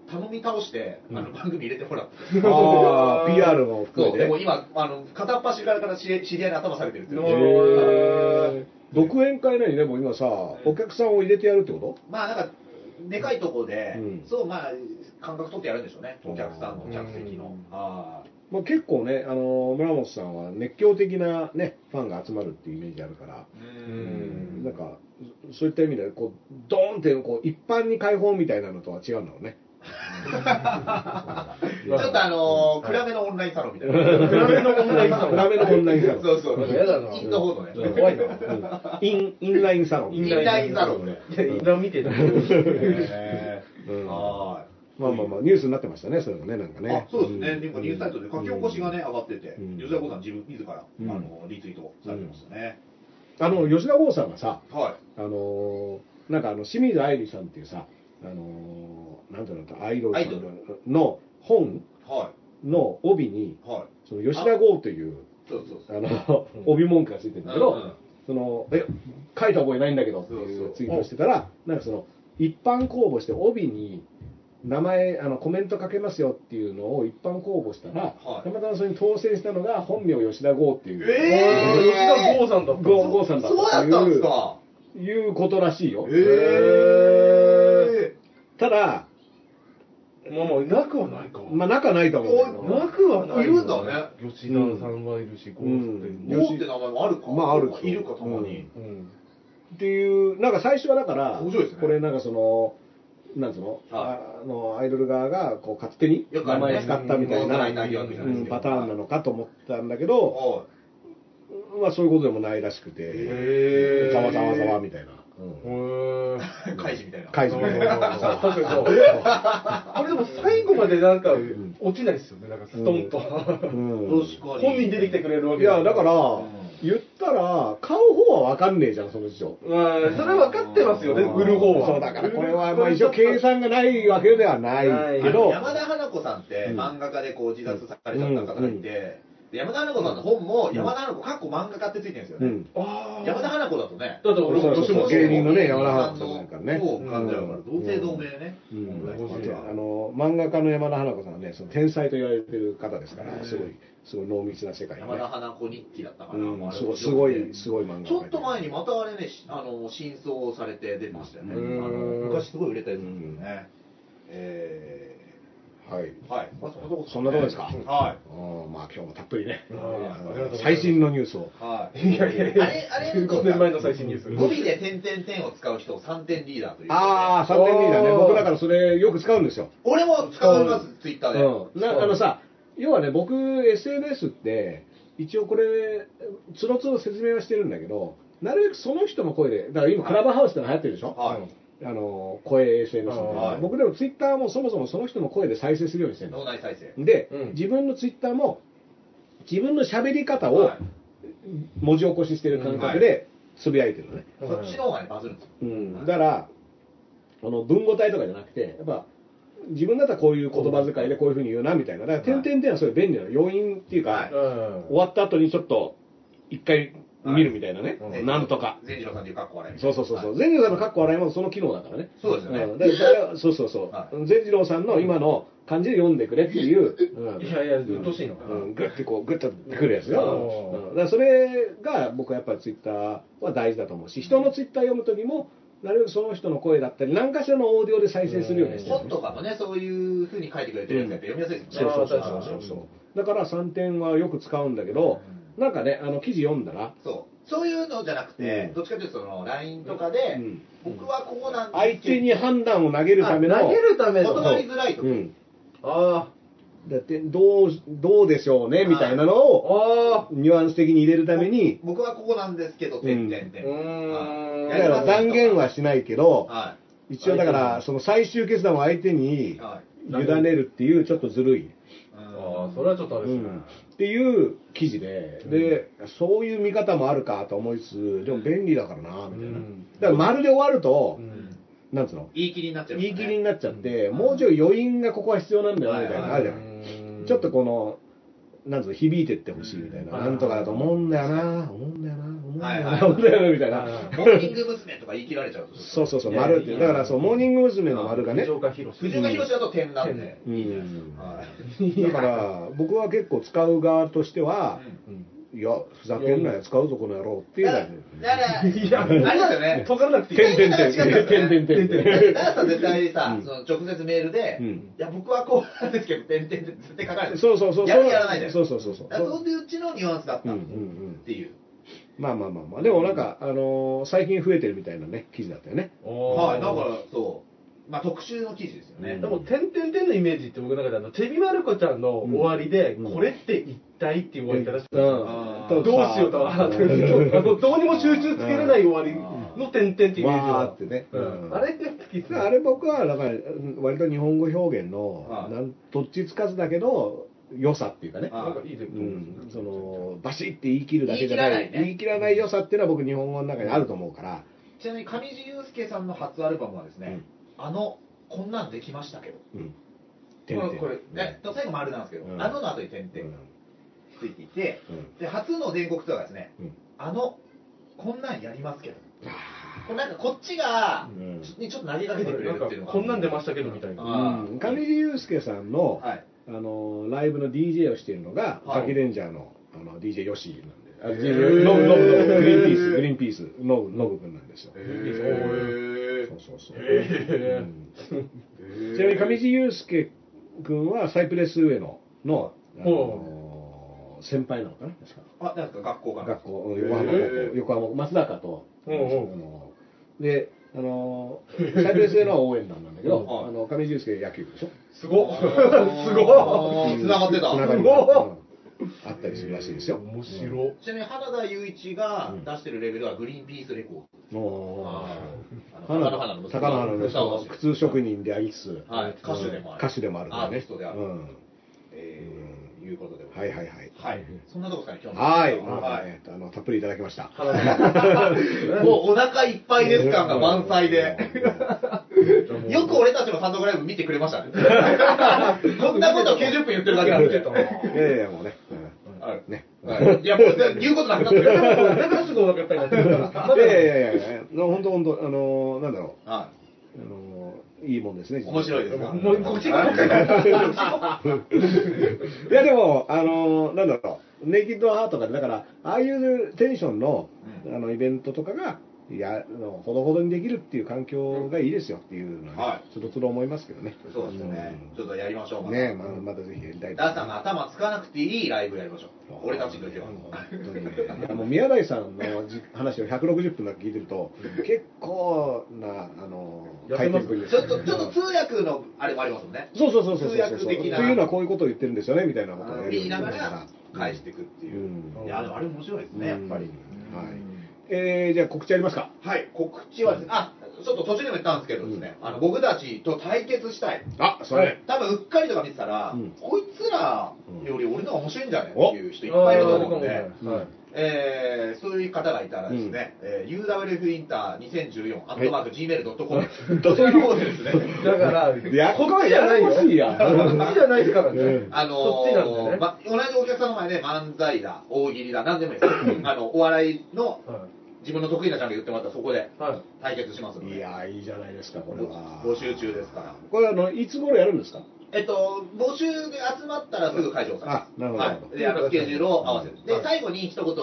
[SPEAKER 2] 頼み倒して、あの
[SPEAKER 1] うん
[SPEAKER 2] 番組入れてもらって。
[SPEAKER 1] ああ、PR も含めて。
[SPEAKER 2] でも今、あの、片っ端からから知り知り合いに頭下げてるっていう
[SPEAKER 1] 独演会なにでも今さ、お客さんを入れてやるってこ
[SPEAKER 2] まあ、なんか、でかいとこで、
[SPEAKER 1] うん
[SPEAKER 2] そう、まあ、感覚取ってやるんでしょうね、お客さんの
[SPEAKER 1] うん
[SPEAKER 2] 客席の。あ
[SPEAKER 1] とまあ結構ね、あの、村本さんは熱狂的なね、ファンが集まるっていうイメージあるから、
[SPEAKER 2] あ。う
[SPEAKER 1] うん
[SPEAKER 2] ん。
[SPEAKER 1] なんか、そういった意味で、こう、ドーンって、こう、一般に開放みたいなのとは違うんだろうね。
[SPEAKER 2] ちょっとあのー暗めのオンラインサロンみたいな。
[SPEAKER 3] 暗めのオンラインサロン
[SPEAKER 1] 暗めのオンラインサロン。
[SPEAKER 2] そうそう。
[SPEAKER 3] なんかやだな
[SPEAKER 2] インの方のね。
[SPEAKER 3] 怖いな
[SPEAKER 1] うんイン、インラインサロン。
[SPEAKER 2] インラインサロンね。
[SPEAKER 3] いや今見てた
[SPEAKER 2] へ
[SPEAKER 1] うん
[SPEAKER 2] ーは
[SPEAKER 1] まあまあまあ、ニュースになってましたね、それもね、なんか
[SPEAKER 2] い。
[SPEAKER 1] ね
[SPEAKER 2] あ。そうですね。なんかニュースサイトで書き起こしがね、上がってて
[SPEAKER 1] うん、
[SPEAKER 2] 吉田剛さん自分、自ら、あ
[SPEAKER 1] うん
[SPEAKER 2] の、リツイートされてましたね。
[SPEAKER 1] あの、吉田剛さんがさ、
[SPEAKER 2] は
[SPEAKER 1] あのーなんかあの、清水愛理さんっていうさ、あのーなんていうのか、アイドルの本の帯に、
[SPEAKER 2] い。はい。
[SPEAKER 1] その吉田剛という、帯文句がついてるんだけど、
[SPEAKER 2] うんうん。
[SPEAKER 1] その、え、書いた覚えないんだけどってい
[SPEAKER 2] そうう。
[SPEAKER 1] ツイートしてたら、なんかその、一般公募して帯に、名前、あの、コメントかけますよっていうのを一般公募したら、
[SPEAKER 2] はい。
[SPEAKER 1] たまたまそれに当選したのが本名吉田剛っていう、
[SPEAKER 2] えー。
[SPEAKER 3] 吉田剛さんだった
[SPEAKER 1] 剛剛さんだ
[SPEAKER 2] そう。
[SPEAKER 1] った
[SPEAKER 2] やったんです
[SPEAKER 1] いう
[SPEAKER 2] か？
[SPEAKER 1] いうことらしいよ。
[SPEAKER 2] え
[SPEAKER 1] ただ、
[SPEAKER 3] まあまあなくはないか。
[SPEAKER 1] まあ仲ないと思う
[SPEAKER 3] なくはない。
[SPEAKER 2] いるんだね。
[SPEAKER 3] 吉田さんはいるしゴース
[SPEAKER 1] うん。
[SPEAKER 2] ー。ゴーって名前もあるか。
[SPEAKER 1] まあある
[SPEAKER 2] いるか、たまに。
[SPEAKER 3] ってうん。
[SPEAKER 1] っていう、なんか最初はだから、
[SPEAKER 2] 面白いですね。
[SPEAKER 1] これなんかその、なんつうの、
[SPEAKER 2] は
[SPEAKER 1] あのアイドル側がこう勝手に名
[SPEAKER 2] よくあるね。
[SPEAKER 1] 前使ったみたいな、パターンなのかと思ったんだけど、
[SPEAKER 2] は
[SPEAKER 1] まあそういうことでもないらしくて、ざわざわざわみたいな。
[SPEAKER 2] 開示みたいな。
[SPEAKER 1] 開示みたいな。
[SPEAKER 3] 確かにそうこれでも最後までなんか
[SPEAKER 1] ん。
[SPEAKER 3] 落ちないですよね。なんかストンと。
[SPEAKER 1] うん。
[SPEAKER 2] 確かに。
[SPEAKER 3] 本人出てきてくれるわけ
[SPEAKER 1] いや、だから、
[SPEAKER 2] ん。
[SPEAKER 1] 言ったら、買う方は分かんねえじゃん、その事情。
[SPEAKER 3] まあそれ分かってますよ。ね売る方は
[SPEAKER 1] そう、だからこれは、まあ一応計算がないわけではないけど、
[SPEAKER 2] 山田花子さん。って
[SPEAKER 1] うん
[SPEAKER 2] 漫画家でこう自殺されちゃった方がいて、で山田花子さんの本も、山田花子、かっこ漫画家ってついてるんですよね。山田花子だとね、
[SPEAKER 3] だって俺、
[SPEAKER 1] そうそう。芸人のね
[SPEAKER 2] 山
[SPEAKER 1] 山田花子さんなんかね。
[SPEAKER 2] そう感じだから、
[SPEAKER 1] うん。
[SPEAKER 2] 同姓同名ね。
[SPEAKER 1] あの漫画家の山田花子さんはね、その天才と言われてる方ですから、すごい、すごい濃密な世界、ね。
[SPEAKER 2] 山田花子日記だったかな。
[SPEAKER 1] すごい、すごい、すごい漫画
[SPEAKER 2] ちょっと前にまたあれね、しあの、新装されて出てましたよね。昔すごい売れたやつですよね。え
[SPEAKER 1] はい。
[SPEAKER 2] ー、はい。まあ、そんなとこ
[SPEAKER 1] そんなとこですか。
[SPEAKER 2] はい。
[SPEAKER 1] あーまあ今日もたっぷりね最新のニュースを。
[SPEAKER 2] はい。
[SPEAKER 3] いやいやいや
[SPEAKER 2] あれ、あれ、
[SPEAKER 3] 15年前の最新ニュース。
[SPEAKER 2] 語尾で点々点を使う人を3点リーダーという。
[SPEAKER 1] ああ、3点リーダーね。僕だからそれよく使うんですよ。
[SPEAKER 2] 俺も使います、ツイッターで。
[SPEAKER 1] うん。なあのさ、要はね、僕 SNS って、一応これ、つろつろ説明はしてるんだけど、なるべくその人の声で、だから今クラブハウスっての流行ってるでしょ？
[SPEAKER 2] はい。
[SPEAKER 1] あの、声 SNS みたいな
[SPEAKER 2] はい。
[SPEAKER 1] 僕でもツイッターもそもそもその人の声で再生するようにしてるん
[SPEAKER 2] 脳
[SPEAKER 1] で
[SPEAKER 2] 内再生。
[SPEAKER 1] す。で、
[SPEAKER 3] うん。
[SPEAKER 1] 自分のツイッターも、自分の喋り方を
[SPEAKER 2] はい。
[SPEAKER 1] 文字起こししてる感覚でつぶやいてるのね。
[SPEAKER 2] そっちの方がね、バズるんですよ。
[SPEAKER 1] うん、だから、あの文語体とかじゃなくて、やっぱ、自分だったらこういう言葉遣いでこういうふうに言うなみたいな、だから、点々点はそういう便利な要因っていうか、
[SPEAKER 2] はい。
[SPEAKER 3] うん。
[SPEAKER 1] 終わった後にちょっと、一回見るみたいなね、
[SPEAKER 3] はい
[SPEAKER 1] なんとか。
[SPEAKER 2] 善次郎さんっていうかっこ笑い。
[SPEAKER 1] そうそうそうそう、
[SPEAKER 2] はい
[SPEAKER 1] 善次郎さんのカッコ笑いもその機能だからね。
[SPEAKER 2] そうですよね。
[SPEAKER 1] ん。だからそれはそうそうそう、
[SPEAKER 2] は
[SPEAKER 1] 善次郎さんの今の感じで読んでくれっていう、うん。
[SPEAKER 3] いやいや、うっとうしいのかな。
[SPEAKER 1] うん、グッてこう、グッとくるやつよ。
[SPEAKER 3] うん。
[SPEAKER 1] うん。だからそれが僕はやっぱりツイッターは大事だと思うし、人のツイッター読むときも、なるべくその人の声だったり、何かしらのオーディオで再生するようにしてる、
[SPEAKER 2] 本とかもね、そういう風に書いてくれてるやつやって読みやすいですもん。ね。
[SPEAKER 1] そうそうそうそう。だから3点はよく使うんだけど、なんかね、あの記事読んだら、
[SPEAKER 2] そう。そういうのじゃなくて、
[SPEAKER 1] うん
[SPEAKER 2] どっちかというとその LINE とかで、
[SPEAKER 1] うん
[SPEAKER 2] 僕はここなんです
[SPEAKER 1] 相手に判断を投げるための、
[SPEAKER 3] 投げるための。
[SPEAKER 2] 断りづらいと。
[SPEAKER 1] うん。
[SPEAKER 3] あ
[SPEAKER 1] だって、どう、どうでしょうね、みたいなのを、
[SPEAKER 3] あ。あ
[SPEAKER 1] ニュアンス的に入れるために、
[SPEAKER 2] 僕はここなんですけど、点々
[SPEAKER 3] あ。う
[SPEAKER 2] 点。
[SPEAKER 3] ーん。
[SPEAKER 1] だから断言はしないけど、
[SPEAKER 2] は
[SPEAKER 1] 一応だから、その最終決断を相手に
[SPEAKER 2] い。はい。
[SPEAKER 1] 委ねるっていう、ちょっとずるい。
[SPEAKER 3] ああ、それはちょっとあれですね。
[SPEAKER 1] うんっていう記事で、で、そういう見方もあるかと思いつつ、でも便利だからな、みたいな。
[SPEAKER 3] うん
[SPEAKER 1] だから丸で終わると
[SPEAKER 3] う、ん。
[SPEAKER 1] なんつうの？
[SPEAKER 2] 言い切りになっちゃう、
[SPEAKER 1] 言い切りになっちゃって、もうちょい余韻がここは必要なんだよ、みたいなのあるじゃない。
[SPEAKER 3] うん。
[SPEAKER 1] ちょっとこの、なんつうの、響いてってほしいみたいな。
[SPEAKER 3] うん
[SPEAKER 1] なんとかだと思うんだよな、思うんだよな、思うんだよな、思うんだよな、みたいな。
[SPEAKER 2] モーニング娘。とか言い切られちゃうと。
[SPEAKER 1] そうそうそう、丸ってだからそう、モーニング娘。の丸がね。
[SPEAKER 3] 藤岡弘
[SPEAKER 2] 藤岡弘だと点なんで。
[SPEAKER 1] だから、僕は結構使う側としては、
[SPEAKER 3] うん
[SPEAKER 1] いや、ふざけんなよ、使うぞ、この野郎っていう
[SPEAKER 2] だ
[SPEAKER 1] 感じ。
[SPEAKER 2] から、あれです
[SPEAKER 3] いや、
[SPEAKER 2] よね。
[SPEAKER 3] 解かなくていい。
[SPEAKER 1] てんてんてん、てんてんてんてん。
[SPEAKER 2] ダーさん絶対さ、
[SPEAKER 1] うん
[SPEAKER 2] その直接メールで、
[SPEAKER 1] うん
[SPEAKER 2] いや、僕はこうなんですけど、点々って絶対書かれてる。
[SPEAKER 1] そうそうそう。
[SPEAKER 2] やるやらないで。
[SPEAKER 1] そうそうそうそう。
[SPEAKER 2] いううちのニュアンスだったっ
[SPEAKER 1] うんうんうん。
[SPEAKER 2] ていう。
[SPEAKER 1] まあまあまあまあ。でもなんか、あのー最近増えてるみたいなね、記事だったよね。
[SPEAKER 2] はい、だから、そう。まあ、特集の記事ですよね。
[SPEAKER 1] うん。
[SPEAKER 3] でも、点々点のイメージって僕の中であの、ちびまる子ちゃんの終わりで、
[SPEAKER 1] うん。
[SPEAKER 3] これって一体っていう終わり方してどうしようとは、どうにも集中つけれない終わりの点々っていうイメージ
[SPEAKER 1] わー
[SPEAKER 3] は。
[SPEAKER 1] ってね。
[SPEAKER 3] うん。あれって好き。
[SPEAKER 1] あれ僕は、だか割と日本語表現の
[SPEAKER 2] は、い
[SPEAKER 1] なんどっちつかずだけど、良さっていうかね。
[SPEAKER 2] あ
[SPEAKER 3] なんかいいです
[SPEAKER 1] うん、その、バシッて言い切るだけじゃない、
[SPEAKER 2] 言い切らないね。
[SPEAKER 1] 言い切らない良さっていうのは僕日本語の中にあると思うから、
[SPEAKER 2] ちなみに上地雄介さんの初アルバムはですね、あの、こんなんできましたけど。
[SPEAKER 1] うん。
[SPEAKER 2] これ、これね、最後丸なんですけど、
[SPEAKER 1] うん。
[SPEAKER 2] あのの後に点々。がついていて、で、初の全国ツアーがですね、
[SPEAKER 1] うん。
[SPEAKER 2] あの、こんなんやりますけど。これなんかこっちが、
[SPEAKER 1] うん。
[SPEAKER 2] にちょっと投げかけてくれるっていうのが。
[SPEAKER 3] こんなん出ましたけどみたいな。
[SPEAKER 2] あ
[SPEAKER 1] うん。上地雄介さんの、
[SPEAKER 2] はい。
[SPEAKER 1] あのライブの DJ をしているのが、
[SPEAKER 2] はい。
[SPEAKER 1] ガキレンジャーのあの DJ ヨシなんで、あ
[SPEAKER 2] へー
[SPEAKER 1] DJ ノブノブノブ。グリーンピース、グリーンピース、ノブノブ。君なんですよ。
[SPEAKER 2] へ
[SPEAKER 1] そうそうそう。ちなみに上地雄介君はサイプレス上野の、あの先輩なのかな、確か。
[SPEAKER 2] あ、なんか、学校が。
[SPEAKER 1] 学校、横浜高校、横浜、松坂と、
[SPEAKER 3] うんう。ん
[SPEAKER 1] あので、あの、サイプレス上野は応援団なんだけど、
[SPEAKER 2] うん
[SPEAKER 1] あの、上地雄介野球でしょ。
[SPEAKER 3] すごっ。すごっ。
[SPEAKER 2] つながってた。
[SPEAKER 3] すごい
[SPEAKER 1] がうんあったりするらしいですよ。
[SPEAKER 3] 面白。い。
[SPEAKER 2] ちなみに原田雄一が出してるレベルはグリーンピースレコード。あの
[SPEAKER 1] 花
[SPEAKER 2] 高野花の
[SPEAKER 1] 高野花の靴職人でありつつ、
[SPEAKER 2] はい。歌手でもある。
[SPEAKER 1] 歌手でもあるね。
[SPEAKER 2] アーティストである。
[SPEAKER 1] うん。
[SPEAKER 2] えー、いうことで。
[SPEAKER 1] はいはいはい。
[SPEAKER 2] はい。そんなとこですかね、今日の。
[SPEAKER 1] はい。
[SPEAKER 2] はい。
[SPEAKER 1] えっとあの、たっぷりいただきました。
[SPEAKER 2] もうお腹いっぱいです感が満載で。
[SPEAKER 1] うん
[SPEAKER 2] よく俺たちの単独ライブ見てくれましたね。こんなこと90分言ってるだけなんで。
[SPEAKER 1] いやいや、もうね。ね。
[SPEAKER 2] はいいや、もう言うことなくなってる。
[SPEAKER 3] だからすぐお腹いっぱいになってるから。
[SPEAKER 1] いやいやいや本当本当あのーなんだろう、
[SPEAKER 2] は
[SPEAKER 1] あのーいいもんですね。
[SPEAKER 2] 面白いですか
[SPEAKER 3] もうこっちがばっかり
[SPEAKER 1] いやでも、あのーなんだろう、ネイキッドハートとかで、だから、ああいうテンションの,、
[SPEAKER 2] う
[SPEAKER 1] あのイベントとかが、いやほどほどにできるっていう環境がいいですよっていうのは、ね
[SPEAKER 2] は
[SPEAKER 1] つどつど思いますけどね。
[SPEAKER 2] そうですね。ちょっとやりましょう。また
[SPEAKER 1] ねまあ、またぜひやりたい
[SPEAKER 2] ダーさんが頭つかなくていいライブやりましょう。俺たちの時は。
[SPEAKER 1] ねもう宮台さんのじ話を160分だけ聞いてると、結構な、あの回転ぶりです
[SPEAKER 2] ちょっと、ちょっと通訳のあれもありますもんね。
[SPEAKER 1] そうそうそうそうそう
[SPEAKER 2] 通訳的な
[SPEAKER 1] というのはこういうことを言ってるんですよねみたいなことをやる
[SPEAKER 2] 言いなが
[SPEAKER 1] から
[SPEAKER 2] ら返していくっていう。
[SPEAKER 1] うん
[SPEAKER 2] いや、あれ面白いですね、やっぱり。
[SPEAKER 1] うんはいえー、じゃあ告知ありますか？
[SPEAKER 2] はい、告知はですね、あ、ちょっと途中でも言ったんですけどですね、あの僕たちと対決したい。
[SPEAKER 1] あそれ、
[SPEAKER 2] 多分うっかりとか見てたら、
[SPEAKER 1] うん。
[SPEAKER 2] こいつらより俺の方が面白いんじゃねっていう人いっぱいいると思うんで、
[SPEAKER 3] はい
[SPEAKER 2] えーそういう方がいたらですね、えー UWF インター2014、アットマーク Gmail.com、そういう方でですね、
[SPEAKER 3] だから、
[SPEAKER 1] や
[SPEAKER 3] こっちじゃないよ。
[SPEAKER 1] ややこ
[SPEAKER 3] っちじゃないですからね
[SPEAKER 1] うん。
[SPEAKER 2] あの
[SPEAKER 3] そっちなんだよね。
[SPEAKER 2] ま、同じお客さんの前で漫才だ、大喜利だ、何でもいいです。あの、お笑いの
[SPEAKER 3] は
[SPEAKER 2] 自分の得意なジャンル言ってもらったらそこで
[SPEAKER 3] い。はい。
[SPEAKER 2] 対決しますので、
[SPEAKER 1] いやーいいじゃないですかこれは
[SPEAKER 2] 募集中ですから。
[SPEAKER 1] これあのいつ頃やるんですか？
[SPEAKER 2] えっと、募集で集まったらすぐ解除されます。
[SPEAKER 1] あなるほど。
[SPEAKER 2] はい。で、あの、スケジュールを合わせる。で
[SPEAKER 3] は、い。
[SPEAKER 2] 最後に一言、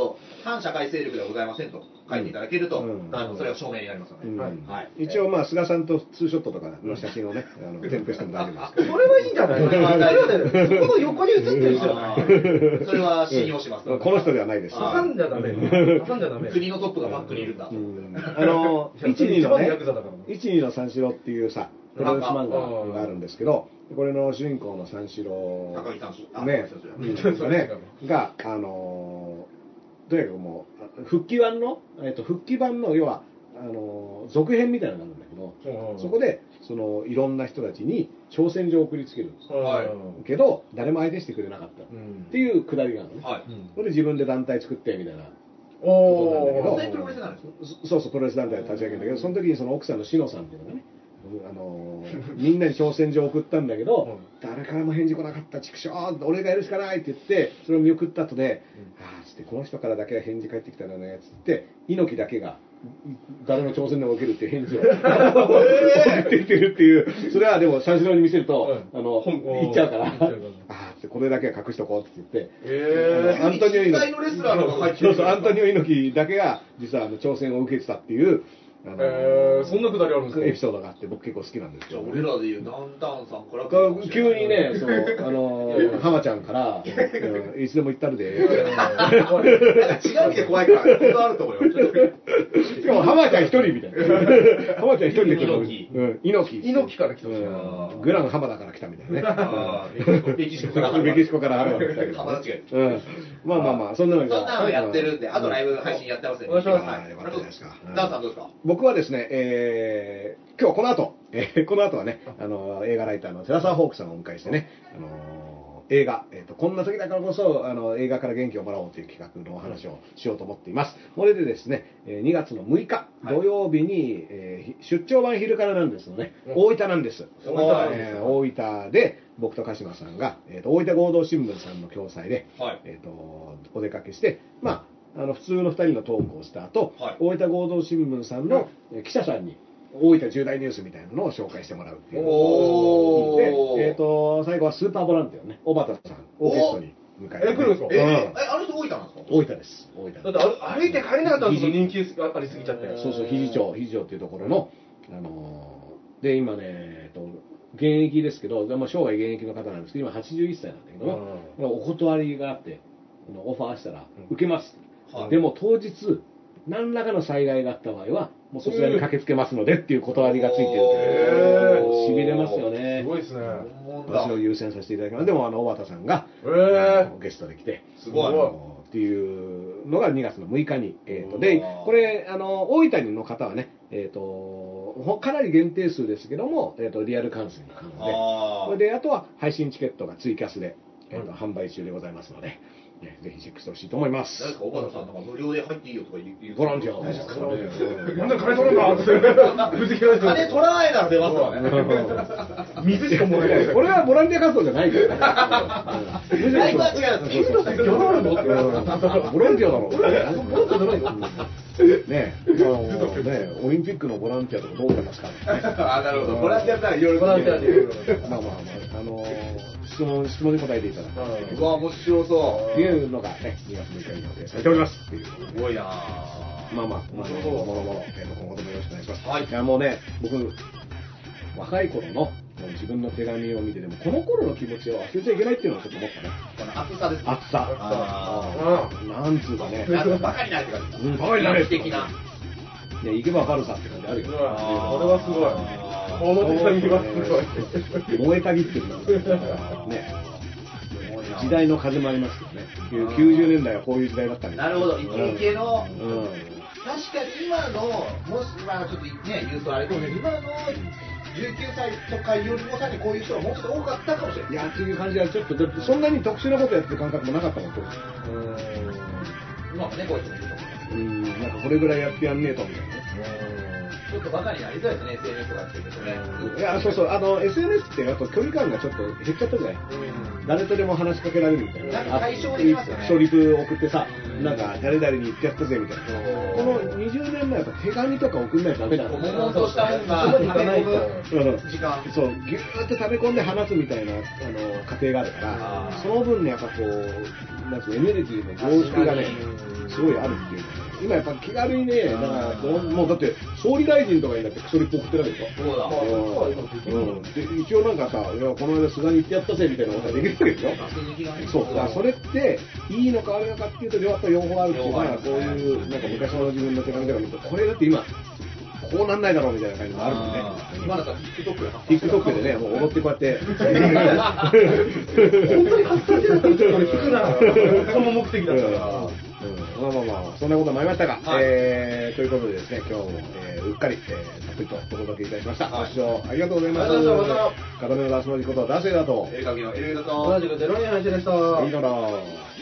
[SPEAKER 2] 反社会勢力ではございませんと書いていただけると、
[SPEAKER 1] うん。
[SPEAKER 2] あの、それが証明になりますので。
[SPEAKER 1] うん。
[SPEAKER 3] はい。
[SPEAKER 2] はい。
[SPEAKER 1] 一応まあ菅さんとツーショットとかの写真をねあの添付しても大丈夫です
[SPEAKER 3] それはいいんじゃない
[SPEAKER 2] それは大丈夫
[SPEAKER 3] そこの横に映ってる人。じゃ
[SPEAKER 2] あ
[SPEAKER 3] な
[SPEAKER 2] それは信用します。
[SPEAKER 1] この人ではないです。
[SPEAKER 2] あ
[SPEAKER 3] 挟んじゃダメ。挟んじゃダメ。
[SPEAKER 2] 国のトップがバックにいるんだ。
[SPEAKER 1] あの
[SPEAKER 3] いや
[SPEAKER 1] 12の
[SPEAKER 3] 一番の
[SPEAKER 1] ね
[SPEAKER 3] ヤクザだから。ね
[SPEAKER 1] 12の三四郎っていうさプロレス漫画があるんですけどこれの主人公の三四郎。
[SPEAKER 2] 高木さんしあ
[SPEAKER 1] ね。ね。があのーとにかくもう復帰版の、えっと、復帰版の要はあのー続編みたいなのがあるんだけどそこでそのいろんな人たちに挑戦状を送りつける
[SPEAKER 2] はい。
[SPEAKER 1] けど誰も相手してくれなかった。っ
[SPEAKER 3] うん。
[SPEAKER 1] ていうくだりがあるのね、
[SPEAKER 2] はい。
[SPEAKER 1] それで自分で団体作ってみたいな。
[SPEAKER 3] お
[SPEAKER 2] 実際プロレスなんですよ
[SPEAKER 1] そそうそうプロレス団体を立ち上げたけどその時にその奥さんのしのさんっていうのがねあのーみんなに挑戦状を送ったんだけど、誰からも返事来なかった畜生俺がやるしかないって言ってそれを見送った後で、ああつってこの人からだけは返事返ってきたらねつって猪木だけが誰の挑戦でも受けるっていう返事を送ってきてるっていうそれはでも三四郎に見せると、
[SPEAKER 3] うん。
[SPEAKER 1] あの
[SPEAKER 3] 本
[SPEAKER 1] 言っちゃうからああつってこれだけは隠しとこうって言って
[SPEAKER 3] え
[SPEAKER 1] アントニオ猪木アントニオ猪木だけが実はあの挑戦を受けてたっていう、あの
[SPEAKER 3] えーそんなくだりあるんですか？
[SPEAKER 1] エピソードがあって、僕結構好きなんです
[SPEAKER 2] じゃあ
[SPEAKER 1] よ。
[SPEAKER 2] 俺らでいうダウンタウンさんから
[SPEAKER 1] が急にね、その、あの、浜ちゃんから、うんいつでも行ったるで。
[SPEAKER 2] 違う意味で怖いから、本当あると思うよ。
[SPEAKER 1] しかも浜ちゃん一人みたいな。浜ちゃん一人で来る。
[SPEAKER 2] 猪木
[SPEAKER 1] うん、猪木。
[SPEAKER 3] 猪木から来てほしいな
[SPEAKER 1] うんグラン浜田から来たみたいなね。
[SPEAKER 2] メキシコから
[SPEAKER 1] メキシコから浜田が来たけど
[SPEAKER 2] 浜田違い
[SPEAKER 1] うん。まあまあまあ、そんなの
[SPEAKER 2] そんなのやってるんで、あとライブ配信やってますんで。
[SPEAKER 3] お願いします
[SPEAKER 2] ダンさんどうですか？
[SPEAKER 1] 僕はですね、えー今日この後、えーこの後はね、あの映画ライターの寺澤ホークさんをお迎えしてね、あの映画、えーと、こんな時だからこそあの映画から元気をもらおうという企画のお話をしようと思っています。これでですね、えー2月の6日
[SPEAKER 2] はい
[SPEAKER 1] 土曜日に、えー出張版昼からなんですのね、
[SPEAKER 3] うん
[SPEAKER 1] 大分なんです。
[SPEAKER 3] 大分です
[SPEAKER 1] えー大分で僕と鹿島さんが、えーと大分合同新聞さんの共催で、
[SPEAKER 2] はい。
[SPEAKER 1] えー、とお出かけして、まあ、あの普通の2人のトークをした後、
[SPEAKER 2] はい。
[SPEAKER 1] 大分合同新聞さんのえー記者さんに大分重大ニュースみたいなのを紹介してもらうっていう
[SPEAKER 2] おー。
[SPEAKER 1] で、えー、と最後はスーパーボランティアをね小畑さんをゲストに迎えて、
[SPEAKER 3] え来るんですか？
[SPEAKER 2] え、
[SPEAKER 1] うん。
[SPEAKER 2] え、あの人大分なんですか？
[SPEAKER 1] 大分です。大分
[SPEAKER 3] だって歩歩いて帰れなかったらその人気ありすぎちゃって。
[SPEAKER 1] そうそう肘町肘町っていうところの、あのーで今ね、えー、と現役ですけど、まあ、生涯現役の方なんですけど今81歳なんだけども、お断りがあってオファーしたら
[SPEAKER 3] うん。
[SPEAKER 1] 受けます、
[SPEAKER 2] はい。
[SPEAKER 1] でも当日何らかの災害があった場合はもうそちらに駆けつけますのでっていう断りがついてる
[SPEAKER 2] へ
[SPEAKER 3] ー。
[SPEAKER 1] しびれますよね。
[SPEAKER 3] すごいですね。
[SPEAKER 1] 私を優先させていただきます。でもあの小畑さんが、
[SPEAKER 3] えー。
[SPEAKER 1] ゲストで来て
[SPEAKER 2] すごい。
[SPEAKER 1] っていうのが2月の6日に、えーとでこれあの大分の方はね、えー、とほかなり限定数ですけども、えー、とリアル観戦なので。
[SPEAKER 2] あ
[SPEAKER 1] であとは配信チケットがツイキャスで、えーと販売中でございますので、ね、ぜひチェックしてほしいと思います。
[SPEAKER 2] 岡田さんなんか無料で入っていいよとか言う
[SPEAKER 1] ボランティアですからね。
[SPEAKER 3] みんな金取るんだって。無責任
[SPEAKER 2] 金取らないなら出ますわね。
[SPEAKER 3] 水しかもらえない。
[SPEAKER 1] これはボランティア活動じゃないからね。うん
[SPEAKER 2] ライブは違うんですよ。
[SPEAKER 1] うんボランティアだろ。ねえ、あのねオリンピックのボランティアとかどう思いますか？ね。
[SPEAKER 2] あ、なるほど。ボランティアだったらいろいろ
[SPEAKER 3] ボランティアでいろいろ
[SPEAKER 1] まあまあまあ、あの質問、質問に答えていただくう
[SPEAKER 2] うわ、面白そ
[SPEAKER 1] いうのがね、2月6日に予定されておりますっていう。
[SPEAKER 2] う。すごいな
[SPEAKER 1] まあまあ、まあ、もろもろ、えー今後ともよろしくお願いします。
[SPEAKER 2] はい
[SPEAKER 1] いや、もうね、僕、若い頃の自分の手紙を見てでも、この頃の気持ちを忘れちゃいけないっていうのはちょっと思ったね。
[SPEAKER 2] この熱さですか
[SPEAKER 1] 熱さ。
[SPEAKER 2] あ
[SPEAKER 1] なんつうかね
[SPEAKER 2] バカになれって感じ
[SPEAKER 1] な
[SPEAKER 2] 的な。
[SPEAKER 1] ね、行けばわかるさって感じあるよね。
[SPEAKER 3] これはすごい。この手紙はすごい。
[SPEAKER 1] 燃えたぎってるね。時代の風もありますけどね。90年代はこういう時代だったんで
[SPEAKER 2] なるほど、イケイケの、
[SPEAKER 1] うん。
[SPEAKER 2] 確かに今の、もし、まあちょっとね、言うとあれかもしれない今の19歳とかよりもさらにこういう人がもうちょっと多かったかもしれない。
[SPEAKER 1] いや、っていう感じはちょっと、だってそんなに特殊なことやってる感覚もなかったもん、当時
[SPEAKER 2] 今もね、こういう人もいると思う。
[SPEAKER 1] うん、なんかこれぐらいやってやんねえとみたいなね。
[SPEAKER 2] ちょっとバカになりそうですね、SNS とかっていうとね。
[SPEAKER 1] いや、そうそう、あの、SNS ってやっぱ距離感がちょっと減っちゃったじゃない？誰とでも話しかけられるみたいな。
[SPEAKER 2] なんか解消できますよね。
[SPEAKER 1] リプ送ってさ、なんか誰々に言ってやったぜみたいな。この20年前やっぱ手紙とか送んないとダメだ。
[SPEAKER 2] 悶々としたものが
[SPEAKER 3] ないと。
[SPEAKER 1] そう、ぎゅーって食べ込んで話すみたいな、あの、過程があるからその分ね、やっぱこう、なんつうのエネルギーの凝縮がねすごいあるっていう。今やっぱ気軽にね、だからもうだって、総理大臣とかになってクソリップ送ってるわけでしょ？
[SPEAKER 2] そうだ。
[SPEAKER 1] う一応なんかさ、いやこの間菅に言ってやったぜみたいなことができるわけでしょ？そう、だからそれって、いいのか悪いのかっていうと、やっぱ両方あるっていうか、こういう、なんか昔の自分の手紙とか見ると、これだって今、こうなんないだろうみたいな感じもあるもんね。
[SPEAKER 2] 今だったら
[SPEAKER 1] TikTok でね、もう踊ってこうやって。
[SPEAKER 3] 本当に発散してたらちょっと聞くな。その目的だったら。
[SPEAKER 1] うんまあまあまあ、そんなこともありましたが、
[SPEAKER 2] はい
[SPEAKER 1] えー、ということでですね、今日も、えー、うっかり、えー、たっぷりとお届けいたしました。
[SPEAKER 2] はい
[SPEAKER 1] ご視聴ありがとうございました。
[SPEAKER 3] ありがとうございま
[SPEAKER 1] 片目のダスの字ことダセだと。
[SPEAKER 2] 絵描きのエレベーターと
[SPEAKER 3] 同じくゼロ人配信でした。
[SPEAKER 1] いいのだ。